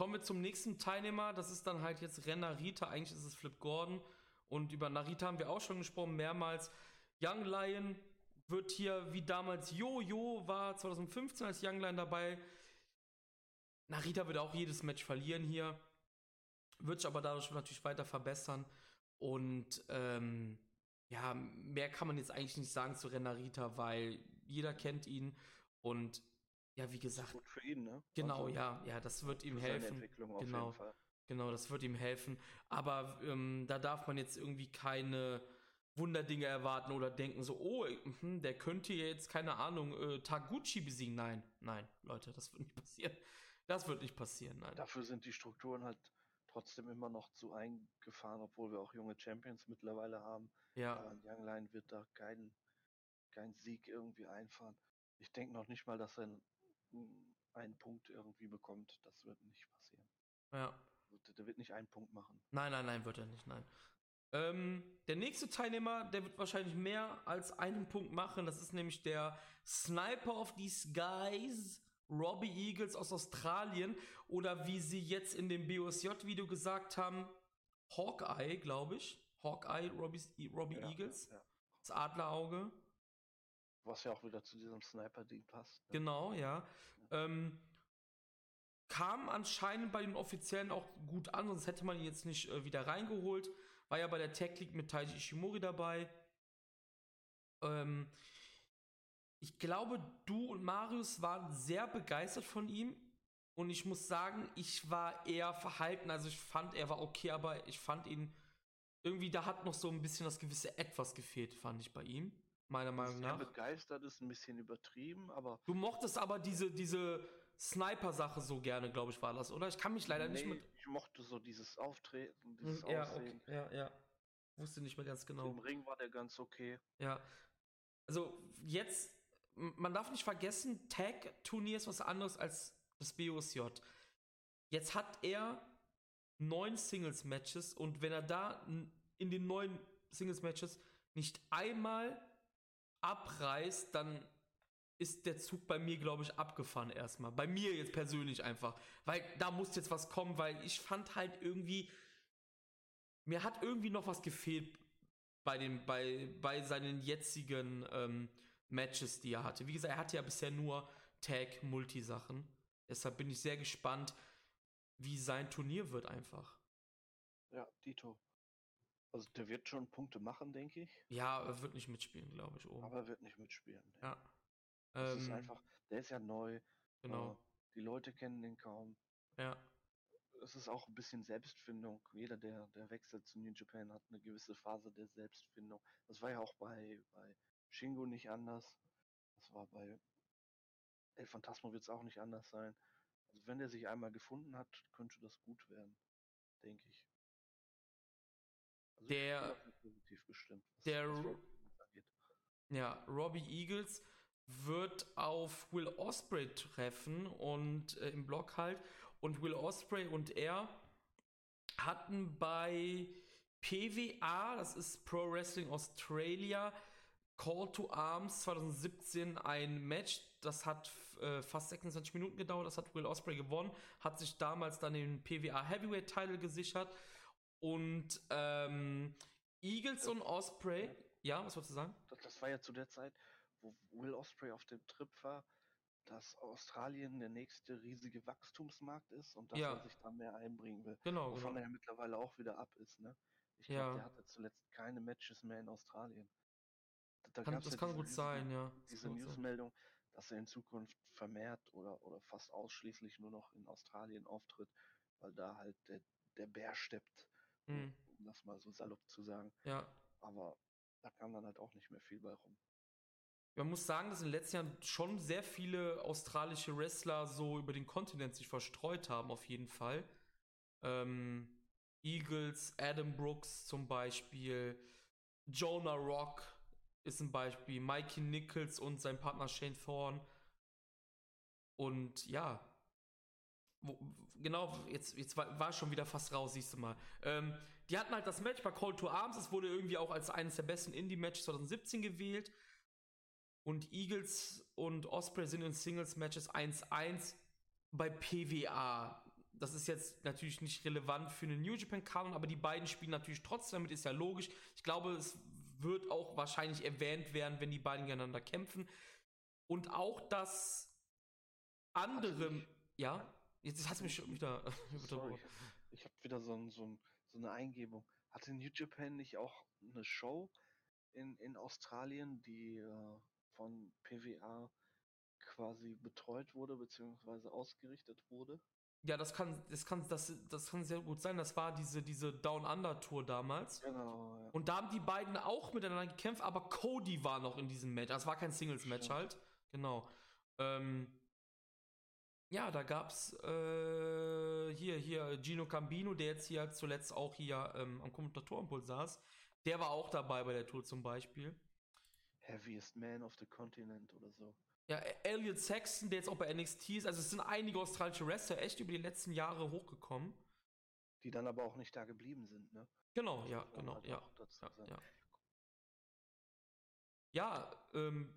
Kommen wir zum nächsten Teilnehmer. Das ist dann halt jetzt Ren Narita. Eigentlich ist es Flip Gordon. Und über Narita haben wir auch schon gesprochen, mehrmals. Young Lion wird hier wie damals Yo-Yo war 2015 als Young Lion dabei. Narita wird auch jedes Match verlieren hier. Wird sich aber dadurch natürlich weiter verbessern. Und ähm, ja, mehr kann man jetzt eigentlich nicht sagen zu Renarita, weil jeder kennt ihn. Und ja, wie gesagt. Gut für ihn, ne? Genau, also, ja, ja, das wird ihm helfen. genau, genau, das wird ihm helfen. Aber ähm, da darf man jetzt irgendwie keine Wunderdinge erwarten oder denken so, oh, hm, der könnte jetzt, keine Ahnung, äh, Taguchi besiegen. Nein, nein, Leute, das wird nicht passieren. Das wird nicht passieren, nein. Dafür sind die Strukturen halt trotzdem immer noch zu eingefahren, obwohl wir auch junge Champions mittlerweile haben. Ja. Aber ein Young Lion wird da keinen keinen Sieg irgendwie einfahren. Ich denke noch nicht mal, dass er einen, Punkt irgendwie bekommt. Das wird nicht passieren. Ja. Der wird nicht einen Punkt machen. Nein, nein, nein, wird er nicht, nein. Ähm, der nächste Teilnehmer, der wird wahrscheinlich mehr als einen Punkt machen. Das ist nämlich der Sniper of these guys, Robbie Eagles aus Australien. Oder wie sie jetzt in dem BOSJ-Video gesagt haben, Hawkeye, glaube ich. Hawkeye, Robbie, Robbie Ja, Eagles. ja. Das Adlerauge. Was ja auch wieder zu diesem Sniper-Ding passt. ne? Genau, ja. Ähm, kam anscheinend bei den Offiziellen auch gut an, sonst hätte man ihn jetzt nicht äh, wieder reingeholt. War ja bei der Tech League mit Taiji Ishimori dabei. Ähm, ich glaube, du und Marius waren sehr begeistert von ihm. Und ich muss sagen, ich war eher verhalten. Also ich fand, er war okay, aber ich fand ihn irgendwie, da hat noch so ein bisschen das gewisse Etwas gefehlt, fand ich bei ihm. Meiner Meinung nach. begeistert ist ein bisschen übertrieben, aber Du mochtest aber diese, diese Sniper-Sache so gerne, glaube ich, war das, oder? Ich kann mich leider nicht nee, mit. ich mochte so dieses Auftreten, dieses Hm, Ja, Aussehen. okay, ja, ja. Wusste nicht mehr ganz genau. Im Ring war der ganz okay. Ja. Also jetzt, man darf nicht vergessen, Tag-Turnier ist was anderes als das BOSJ. Jetzt hat er neun Singles-Matches und wenn er da in den neun Singles-Matches nicht einmal abreißt, dann ist der Zug bei mir, glaube ich, abgefahren erstmal. Bei mir jetzt persönlich einfach. Weil da muss jetzt was kommen, weil ich fand halt irgendwie, mir hat irgendwie noch was gefehlt bei, den, bei, bei seinen jetzigen ähm, Matches, die er hatte. Wie gesagt, er hatte ja bisher nur Tag-Multi-Sachen. Deshalb bin ich sehr gespannt, wie sein Turnier wird einfach. Ja, Dito. Also der wird schon Punkte machen, denke ich, Ja, er wird nicht mitspielen, glaube ich, oben. aber er wird nicht mitspielen. ne. ja. Das ist Ähm, einfach, der ist ja neu. Genau. äh, Die Leute kennen den kaum. Ja. Es ist auch ein bisschen Selbstfindung. Jeder, der, der wechselt zu New Japan, hat eine gewisse Phase der Selbstfindung. Das war ja auch bei, bei Shingo nicht anders. Das war bei El Phantasmo wird es auch nicht anders sein. Also wenn der sich einmal gefunden hat, könnte das gut werden, denke ich. Also Der- gestimmt, der. Ja, Robbie Eagles wird auf Will Osprey treffen und äh, im Block halt. Und Will Osprey und er hatten bei PWA, das ist Pro Wrestling Australia, Call to Arms 2017 ein Match. Das hat äh, fast 26 Minuten gedauert. Das hat Will Osprey gewonnen. Hat sich damals dann den PWA Heavyweight Title gesichert. Und ähm, Eagles und Osprey. Ja, was wolltest du sagen? Das, war ja zu der Zeit, wo Will Osprey auf dem Trip war, dass Australien der nächste riesige Wachstumsmarkt ist und dass Ja. er sich da mehr einbringen will. Genau, Wovon genau. er ja mittlerweile auch wieder ab ist, ne? Ich Ja. glaube, der hatte zuletzt keine Matches mehr in Australien. Da- Kann, das ja kann gut riesige- sein, ja. Das Diese. Newsmeldung, dass er in Zukunft vermehrt oder, oder fast ausschließlich nur noch in Australien auftritt, weil da halt der, der Bär steppt, Hm, um das mal so salopp zu sagen. ja. Aber da kam dann halt auch nicht mehr viel bei rum. Man muss sagen, dass in den letzten Jahren schon sehr viele australische Wrestler so über den Kontinent sich verstreut haben, auf jeden Fall. Ähm, Eagles, Adam Brooks zum Beispiel, Jonah Rock ist ein Beispiel, Mikey Nichols und sein Partner Shane Thorne. Und ja, wo, genau, jetzt, jetzt war, war schon wieder fast raus, siehst du mal. Ähm, die hatten halt das Match bei Call to Arms, es wurde irgendwie auch als eines der besten Indie-Matches 2017 gewählt. Und Eagles und Osprey sind in Singles-Matches 1-1 bei PWA. Das ist jetzt natürlich nicht relevant für einen New Japan Kanon, aber die beiden spielen natürlich trotzdem, damit ist ja logisch. Ich glaube, es wird auch wahrscheinlich erwähnt werden, wenn die beiden gegeneinander kämpfen. Und auch das andere, ja, jetzt hast du mich schon wieder Sorry, ich habe wieder so, ein, so, ein, so eine Eingebung. Hatte New Japan nicht auch eine Show in, in Australien, die äh, von PWA quasi betreut wurde, beziehungsweise ausgerichtet wurde? Ja, das kann, das kann, das, das kann sehr gut sein. Das war diese, diese Down Under Tour damals. Genau, ja. Und da haben die beiden auch miteinander gekämpft, aber Cody war noch in diesem Match. Das war kein Singles-Match Stimmt. halt. Genau. Ähm, Ja, da gab's äh, hier, hier Gino Cambino, der jetzt hier zuletzt auch hier ähm, am Kommentatorenpult saß. Der war auch dabei bei der Tour zum Beispiel. Heaviest Man of the Continent oder so. Ja, Elliot Saxon, der jetzt auch bei NXT ist. Also es sind einige australische Wrestler echt über die letzten Jahre hochgekommen. Die dann aber auch nicht da geblieben sind, ne? Genau, ja, genau, halt ja. Ja, ja. ja ähm,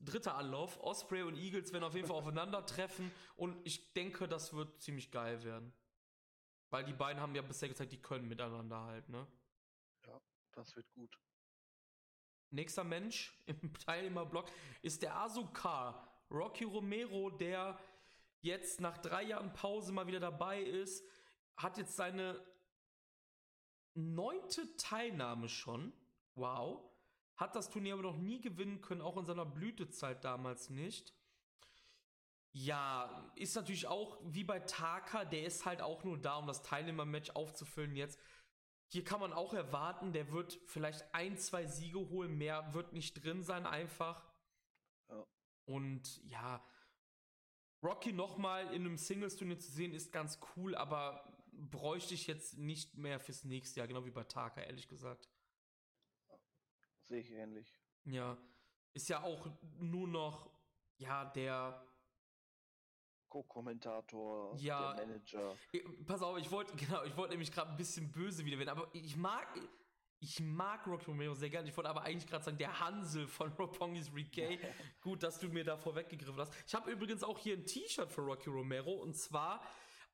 dritter Anlauf. Osprey und Eagles werden auf jeden Fall aufeinandertreffen und ich denke, das wird ziemlich geil werden. Weil die beiden haben ja bisher gezeigt, die können miteinander halt, ne? Ja, das wird gut. Nächster Mensch im Teilnehmerblock ist der Asuka. Rocky Romero, der jetzt nach drei Jahren Pause mal wieder dabei ist, hat jetzt seine neunte Teilnahme schon. Wow. Hat das Turnier aber noch nie gewinnen können, auch in seiner Blütezeit damals nicht. Ja, ist natürlich auch wie bei Taka, der ist halt auch nur da, um das Teilnehmermatch aufzufüllen jetzt. Hier kann man auch erwarten, der wird vielleicht ein, zwei Siege holen, mehr wird nicht drin sein einfach. Ja. Und ja, Rocky nochmal in einem Singles-Turnier zu sehen, ist ganz cool, aber bräuchte ich jetzt nicht mehr fürs nächste Jahr, genau wie bei Taka, ehrlich gesagt. Sehe ich ähnlich. Ja, ist ja auch nur noch, ja, der Co-Kommentator, ja, der Manager. Pass auf, ich wollte, genau, ich wollte nämlich gerade ein bisschen böse wieder werden, aber ich mag, ich mag Rocky Romero sehr gerne. Ich wollte aber eigentlich gerade sagen, der Hansel von Roppongi's Reggae. Gut, dass du mir da vorweggegriffen hast. Ich habe übrigens auch hier ein T-Shirt für Rocky Romero und zwar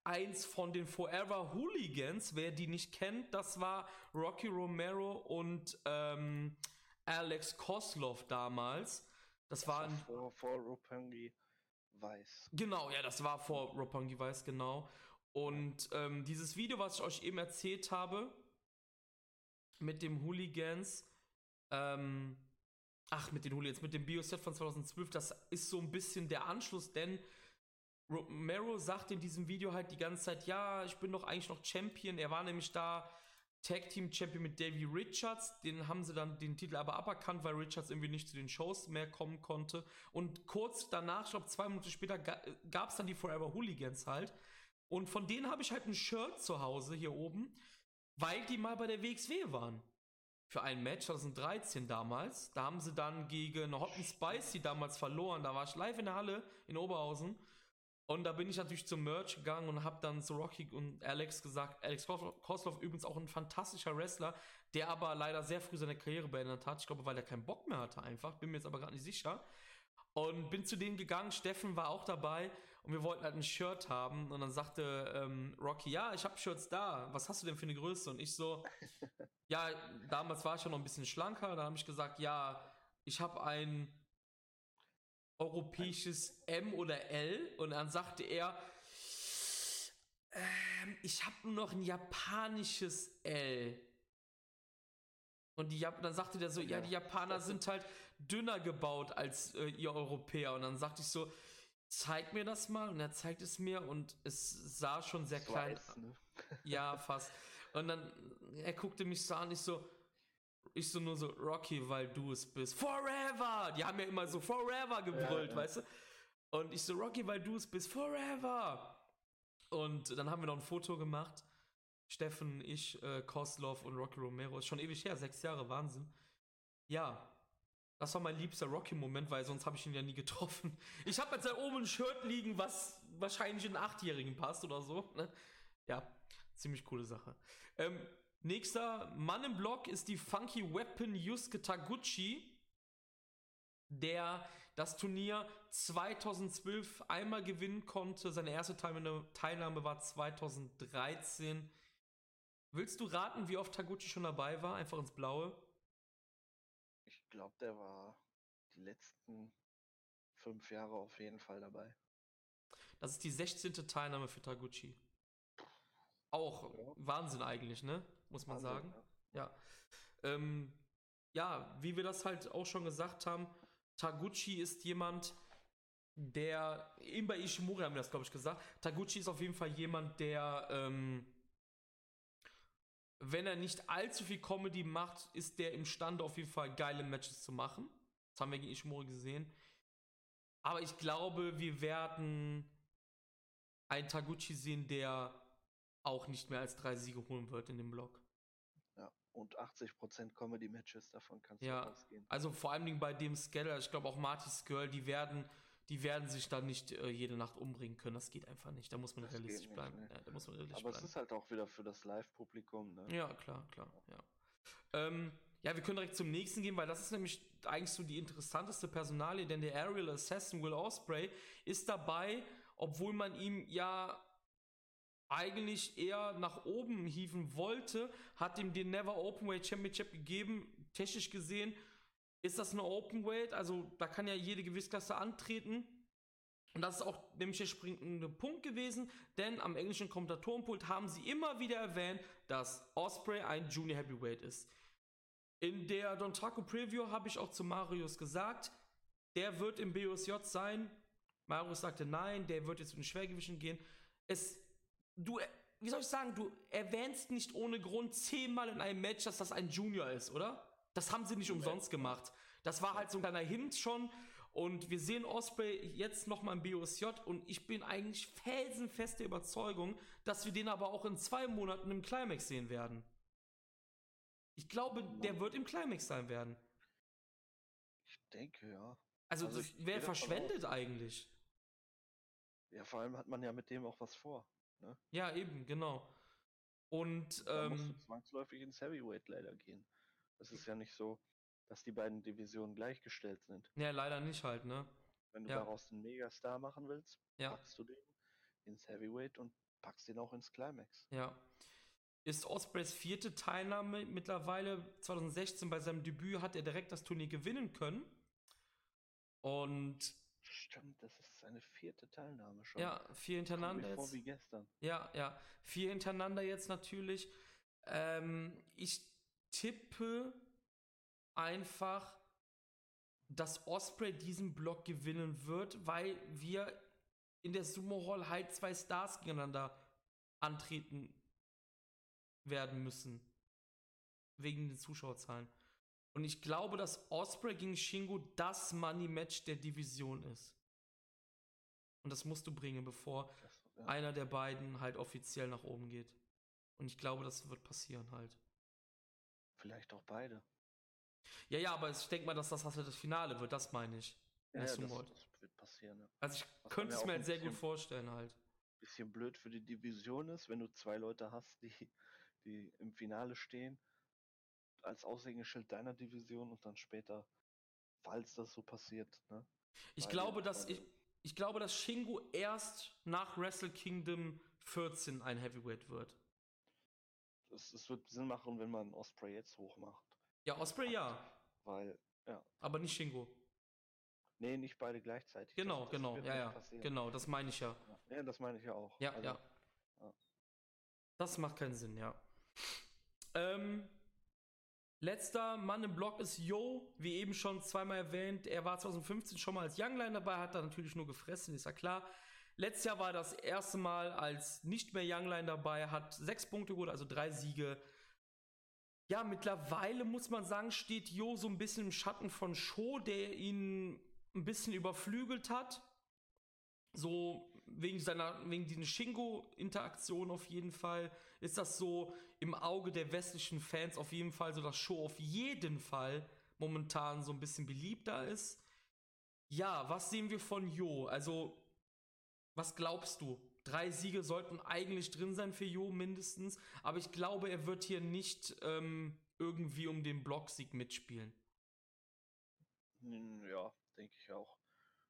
eins von den Forever Hooligans. Wer die nicht kennt, das war Rocky Romero und ähm, Alex Koslov damals. Das, das war ein. Vor, vor Roppongi Weiß. Genau, ja, das war vor Roppongi Weiß, genau. Und ähm, dieses Video, was ich euch eben erzählt habe, mit dem Hooligans, ähm, ach, mit den Hooligans, mit dem Bioset von 2012, das ist so ein bisschen der Anschluss, denn Romero sagt in diesem Video halt die ganze Zeit, ja, ich bin doch eigentlich noch Champion. Er war nämlich da Tag Team Champion mit Davey Richards. Den haben sie dann den Titel aber aberkannt, weil Richards irgendwie nicht zu den Shows mehr kommen konnte. Und kurz danach, ich glaube zwei Minuten später, gab es dann die Forever Hooligans halt. Und von denen habe ich halt ein Shirt zu Hause hier oben, weil die mal bei der WXW waren. Für ein Match 2013 damals. Da haben sie dann gegen Hot and Spicy damals verloren. Da war ich live in der Halle in Oberhausen. Und da bin ich natürlich zum Merch gegangen und habe dann zu Rocky und Alex gesagt, Alex Kosloff übrigens auch ein fantastischer Wrestler, der aber leider sehr früh seine Karriere beendet hat. Ich glaube, weil er keinen Bock mehr hatte einfach, bin mir jetzt aber gerade nicht sicher. Und bin zu denen gegangen, Steffen war auch dabei und wir wollten halt ein Shirt haben. Und dann sagte ähm, Rocky, ja, ich habe Shirts da, was hast du denn für eine Größe? Und ich so, ja, damals war ich ja noch ein bisschen schlanker, da habe ich gesagt, ja, ich habe ein europäisches M oder L und dann sagte er, ähm, ich habe nur noch ein japanisches L. Und die, dann sagte der so, ja, die Japaner sind halt dünner gebaut als äh, ihr Europäer. Und dann sagte ich so, zeig mir das mal. Und er zeigt es mir und es sah schon sehr klein. aus. Ne? Ja, fast. Und dann, er guckte mich so an, ich so, ich so nur so, Rocky, weil du es bist. Forever! Die haben ja immer so Forever gebrüllt, ja, weißt du? Und ich so, Rocky, weil du es bist. Forever! Und dann haben wir noch ein Foto gemacht. Steffen, ich, äh, Koslov und Rocky Romero. Ist schon ewig her, sechs Jahre, Wahnsinn. Ja, das war mein liebster Rocky-Moment, weil sonst habe ich ihn ja nie getroffen. Ich habe jetzt da oben ein Shirt liegen, was wahrscheinlich in einen Achtjährigen passt oder so. Ne? Ja, ziemlich coole Sache. Ähm, Nächster Mann im Block ist die Funky Weapon Yusuke Taguchi, der das Turnier 2012 einmal gewinnen konnte. Seine erste Teilnahme war 2013. Willst du raten, wie oft Taguchi schon dabei war? Einfach ins Blaue. Ich glaube, der war die letzten fünf Jahre auf jeden Fall dabei. Das ist die 16. Teilnahme für Taguchi. Auch ja. Wahnsinn eigentlich, ne? Muss man Wahnsinn, sagen. Ja. Ja. Ähm, ja, wie wir das halt auch schon gesagt haben, Taguchi ist jemand, der, eben bei Ishimori haben wir das, glaube ich, gesagt. Taguchi ist auf jeden Fall jemand, der, ähm, wenn er nicht allzu viel Comedy macht, ist der imstande, auf jeden Fall geile Matches zu machen. Das haben wir gegen Ishimori gesehen. Aber ich glaube, wir werden einen Taguchi sehen, der auch nicht mehr als drei Siege holen wird in dem Block. Und 80% Comedy-Matches davon kannst ja, du ausgehen. Also vor allem Dingen bei dem Skeller, ich glaube auch Marty's Girl, die werden, die werden sich dann nicht äh, jede Nacht umbringen können. Das geht einfach nicht. Da muss man das realistisch nicht, bleiben. Ne. Ja, da muss man realistisch Aber bleiben. es ist halt auch wieder für das Live-Publikum, ne? Ja, klar, klar, ja. Ähm, ja, wir können direkt zum nächsten gehen, weil das ist nämlich eigentlich so die interessanteste Personalie, denn der Aerial Assassin Will Osprey ist dabei, obwohl man ihm ja eigentlich eher nach oben hieven wollte, hat ihm den Never Openweight Championship gegeben. Technisch gesehen ist das eine Openweight, also da kann ja jede Gewichtsklasse antreten. Und das ist auch nämlich der springende Punkt gewesen, denn am englischen Kommentatorenpult haben sie immer wieder erwähnt, dass Osprey ein Junior Heavyweight ist. In der Don Taco Preview habe ich auch zu Marius gesagt, der wird im BOSJ sein. Marius sagte nein, der wird jetzt in den Schwergewichten gehen. Es du, wie soll ich sagen, du erwähnst nicht ohne Grund zehnmal in einem Match, dass das ein Junior ist, oder? Das haben sie nicht umsonst gemacht. Das war halt so ein kleiner Hint schon. Und wir sehen Osprey jetzt nochmal im BOSJ und ich bin eigentlich felsenfeste Überzeugung, dass wir den aber auch in zwei Monaten im Climax sehen werden. Ich glaube, der wird im Climax sein werden. Ich denke, ja. Also, also wäre verschwendet eigentlich. Ja, vor allem hat man ja mit dem auch was vor. Ne? Ja, eben, genau. Und da ähm, musst du zwangsläufig ins Heavyweight leider gehen. Es ist ja nicht so, dass die beiden Divisionen gleichgestellt sind. Ja, leider nicht halt, ne? Wenn du ja. daraus einen Megastar machen willst, ja. packst du den ins Heavyweight und packst den auch ins Climax. Ja. Ist Ospreys vierte Teilnahme mittlerweile 2016 bei seinem Debüt hat er direkt das Turnier gewinnen können. Und Stimmt, das ist seine vierte Teilnahme schon. Ja, vier hintereinander jetzt. wie gestern. Ja, ja, vier hintereinander jetzt natürlich. Ähm, ich tippe einfach, dass Osprey diesen Block gewinnen wird, weil wir in der Sumo Hall halt zwei Stars gegeneinander antreten werden müssen. Wegen den Zuschauerzahlen. Und ich glaube, dass Osprey gegen Shingo das Money Match der Division ist. Und das musst du bringen, bevor ja. einer der beiden halt offiziell nach oben geht. Und ich glaube, das wird passieren halt. Vielleicht auch beide. Ja, ja, aber ich denke mal, dass das halt das Finale wird, das meine ich. Ja, ja das, das, wird passieren. Ja. Also ich Was könnte es mir halt sehr gut vorstellen halt. Bisschen blöd für die Division ist, wenn du zwei Leute hast, die, die im Finale stehen als Aushängeschild deiner Division und dann später, falls das so passiert. Ne? Ich glaube, dass ich, ich glaube, dass Shingo erst nach Wrestle Kingdom 14 ein Heavyweight wird. Es, es wird Sinn machen, wenn man Osprey jetzt hochmacht. Ja, Osprey ja. Weil, ja. Aber nicht Shingo. Nee, nicht beide gleichzeitig. Genau, das, das genau, ja, ja. Passieren. Genau, das meine ich ja. Ja, das meine ich ja auch. Ja, also, ja. ja. Das macht keinen Sinn, ja. Ähm, Letzter Mann im Block ist Yo, wie eben schon zweimal erwähnt. Er war 2015 schon mal als Youngline dabei, hat da natürlich nur gefressen, ist ja klar. Letztes Jahr war das erste Mal als nicht mehr Youngline dabei, hat sechs Punkte geholt, also drei Siege. Ja, mittlerweile muss man sagen, steht Jo so ein bisschen im Schatten von Sho, der ihn ein bisschen überflügelt hat. So wegen seiner, wegen diesen Shingo-Interaktion auf jeden Fall ist das so im Auge der westlichen Fans auf jeden Fall so, dass Show auf jeden Fall momentan so ein bisschen beliebter ist. Ja, was sehen wir von Jo? Also, was glaubst du? Drei Siege sollten eigentlich drin sein für Jo mindestens, aber ich glaube, er wird hier nicht ähm, irgendwie um den Blocksieg mitspielen. Hm, ja, denke ich auch.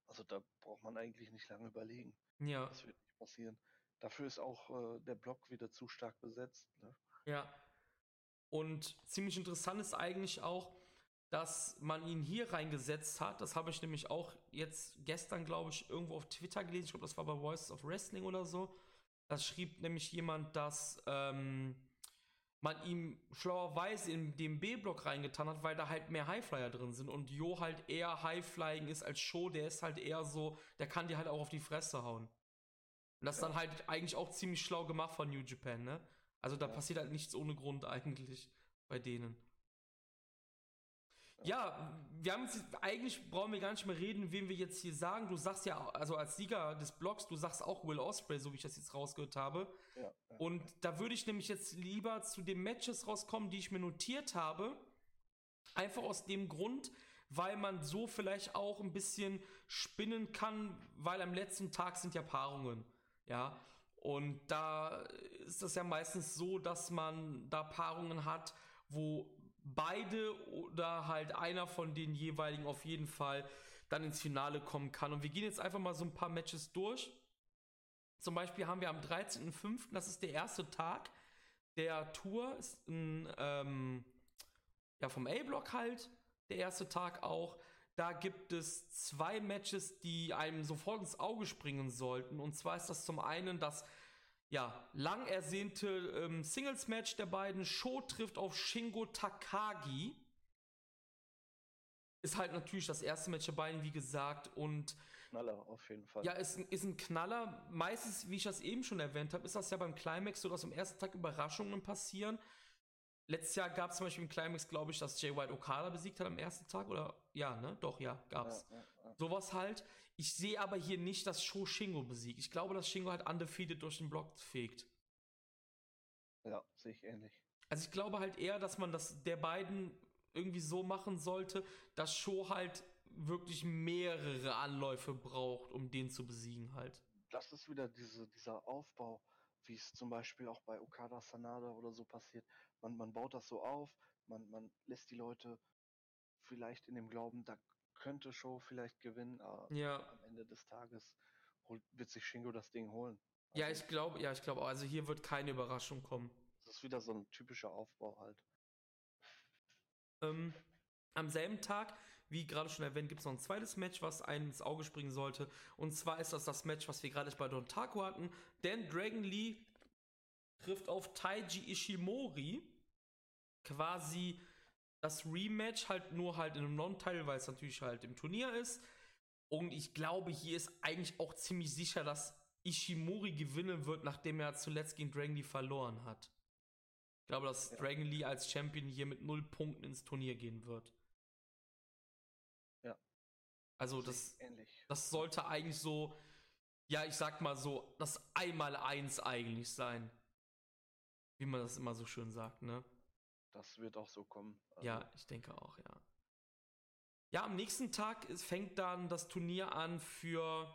Also da braucht man eigentlich nicht lange überlegen. Ja. Das wird nicht passieren. Dafür ist auch äh, der Block wieder zu stark besetzt. Ne? Ja. Und ziemlich interessant ist eigentlich auch, dass man ihn hier reingesetzt hat. Das habe ich nämlich auch jetzt gestern, glaube ich, irgendwo auf Twitter gelesen. Ich glaube, das war bei Voices of Wrestling oder so. Da schrieb nämlich jemand, dass ähm, man ihm schlauerweise in den B-Block reingetan hat, weil da halt mehr Highflyer drin sind und Jo halt eher Highflying ist als Show, der ist halt eher so, der kann dir halt auch auf die Fresse hauen. Und das ist dann halt eigentlich auch ziemlich schlau gemacht von New Japan, ne? Also da ja. passiert halt nichts ohne Grund eigentlich bei denen. Ja, wir haben jetzt, eigentlich brauchen wir gar nicht mehr reden, wen wir jetzt hier sagen. Du sagst ja, also als Sieger des Blogs, du sagst auch Will Osprey, so wie ich das jetzt rausgehört habe. Ja. Und da würde ich nämlich jetzt lieber zu den Matches rauskommen, die ich mir notiert habe. Einfach aus dem Grund, weil man so vielleicht auch ein bisschen spinnen kann, weil am letzten Tag sind ja Paarungen. Ja. Und da ist das ja meistens so, dass man da Paarungen hat, wo beide oder halt einer von den jeweiligen auf jeden Fall dann ins Finale kommen kann. Und wir gehen jetzt einfach mal so ein paar Matches durch. Zum Beispiel haben wir am 13.05., das ist der erste Tag der Tour, ist ein, ähm, ja, vom A-Block halt, der erste Tag auch. Da gibt es zwei Matches, die einem sofort ins Auge springen sollten. Und zwar ist das zum einen das ja, lang ersehnte ähm, Singles-Match der beiden. Sho trifft auf Shingo Takagi. Ist halt natürlich das erste Match der beiden, wie gesagt. Und Knaller, auf jeden Fall. Ja, ist, ist ein Knaller. Meistens, wie ich das eben schon erwähnt habe, ist das ja beim Climax so, dass am ersten Tag Überraschungen passieren. Letztes Jahr gab es zum Beispiel im Climax, glaube ich, dass Jay White Okada besiegt hat am ersten Tag. Oder ja, ne? Doch, ja, gab's. Ja, ja, ja. Sowas halt. Ich sehe aber hier nicht, dass Sho Shingo besiegt. Ich glaube, dass Shingo halt undefeated durch den Block fegt. Ja, sehe ich ähnlich. Also ich glaube halt eher, dass man das der beiden irgendwie so machen sollte, dass Sho halt wirklich mehrere Anläufe braucht, um den zu besiegen halt. Das ist wieder diese, dieser Aufbau, wie es zum Beispiel auch bei Okada Sanada oder so passiert. Man, man baut das so auf, man, man lässt die Leute vielleicht in dem Glauben, da könnte Show vielleicht gewinnen, aber ja. am Ende des Tages holt, wird sich Shingo das Ding holen. Also ja, ich glaube, ja, ich glaube, also hier wird keine Überraschung kommen. Das ist wieder so ein typischer Aufbau halt. Ähm, am selben Tag, wie gerade schon erwähnt, gibt es noch ein zweites Match, was einem ins Auge springen sollte. Und zwar ist das das Match, was wir gerade bei Don Taco hatten. Denn Dragon Lee trifft auf Taiji Ishimori. Quasi das Rematch halt nur halt in einem Non-Title, weil es natürlich halt im Turnier ist. Und ich glaube, hier ist eigentlich auch ziemlich sicher, dass Ishimori gewinnen wird, nachdem er zuletzt gegen Dragon Lee verloren hat. Ich glaube, dass ja. Dragon Lee als Champion hier mit null Punkten ins Turnier gehen wird. Ja. Also das, das sollte eigentlich so, ja, ich sag mal so, das Einmal-Eins eigentlich sein. Wie man das immer so schön sagt, ne? Das wird auch so kommen. Also ja, ich denke auch, ja. Ja, am nächsten Tag ist, fängt dann das Turnier an für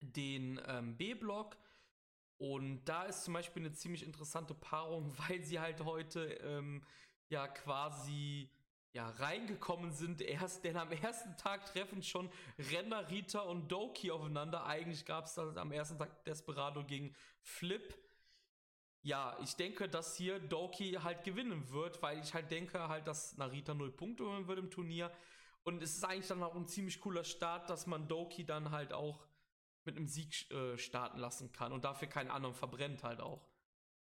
den ähm, B-Block. Und da ist zum Beispiel eine ziemlich interessante Paarung, weil sie halt heute ähm, ja quasi ja, reingekommen sind. Erst, denn am ersten Tag treffen schon Renner, Rita und Doki aufeinander. Eigentlich gab es am ersten Tag Desperado gegen Flip ja, ich denke, dass hier Doki halt gewinnen wird, weil ich halt denke halt, dass Narita null Punkte holen wird im Turnier. Und es ist eigentlich dann auch ein ziemlich cooler Start, dass man Doki dann halt auch mit einem Sieg äh, starten lassen kann und dafür keinen anderen verbrennt halt auch.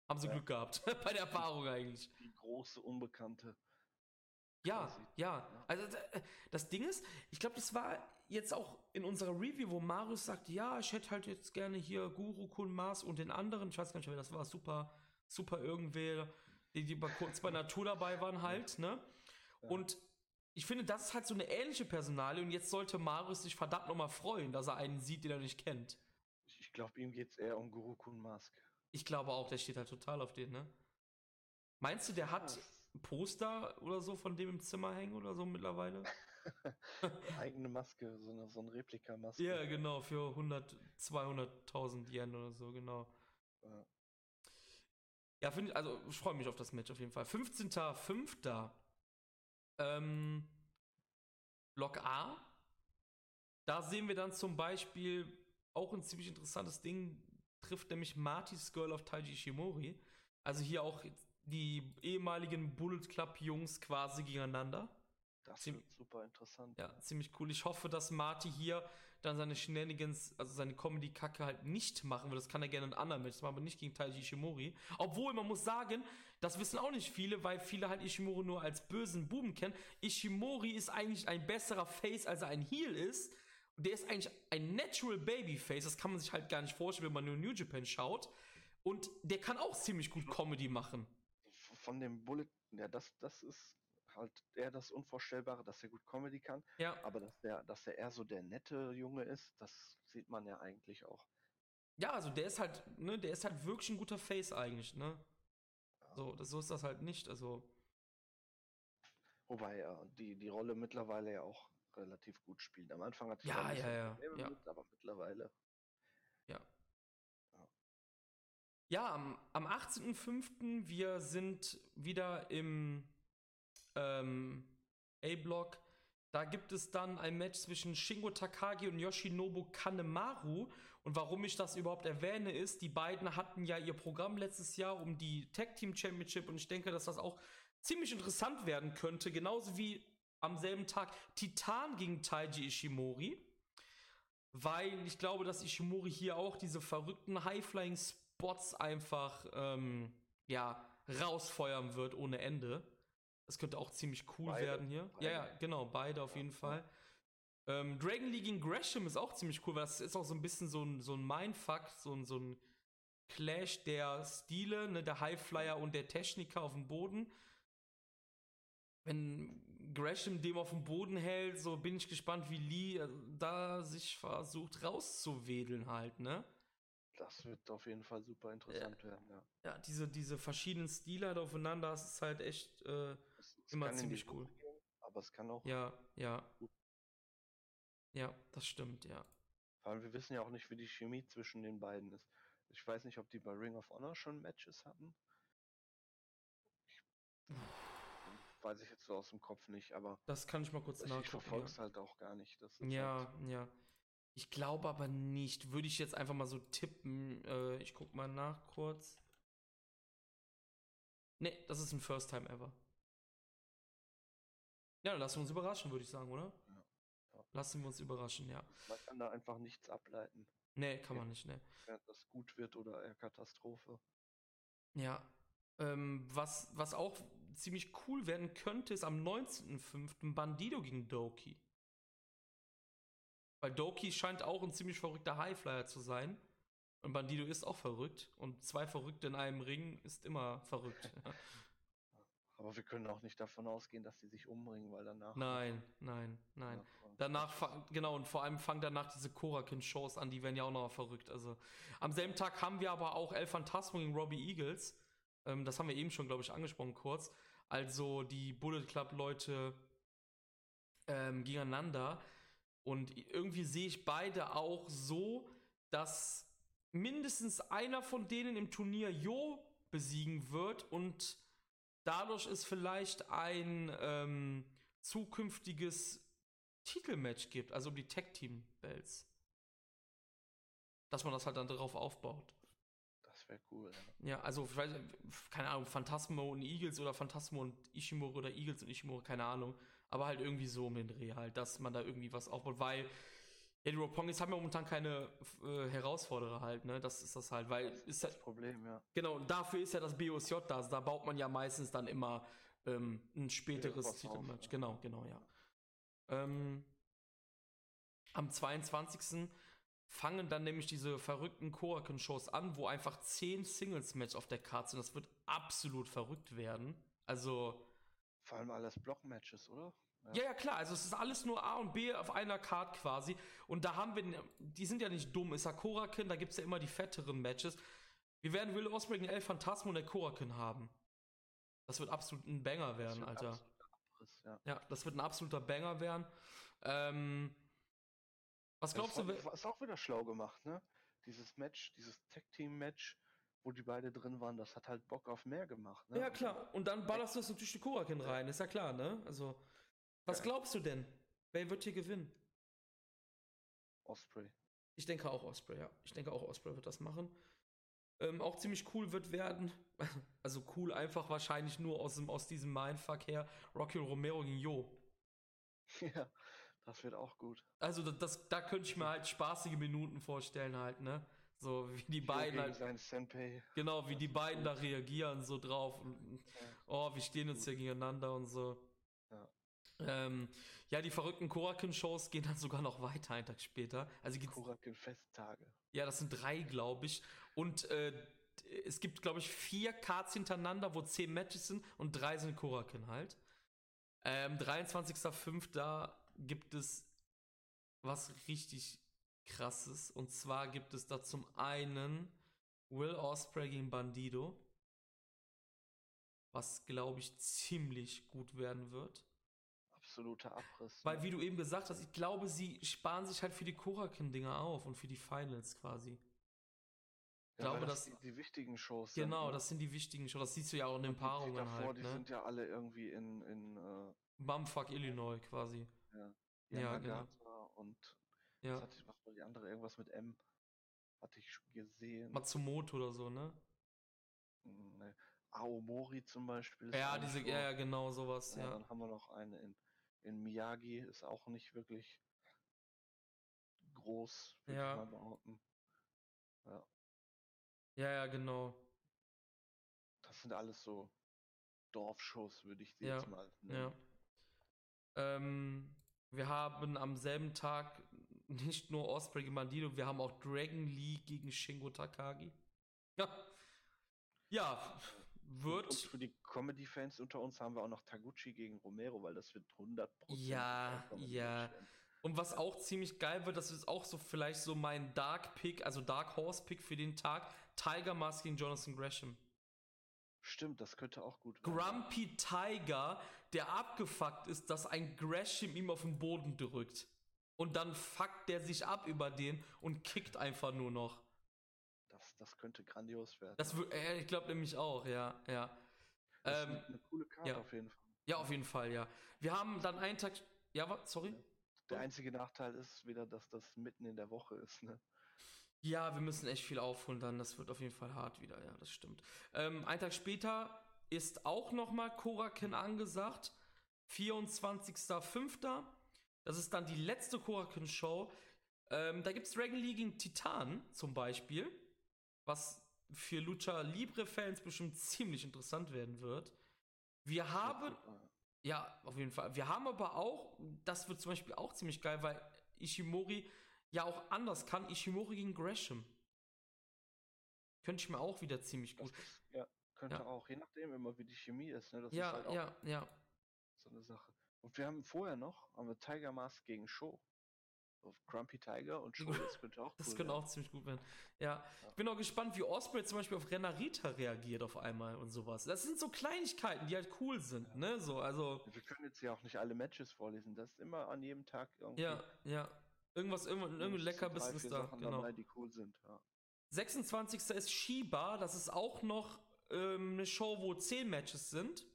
Haben sie ja. Glück gehabt bei der Erfahrung eigentlich. Die große Unbekannte. Ja, ja. Also äh, das Ding ist, ich glaube, das war jetzt auch in unserer Review, wo Marius sagt, ja, ich hätte halt jetzt gerne hier Guru Kun Mars und den anderen, ich weiß gar nicht, wer das war, super, super irgendwer, die, die mal kurz bei Natur dabei waren halt, ne? Und ich finde, das ist halt so eine ähnliche Personalie und jetzt sollte Marius sich verdammt nochmal freuen, dass er einen sieht, den er nicht kennt. Ich glaube, ihm geht es eher um Guru Kun Mask. Ich glaube auch, der steht halt total auf den, ne? Meinst du, der hat ein Poster oder so von dem im Zimmer hängen oder so mittlerweile? Eigene Maske, so eine, so eine Replika-Maske. Ja, genau, für 100, 200.000 Yen oder so, genau. Ja, ja finde ich, also ich freue mich auf das Match auf jeden Fall. 15.05. Ähm, Block A. Da sehen wir dann zum Beispiel auch ein ziemlich interessantes Ding, trifft nämlich Marty's Girl of Taiji Shimori. Also hier auch die ehemaligen Bullet Club Jungs quasi gegeneinander. Das Ziem wird super interessant. Ja, ziemlich cool. Ich hoffe, dass Marty hier dann seine Shenanigans, also seine Comedy-Kacke halt nicht machen wird. Das kann er gerne in anderen Matches machen, aber nicht gegen Taiji Ishimori. Obwohl, man muss sagen, das wissen auch nicht viele, weil viele halt Ishimori nur als bösen Buben kennen. Ishimori ist eigentlich ein besserer Face, als er ein Heel ist. Der ist eigentlich ein Natural Babyface. Das kann man sich halt gar nicht vorstellen, wenn man nur New Japan schaut. Und der kann auch ziemlich gut Comedy machen. Von dem Bullet, ja, das, das ist halt eher das Unvorstellbare, dass er gut Comedy kann. Ja. Aber dass der, dass er eher so der nette Junge ist, das sieht man ja eigentlich auch. Ja, also der ist halt, ne, der ist halt wirklich ein guter Face eigentlich, ne? So, das, so ist das halt nicht, also. Wobei er die, die Rolle mittlerweile ja auch relativ gut spielt. Am Anfang hatte ich Ja, ja, ja, Probleme ja. mit, aber mittlerweile. Ja, am, am 18.05. wir sind wieder im ähm, A-Block. Da gibt es dann ein Match zwischen Shingo Takagi und Yoshinobu Kanemaru. Und warum ich das überhaupt erwähne, ist, die beiden hatten ja ihr Programm letztes Jahr um die Tag Team Championship und ich denke, dass das auch ziemlich interessant werden könnte. Genauso wie am selben Tag Titan gegen Taiji Ishimori. Weil ich glaube, dass Ishimori hier auch diese verrückten High-Flying-Spots einfach ähm, ja, rausfeuern wird ohne Ende. Das könnte auch ziemlich cool Beide, werden hier. beide. Ja, ja, genau, beide auf Ja, jeden ja. Fall. Ähm, Dragon League gegen Gresham ist auch ziemlich cool, weil das ist auch so ein bisschen so ein, so ein Mindfuck, so ein, so ein Clash der Stile, ne, der Highflyer und der Techniker auf dem Boden. Wenn Gresham dem auf dem Boden hält, so bin ich gespannt, wie Lee äh, da sich versucht rauszuwedeln halt, ne? Das wird auf jeden Fall super interessant werden, ja. Ja, diese, diese verschiedenen Stile halt aufeinander, das ist halt echt, äh, Immer ziemlich cool. gehen, aber es kann auch. ja, ja. Ja, das stimmt, ja. Vor allem, wir wissen ja auch nicht, wie die Chemie zwischen den beiden ist. Ich weiß nicht, ob die bei Ring of Honor schon Matches hatten. Ich, weiß ich jetzt so aus dem Kopf nicht, aber Das kann ich mal kurz ich, ich nachgucken. verfolge Ja. es halt auch gar nicht. Das ist halt, Ja, ja. Ich glaube aber nicht. Würde ich jetzt einfach mal so tippen. Äh, ich guck mal nach kurz. Nee, das ist ein First Time Ever. Ja, dann lassen wir uns überraschen, würde ich sagen, oder? Ja. Ja. Lassen wir uns überraschen, ja. man kann da einfach nichts ableiten, Nee, kann Ja. man nicht, ne. wenn das gut wird oder eher Katastrophe. Ja. Ähm, was, was auch ziemlich cool werden könnte, ist am 19.05. Bandido gegen Doki. Weil Doki scheint auch ein ziemlich verrückter Highflyer zu sein. Und Bandido ist auch verrückt. Und zwei Verrückte in einem Ring ist immer verrückt. Aber wir können auch nicht davon ausgehen, dass die sich umbringen, weil danach. nein, nein, nein. danach- genau, und vor allem fangen danach diese Korakin-Shows an, die werden ja auch noch verrückt. Also am selben Tag haben wir aber auch El Phantasmo gegen Robbie Eagles. Ähm, das haben wir eben schon, glaube ich, angesprochen kurz. Also die Bullet Club-Leute ähm, gegeneinander. Und irgendwie sehe ich beide auch so, dass mindestens einer von denen im Turnier Jo besiegen wird und dadurch es vielleicht ein ähm, zukünftiges Titelmatch gibt, also um die Tag Team Belts. Dass man das halt dann darauf aufbaut. Das wäre cool. Ja. Ja, also vielleicht, keine Ahnung, Phantasmo und Eagles oder Phantasmo und Ishimori oder Eagles und Ishimori, keine Ahnung. Aber halt irgendwie so um den Dreh halt, dass man da irgendwie was aufbaut, weil ja, die Roppongis haben ja momentan keine äh, Herausforderer halt, ne? Das ist das halt, weil Das ist ist das Problem, ja. genau, und dafür ist ja das BOSJ da, also da baut man ja meistens dann immer ähm, ein späteres Titelmatch. ja. Genau, genau, ja. Ähm, am 22. fangen dann nämlich diese verrückten Koraken-Shows an, wo einfach 10 Singles-Match auf der Karte sind. Das wird absolut verrückt werden. Also, Vor allem alles Block-Matches, oder? Ja, ja, klar. Also, es ist alles nur A und B auf einer Card quasi. Und da haben wir, die sind ja nicht dumm. Ist ja Koraken, da gibt es ja immer die fetteren Matches. Wir werden Will Ospreay gegen El Phantasmo und der Koraken haben. Das wird absolut ein Banger werden, Alter. Abriss, ja. Ja, das wird ein absoluter Banger werden. Ähm, was glaubst das du? war, ist auch wieder schlau gemacht, ne? Dieses Match, dieses Tag-Team-Match, wo die beide drin waren, das hat halt Bock auf mehr gemacht, ne? Ja, klar. Und dann ballerst du das natürlich die Korakin rein, ist ja klar, ne? Also, was Ja. glaubst du denn? Wer wird hier gewinnen? Osprey. Ich denke auch Osprey, ja. Ich denke auch Osprey wird das machen. Ähm, auch ziemlich cool wird werden. Also cool einfach wahrscheinlich nur aus, dem, aus diesem Mindfuck her. Rocky Romero gegen Jo. ja, das wird auch gut. Also das, das, da könnte ich mir halt spaßige Minuten vorstellen halt, ne? So wie die Jo beiden halt, genau, wie das die beiden gut. da reagieren so drauf. Und, oh, wir stehen uns hier gegeneinander und so. Ja. Ähm, ja, die verrückten Korakin-Shows gehen dann sogar noch weiter einen Tag später. Also Korakin-Festtage. ja, das sind drei, glaube ich. Und äh, es gibt, glaube ich, vier Cards hintereinander, wo zehn Matches sind und drei sind Korakin halt. Ähm, 23.05. gibt es was richtig krasses. Und zwar gibt es da zum einen Will Osprey gegen Bandido. Was, glaube ich, ziemlich gut werden wird. Absoluter Abriss. Weil, wie du eben gesagt hast, ich glaube, sie sparen sich halt für die Korakin-Dinger auf und für die Finals quasi. Ich ja, glaube, das die, die, wichtigen Shows Genau, sind, ne? das sind die wichtigen Shows. Das siehst du ja auch in den Paarungen die davor, halt. Die ne? sind ja alle irgendwie in, in uh, Bumfuck, Illinois quasi. Ja, ja genau. Und ja. was, hatte ich, was war die andere? Irgendwas mit M. Hatte ich gesehen. Matsumoto oder so, ne? Ne. Aomori zum Beispiel. Ja, diese, ja, ja, genau, sowas, ja, ja. Dann haben wir noch eine in, in Miyagi, ist auch nicht wirklich groß, würde ja. ich mal behaupten. Ja. Ja, ja, genau. Das sind alles so Dorfshows, würde ich sie ja. jetzt mal nennen. Ja. Ähm, wir haben am selben Tag nicht nur Osprey gegen Bandido, wir haben auch Dragon Lee gegen Shingo Takagi. Ja. Ja, wird. Und, und für die Comedy-Fans unter uns haben wir auch noch Taguchi gegen Romero, weil das wird 100% Ja, ja. Und was auch ziemlich geil wird, das ist auch so vielleicht so mein Dark Pick, also Dark Horse Pick für den Tag. Tiger Mask gegen Jonathan Gresham. Stimmt, das könnte auch gut werden. Grumpy Tiger, der abgefuckt ist, dass ein Gresham ihm auf den Boden drückt. Und dann fuckt der sich ab über den und kickt einfach nur noch. Das, das könnte grandios werden. Das äh, ich glaube nämlich auch, ja, ja. Das ähm, ist eine coole Karte ja. auf jeden Fall. Ja, auf jeden Fall, ja. Wir haben dann einen Tag. Ja? Sorry? Der einzige Nachteil ist wieder, dass das mitten in der Woche ist, ne? Ja, wir müssen echt viel aufholen dann. Das wird auf jeden Fall hart wieder, ja, das stimmt. Ähm, ein Tag später ist auch nochmal Korakin angesagt. 24.05. Das ist dann die letzte Korakin-Show. Ähm, da gibt es Dragon League gegen Titan zum Beispiel. Was für Lucha Libre-Fans bestimmt ziemlich interessant werden wird. Wir haben. Ja, auf jeden Fall. Wir haben aber auch, das wird zum Beispiel auch ziemlich geil, weil Ishimori ja auch anders kann. Ishimori gegen Gresham. Könnte ich mir auch wieder ziemlich gut. Ja, könnte ja. auch. Je nachdem immer, wie die Chemie ist. Ne? Das ja, ist halt auch ja, ja. So eine Sache. Und wir haben vorher noch, haben wir Tiger Mask gegen Show. So Grumpy Tiger und Show, das könnte auch Das cool könnte werden. auch ziemlich gut werden. Ja. ja. Ich bin auch gespannt, wie Osprey zum Beispiel auf Renarita reagiert auf einmal und sowas. Das sind so Kleinigkeiten, die halt cool sind, ja. ne? So, also. Wir können jetzt ja auch nicht alle Matches vorlesen. Das ist immer an jedem Tag irgendwie. Ja, ja. Irgendwas, irgendwas, irgendwie Leckerbissen ist da. Sachen genau. Dabei, die cool sind, ja. 26. ist Shiba. Das ist auch noch ähm, eine Show, wo 10 Matches sind.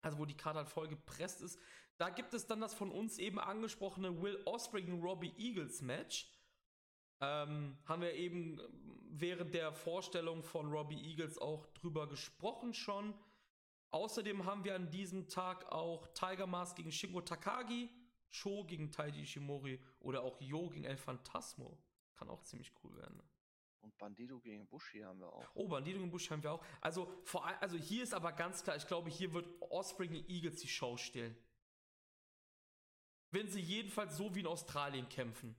Also wo die Karte halt voll gepresst ist. Da gibt es dann das von uns eben angesprochene Will Osprey gegen Robbie Eagles Match. Ähm, haben wir eben während der Vorstellung von Robbie Eagles auch drüber gesprochen schon. Außerdem haben wir an diesem Tag auch Tiger Mask gegen Shingo Takagi Sho gegen Taiji Ishimori oder auch Yo gegen El Phantasmo. Kann auch ziemlich cool werden. Ne? Und Bandido gegen Bushi haben wir auch. Oh, Bandido gegen Bushi haben wir auch. Also, vor also hier ist aber ganz klar, ich glaube, hier wird Osprey gegen Eagles die Show stellen. Wenn sie jedenfalls so wie in Australien kämpfen.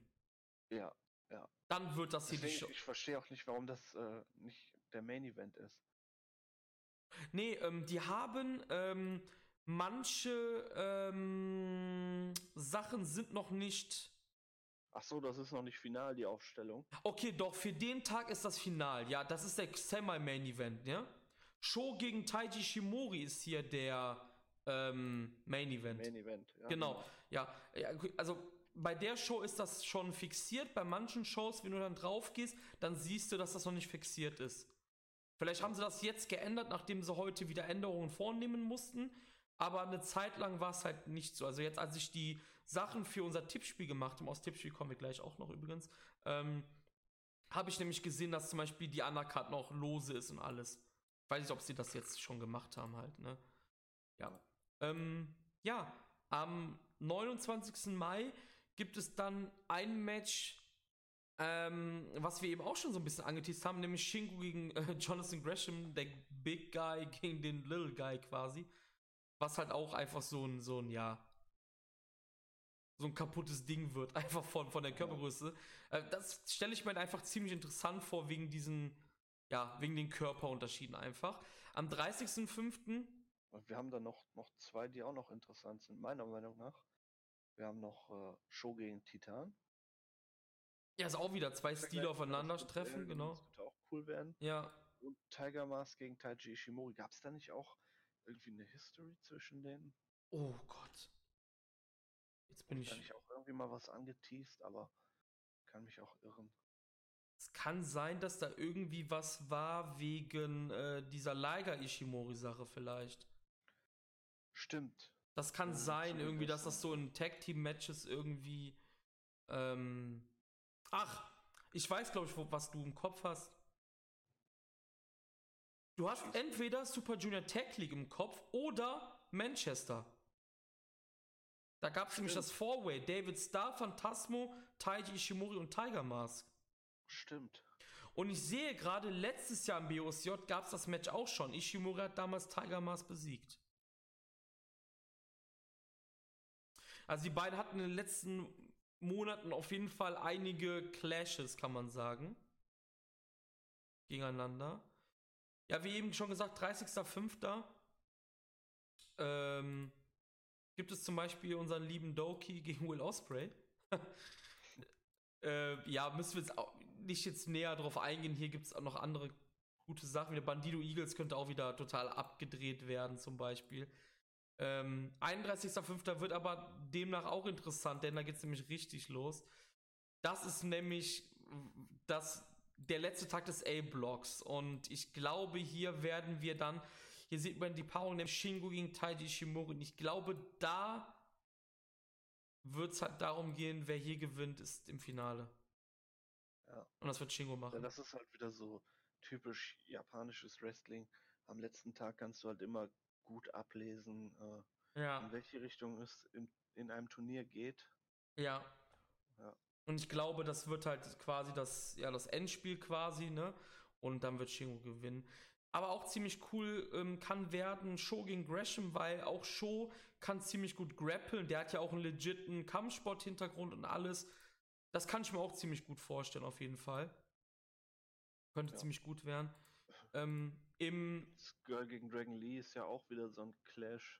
Ja, ja. Dann wird das Deswegen, hier die Show. Ich verstehe auch nicht, warum das äh, nicht der Main Event ist. Nee, ähm, die haben, ähm, manche ähm, Sachen sind noch nicht. Ach so, das ist noch nicht final, die Aufstellung. Okay, doch, für den Tag ist das Final. Ja, das ist der Semi-Main-Event, ja? Show gegen Taiji Shimori ist hier der ähm, Main-Event. Main-Event, ja. Genau, ja. Also bei der Show ist das schon fixiert. Bei manchen Shows, wenn du dann drauf gehst, dann siehst du, dass das noch nicht fixiert ist. Vielleicht haben sie das jetzt geändert, nachdem sie heute wieder Änderungen vornehmen mussten. Aber eine Zeit lang war es halt nicht so. Also jetzt, als ich die Sachen für unser Tippspiel gemacht habe, aus Tippspiel kommen wir gleich auch noch übrigens, ähm, habe ich nämlich gesehen, dass zum Beispiel die Undercard noch lose ist und alles. Weiß nicht, ob sie das jetzt schon gemacht haben halt, ne? Ja. Ähm, ja, am 29. Mai gibt es dann ein Match, ähm, was wir eben auch schon so ein bisschen angeteased haben, nämlich Shingo gegen äh, Jonathan Gresham, der Big Guy gegen den Little Guy quasi. Was halt auch einfach so ein, so ein, ja, so ein kaputtes Ding wird, einfach von, von der Körpergröße. Äh, das stelle ich mir halt einfach ziemlich interessant vor, wegen diesen, ja, wegen den Körperunterschieden einfach. Am 30.05. Und wir haben dann noch, noch zwei, die auch noch interessant sind, meiner Meinung nach. Wir haben noch äh, Show gegen Titan. Ja, ist auch wieder zwei Stile aufeinandertreffen, genau. Das könnte auch cool werden. Ja. Und Tiger Mask gegen Taiji Ishimori. Gab es da nicht auch irgendwie eine History zwischen denen? Oh Gott. Jetzt bin ich. Da nicht auch irgendwie mal was angeteased, aber kann mich auch irren. Es kann sein, dass da irgendwie was war wegen äh, dieser Liger Ishimori-Sache vielleicht. Stimmt. Das kann ja, sein, irgendwie, dass das so in Tag-Team-Matches irgendwie. Ähm, ach, ich weiß, glaube ich, wo, was du im Kopf hast. Du hast entweder Super Junior Tag League im Kopf oder Manchester. Da gab es nämlich das Four-Way: David Starr, Phantasmo, Taiji Ishimori und Tiger Mask. Stimmt. Und ich sehe gerade, letztes Jahr im BOSJ gab es das Match auch schon. Ishimori hat damals Tiger Mask besiegt. Also die beiden hatten in den letzten Monaten auf jeden Fall einige Clashes, kann man sagen. Gegeneinander. Ja, wie eben schon gesagt, 30.05. Ähm, gibt es zum Beispiel unseren lieben Doki gegen Will Osprey. äh, ja, müssen wir jetzt auch nicht jetzt näher drauf eingehen. Hier gibt es auch noch andere gute Sachen. Wie der Bandido Eagles könnte auch wieder total abgedreht werden, zum Beispiel. Ähm, 31.05. wird aber demnach auch interessant, denn da geht es nämlich richtig los. Das ist nämlich das, der letzte Tag des A-Blocks. Und ich glaube, hier werden wir dann, hier sieht man die Paarung, nämlich Shingo gegen Taiji Shimori. Und ich glaube, da wird es halt darum gehen, wer hier gewinnt, ist im Finale. Ja. Und das wird Shingo machen. Ja, das ist halt wieder so typisch japanisches Wrestling. Am letzten Tag kannst du halt immer gut ablesen, äh, ja. in welche Richtung es in, in einem Turnier geht. Ja. ja. Und ich glaube, das wird halt quasi das, ja, das Endspiel quasi, ne? Und dann wird Shingo gewinnen. Aber auch ziemlich cool ähm, kann werden Show gegen Gresham, weil auch Show kann ziemlich gut grappeln. Der hat ja auch einen legiten Kampfsport-Hintergrund und alles. Das kann ich mir auch ziemlich gut vorstellen, auf jeden Fall. Könnte ja. ziemlich gut werden. Ähm, Im Skirl gegen Dragon Lee ist ja auch wieder so ein Clash.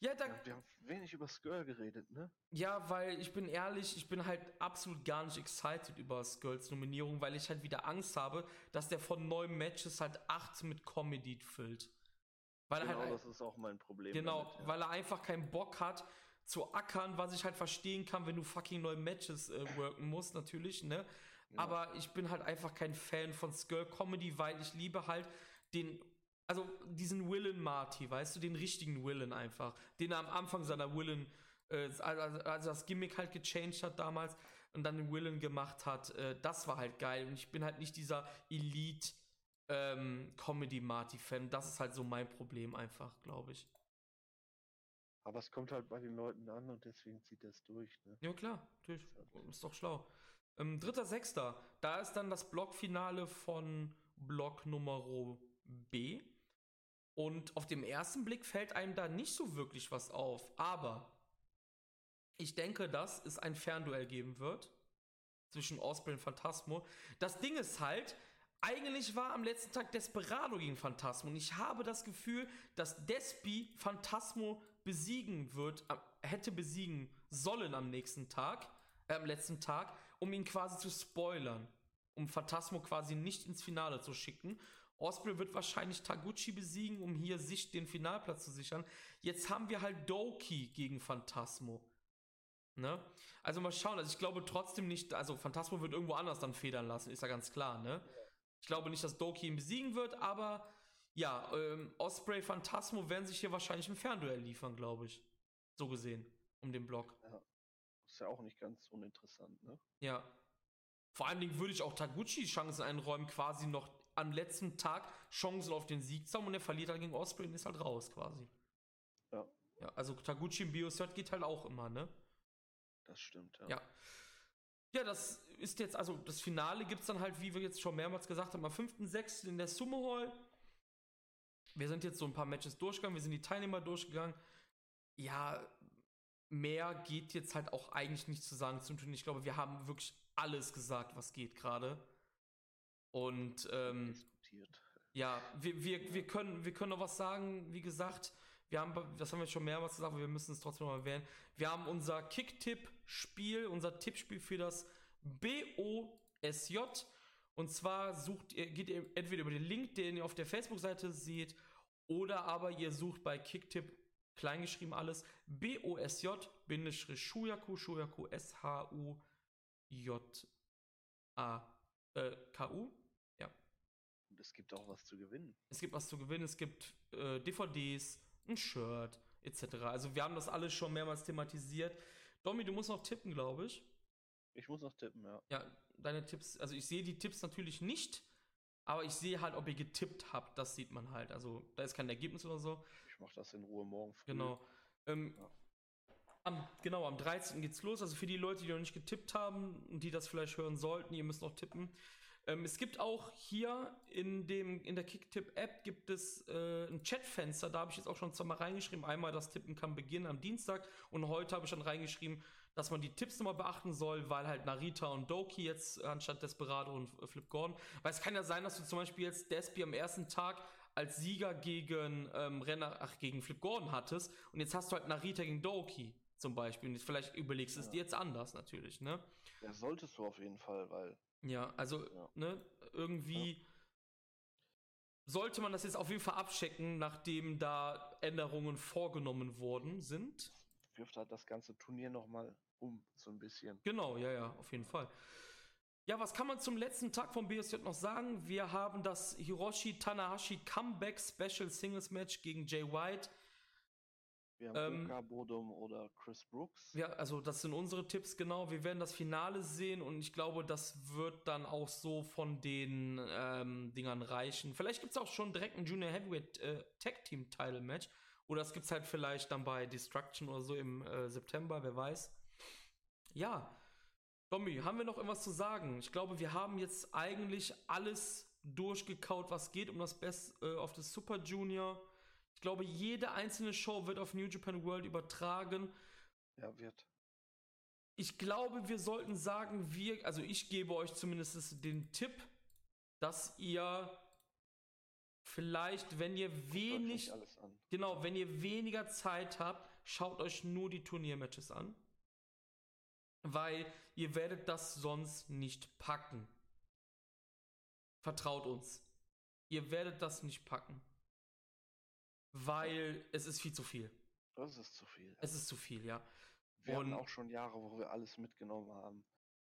Ja, da, ja, wir haben wenig über Skirl geredet, ne? Ja, weil ich bin ehrlich, ich bin halt absolut gar nicht excited über Skirls Nominierung, weil ich halt wieder Angst habe, dass der von neun Matches halt acht mit Comedy füllt. Weil genau, halt, das ist auch mein Problem. Genau, damit, ja. weil er einfach keinen Bock hat zu ackern, was ich halt verstehen kann, wenn du fucking neue Matches äh, worken musst, natürlich, ne? Aber ich bin halt einfach kein Fan von Skull Comedy, weil ich liebe halt den, also diesen Willen Marty, weißt du, den richtigen Willen einfach, den er am Anfang seiner Willen, äh, also, also das Gimmick halt gechanged hat damals und dann den Willen gemacht hat, äh, das war halt geil. Und ich bin halt nicht dieser Elite ähm, Comedy Marty Fan. Das ist halt so mein Problem einfach, glaube ich. Aber es kommt halt bei den Leuten an und deswegen zieht es durch. Ne? Ja klar, natürlich. Ist doch schlau. Ähm, Dritter, Sechster, da ist dann das Blockfinale von Block Nummer B. Und auf dem ersten Blick fällt einem da nicht so wirklich was auf. Aber ich denke, dass es ein Fernduell geben wird zwischen Osprey und Phantasmo. Das Ding ist halt, eigentlich war am letzten Tag Desperado gegen Phantasmo. Und ich habe das Gefühl, dass Despi Phantasmo besiegen wird, äh, hätte besiegen sollen am nächsten Tag, äh, am letzten Tag um ihn quasi zu spoilern. Um Phantasmo quasi nicht ins Finale zu schicken. Osprey wird wahrscheinlich Taguchi besiegen, um hier sich den Finalplatz zu sichern. Jetzt haben wir halt Doki gegen Phantasmo. Ne? Also mal schauen. Also ich glaube trotzdem nicht, also Phantasmo wird irgendwo anders dann federn lassen, ist ja ganz klar, ne? Ich glaube nicht, dass Doki ihn besiegen wird, aber ja, ähm, Osprey, Phantasmo werden sich hier wahrscheinlich ein Fernduell liefern, glaube ich. So gesehen, um den Block. Ja. Ist ja auch nicht ganz uninteressant, ne? Ja. Vor allen Dingen würde ich auch Taguchi Chancen einräumen, quasi noch am letzten Tag Chancen auf den Sieg zu haben und er verliert halt gegen Osprey und ist halt raus, quasi. Ja. Ja, also Taguchi im Biosert geht halt auch immer, ne? Das stimmt, ja. Ja. Ja, das ist jetzt, also das Finale gibt es dann halt, wie wir jetzt schon mehrmals gesagt haben, am 5.6. in der Sumo Hall. Wir sind jetzt so ein paar Matches durchgegangen, wir sind die Teilnehmer durchgegangen. Ja, mehr geht jetzt halt auch eigentlich nicht zu sagen zum Turnier. Ich glaube, wir haben wirklich alles gesagt, was geht gerade. Und ähm, ja, wir, wir, wir, können, wir können noch was sagen. Wie gesagt, Wir haben, das haben wir schon mehrmals gesagt, aber wir müssen es trotzdem noch erwähnen. Wir haben unser Kick-Tipp-Spiel, unser Tippspiel für das BOSJ. Und zwar sucht ihr, geht ihr entweder über den Link, den ihr auf der Facebook-Seite seht, oder aber ihr sucht bei Kicktip kleingeschrieben alles BOSJ Shuyaku Shuyaku S H U J A äh, K U. Es gibt auch was zu gewinnen. Es gibt was zu gewinnen. Es gibt äh, DVDs, ein Shirt etc. Also wir haben das alles schon mehrmals thematisiert. Domi, du musst noch tippen, glaube ich. Ich muss noch tippen, ja. Ja, deine Tipps, also ich sehe die Tipps natürlich nicht, aber ich sehe halt, ob ihr getippt habt, das sieht man halt. Also da ist kein Ergebnis oder so. Ich mache das in Ruhe morgen früh. Genau. Ähm, ja. am, genau, am 13. geht's los. Also für die Leute, die noch nicht getippt haben und die das vielleicht hören sollten, ihr müsst noch tippen. Ähm, es gibt auch hier in, dem, in der Kicktip-App gibt es äh, ein Chatfenster, da habe ich jetzt auch schon zweimal reingeschrieben. Einmal das Tippen kann beginnen am Dienstag und heute habe ich dann reingeschrieben, dass man die Tipps nochmal beachten soll, weil halt Narita und Doki jetzt anstatt Desperado und Flip Gordon, weil es kann ja sein, dass du zum Beispiel jetzt Despi am ersten Tag als Sieger gegen ähm, Renner, ach, gegen Flip Gordon hattest und jetzt hast du halt Narita gegen Doki zum Beispiel und vielleicht überlegst du ja. es dir jetzt anders natürlich, ne? Ja, solltest du auf jeden Fall, weil. Ja, also, ja. ne, irgendwie. Ja. Sollte man das jetzt auf jeden Fall abchecken, nachdem da Änderungen vorgenommen worden sind? wirft halt das ganze Turnier nochmal um, so ein bisschen. Genau, ja, ja, auf jeden Fall. Ja, was kann man zum letzten Tag vom BSJ noch sagen? Wir haben das Hiroshi Tanahashi Comeback Special Singles Match gegen Jay White. Wir haben ähm, Bodum oder Chris Brooks. Ja, also das sind unsere Tipps, genau. Wir werden das Finale sehen und ich glaube, das wird dann auch so von den ähm, Dingern reichen. Vielleicht gibt es auch schon direkt ein Junior Heavyweight äh, Tag Team Title Match. Oder es gibt es halt vielleicht dann bei Destruction oder so im äh, September, wer weiß. Ja, Domi, haben wir noch irgendwas zu sagen? Ich glaube, wir haben jetzt eigentlich alles durchgekaut, was geht um das Best äh, of the Super Junior. Ich glaube, jede einzelne Show wird auf New Japan World übertragen. Ja, wird. Ich glaube, wir sollten sagen, wir, also ich gebe euch zumindest den Tipp, dass ihr vielleicht, wenn ihr wenig, genau, wenn ihr weniger Zeit habt, schaut euch nur die Turniermatches an, weil ihr werdet das sonst nicht packen. Vertraut uns. Ihr werdet das nicht packen. Weil es ist viel zu viel. Das ist zu viel. Es ist zu viel, ja. Wir Und haben auch schon Jahre, wo wir alles mitgenommen haben.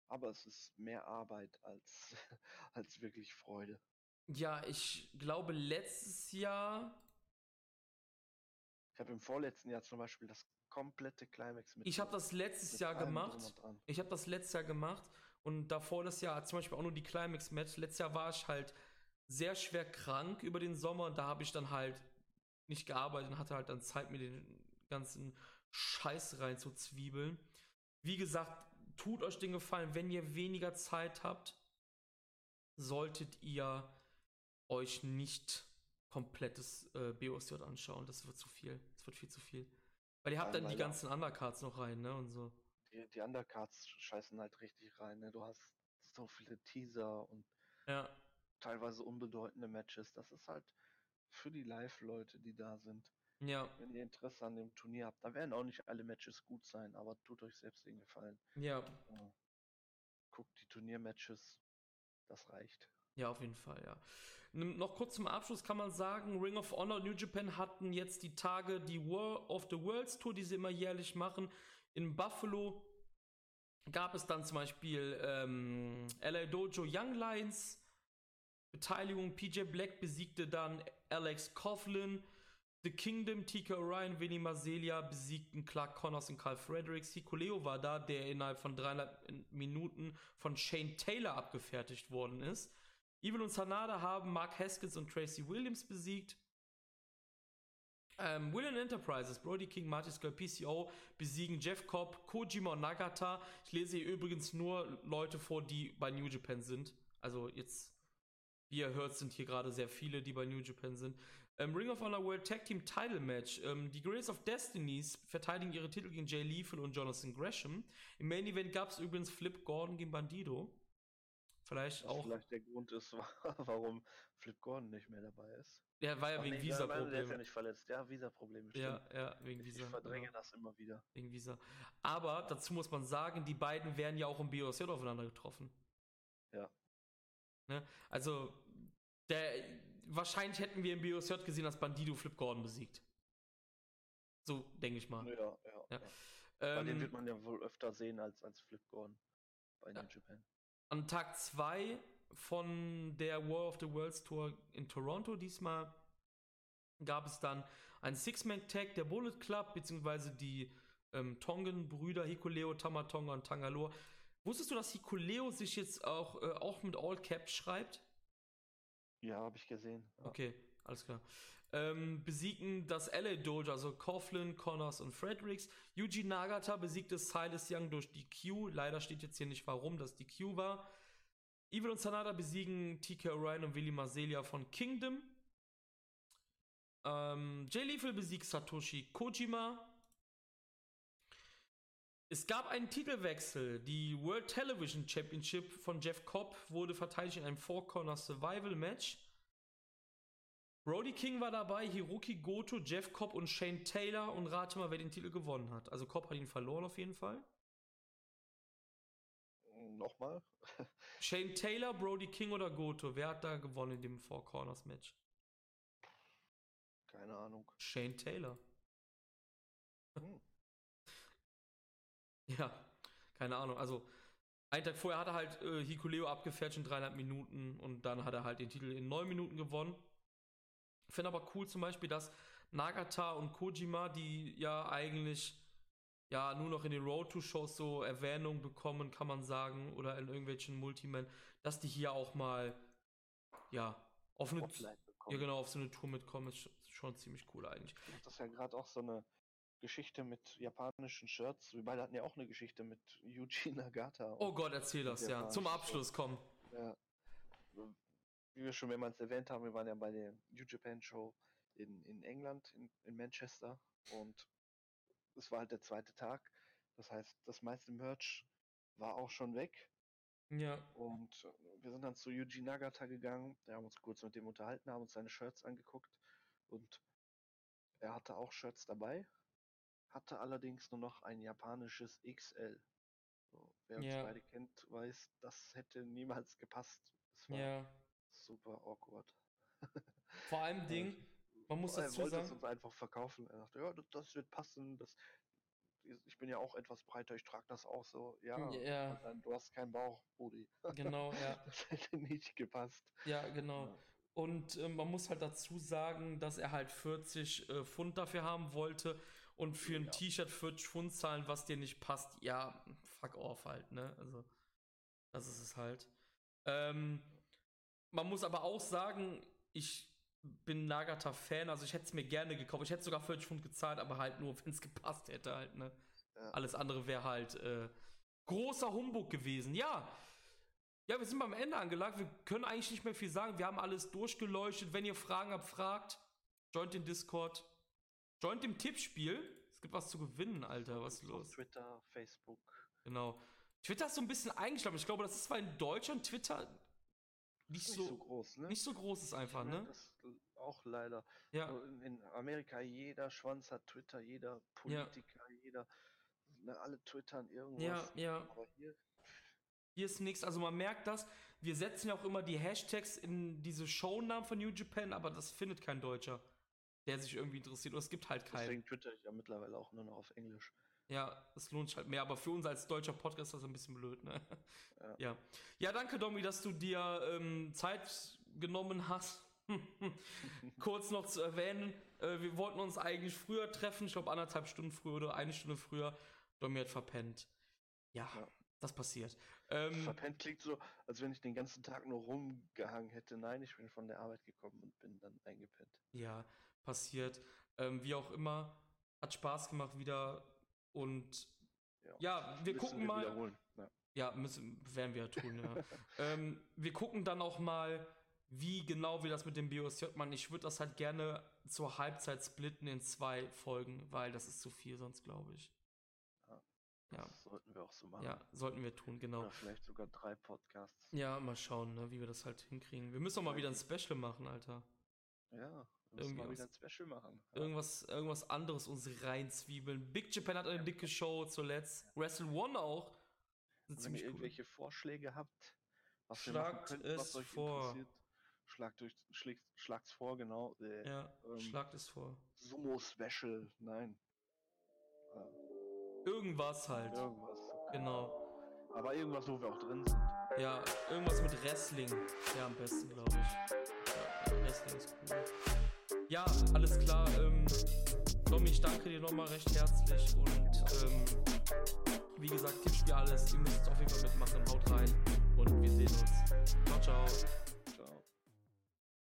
Aber es ist mehr Arbeit als, als wirklich Freude. Ja, ich glaube letztes Jahr. Ich habe im vorletzten Jahr zum Beispiel das komplette Climax mit. Ich habe das letztes Jahr gemacht. Ich habe das letztes Jahr gemacht und davor das Jahr zum Beispiel auch nur die Climax Match. Letztes Jahr war ich halt sehr schwer krank über den Sommer und da habe ich dann halt nicht gearbeitet und hatte halt dann Zeit, mir den ganzen Scheiß rein zu zwiebeln. Wie gesagt, tut euch den Gefallen, wenn ihr weniger Zeit habt, solltet ihr euch nicht komplettes äh, BOSJ anschauen. Das wird zu viel. Das wird viel zu viel. Weil ihr habt dann die ganzen Undercards noch rein, ne? Und so. Die, die Undercards scheißen halt richtig rein, ne? Du hast so viele Teaser und ja. teilweise unbedeutende Matches. Das ist halt für die Live-Leute, die da sind. Ja. Wenn ihr Interesse an dem Turnier habt, da werden auch nicht alle Matches gut sein, aber tut euch selbst den Gefallen. Ja. Guckt die Turniermatches, das reicht. Ja, auf jeden Fall, ja. Noch kurz zum Abschluss kann man sagen, Ring of Honor New Japan hatten jetzt die Tage die War of the Worlds Tour, die sie immer jährlich machen. In Buffalo gab es dann zum Beispiel ähm, LA Dojo Young Lions. Beteiligung PJ Black besiegte dann Alex Coughlin. The Kingdom, TK Orion, Vinny Mazelia besiegten Clark Connors und Carl Fredericks. Hikuleo war da, der innerhalb von dreieinhalb Minuten von Shane Taylor abgefertigt worden ist. Evil und Sanada haben Mark Haskins und Tracy Williams besiegt. Ähm, William Enterprises, Brody King, Marty Skull, PCO besiegen Jeff Cobb, Kojima und Nagata. Ich lese hier übrigens nur Leute vor, die bei New Japan sind. Also jetzt, wie ihr hört, sind hier gerade sehr viele, die bei New Japan sind. Ähm, Ring of Honor World Tag Team Title Match. Ähm, die Grace of Destinies verteidigen ihre Titel gegen Jay Lethal und Jonathan Gresham. Im Main Event gab es übrigens Flip Gordon gegen Bandido. Vielleicht auch. vielleicht der Grund ist, warum Flip Gordon nicht mehr dabei ist. Ja, war ja wegen nein, Der ist ja nicht verletzt. Ja, Visa-Probleme. Ja, ja, wegen Ich Visa. verdränge genau. das immer wieder. Wegen Visa. Aber dazu muss man sagen, die beiden wären ja auch im BOSJ aufeinander getroffen. Ja. Ne? Also, der, wahrscheinlich hätten wir im BOSJ gesehen, dass Bandido Flip Gordon besiegt. So denke ich mal. Ja, ja. Ja. ja. Bei den Ähm, wird man ja wohl öfter sehen als, als Flip Gordon bei Ja. New Japan. an Tag 2 von der War of the Worlds Tour in Toronto diesmal gab es dann ein Six-Man-Tag der Bullet Club, beziehungsweise die ähm, Tongan-Brüder Hikuleo, Tamatonga und Tangaloa. Wusstest du, dass Hikuleo sich jetzt auch, äh, auch mit All Caps schreibt? Ja, habe ich gesehen. Ja. Okay, alles klar. Ähm, besiegten das LA Dojo, also Coughlin, Connors und Fredericks. Yuji Nagata besiegte Silas Young durch die Q. Leider steht jetzt hier nicht, warum das die Q war. Evil und Sanada besiegen TK Orion und Willy Marselia von Kingdom. Ähm, Jay Lethal besiegt Satoshi Kojima. Es gab einen Titelwechsel. Die World Television Championship von Jeff Cobb wurde verteidigt in einem Four Corner Survival Match. Brody King war dabei, Hiroki Goto, Jeff Cobb und Shane Taylor und rate mal, wer den Titel gewonnen hat. Also Cobb hat ihn verloren auf jeden Fall. Nochmal? Shane Taylor, Brody King oder Goto? Wer hat da gewonnen in dem Four Corners Match? Keine Ahnung. Shane Taylor. Hm. Ja, keine Ahnung. Also, einen Tag vorher hat er halt äh, Hikuleo abgefährt in dreieinhalb Minuten und dann hat er halt den Titel in neun Minuten gewonnen. Ich finde aber cool zum Beispiel, dass Nagata und Kojima, die ja eigentlich ja nur noch in den Road to Shows so Erwähnung bekommen, kann man sagen, oder in irgendwelchen Multiman, dass die hier auch mal ja auf eine, ja, genau, auf so eine Tour mitkommen, ist schon, schon ziemlich cool eigentlich. Das ist ja gerade auch so eine Geschichte mit japanischen Shirts. Wir beide hatten ja auch eine Geschichte mit Yuji Nagata. Oh Gott, erzähl das, ja. Zum. Abschluss, komm. Ja. Wie wir schon mehrmals erwähnt haben, wir waren ja bei der New Japan Show in, in England, in, in Manchester. Und es war halt der zweite Tag. Das heißt, das meiste Merch war auch schon weg. Ja, Und wir sind dann zu Yuji Nagata gegangen. Wir haben uns kurz mit dem unterhalten, haben uns seine Shirts angeguckt. Und er hatte auch Shirts dabei, hatte allerdings nur noch ein japanisches XL. So, wer uns Ja. beide kennt, weiß, das hätte niemals gepasst. Das war ja. super awkward. Vor allem Ding, man muss er dazu wollte es sagen, uns einfach verkaufen. Er dachte, ja, das, das wird passen. Das, ich bin ja auch etwas breiter, ich trage das auch so. Ja, Ja. dann, du hast keinen Bauch, Brudi. genau, ja, Das hätte nicht gepasst. ja, genau. Ja. Und äh, man muss halt dazu sagen, dass er halt 40 äh, Pfund dafür haben wollte und für ein Ja. T-Shirt 40 Pfund zahlen, was dir nicht passt, ja, fuck off halt, ne? Also, das ist es halt. Ähm, man muss aber auch sagen, ich bin Nagata-Fan, also ich hätte es mir gerne gekauft. Ich hätte sogar 40 Pfund gezahlt, aber halt nur, wenn es gepasst hätte halt, ne? Ja. Alles andere wäre halt äh, großer Humbug gewesen. Ja. Ja, wir sind beim Ende angelangt. Wir können eigentlich nicht mehr viel sagen. Wir haben alles durchgeleuchtet. Wenn ihr Fragen habt, fragt. Joint den Discord. Joint dem Tippspiel. Es gibt was zu gewinnen, Alter. Was ist los? Twitter, Facebook. Genau. Twitter ist so ein bisschen eingeschlafen. Ich glaube, das ist zwar in Deutschland Twitter nicht, Nicht so, so groß, ne? nicht so groß ist einfach, Ja, ne? Das auch leider. Ja. In, Amerika jeder Schwanz hat Twitter, jeder Politiker, jeder, ne, alle twittern irgendwas. Ja, ja. Aber hier, Hier ist nichts. Also man merkt das. Wir setzen ja auch immer die Hashtags in diese Shownamen von New Japan, aber das findet kein Deutscher, der sich irgendwie interessiert. Oder es gibt halt keinen. deswegen twitter ich ja mittlerweile auch nur noch auf Englisch. Ja, es lohnt sich halt mehr. Aber für uns als deutscher Podcast ist das ein bisschen blöd, ne? Ja. Ja, ja danke, Domi, dass du dir ähm, Zeit genommen hast. Kurz noch zu erwähnen, äh, wir wollten uns eigentlich früher treffen, ich glaube anderthalb Stunden früher oder eine Stunde früher. Domi hat verpennt. Ja, Ja. das passiert. Ähm, Verpennt klingt so, als wenn ich den ganzen Tag nur rumgehangen hätte. Nein, ich bin von der Arbeit gekommen und bin dann eingepennt. Ja, passiert. Ähm, wie auch immer, hat Spaß gemacht wieder. Und Ja, wir Müssen gucken mal. Wiederholen. Ja. ja, müssen, werden wir ja tun, ja. ähm, wir gucken dann auch mal, wie genau wir das mit dem BOSJ machen. Ich würde das halt gerne zur Halbzeit splitten in zwei Folgen, weil das ist zu viel sonst, glaube ich. Ja. Ja. Das sollten wir auch so machen. Ja, sollten wir tun, genau. Oder vielleicht sogar drei Podcasts. Ja, mal schauen, ne, wie wir das halt hinkriegen. Wir müssen auch mal wieder ein Special machen, Alter. Ja, wir müssen wieder ein Special machen. Ja. Irgendwas, irgendwas anderes uns reinzwiebeln. Big Japan hat eine dicke Show zuletzt. Wrestle One auch. Ist Wenn ihr cool. irgendwelche Vorschläge habt, was Schlagt wir machen könnten, was euch vor. interessiert, schlagt euch, schlägt, schlagt's vor, genau. Äh, Ja, ähm, schlagt es vor. Sumo Special, nein. Irgendwas halt. Irgendwas. Genau. Aber irgendwas, wo wir auch drin sind. Ja, irgendwas mit Wrestling. Ja, am besten, glaube ich. Ja, Wrestling ist cool ja, alles klar. Ähm, Domi, ich danke dir nochmal recht herzlich und ähm, wie gesagt, Tippspiel alles. Ihr müsst auf jeden Fall mitmachen. Haut rein und wir sehen uns. Ciao, ciao.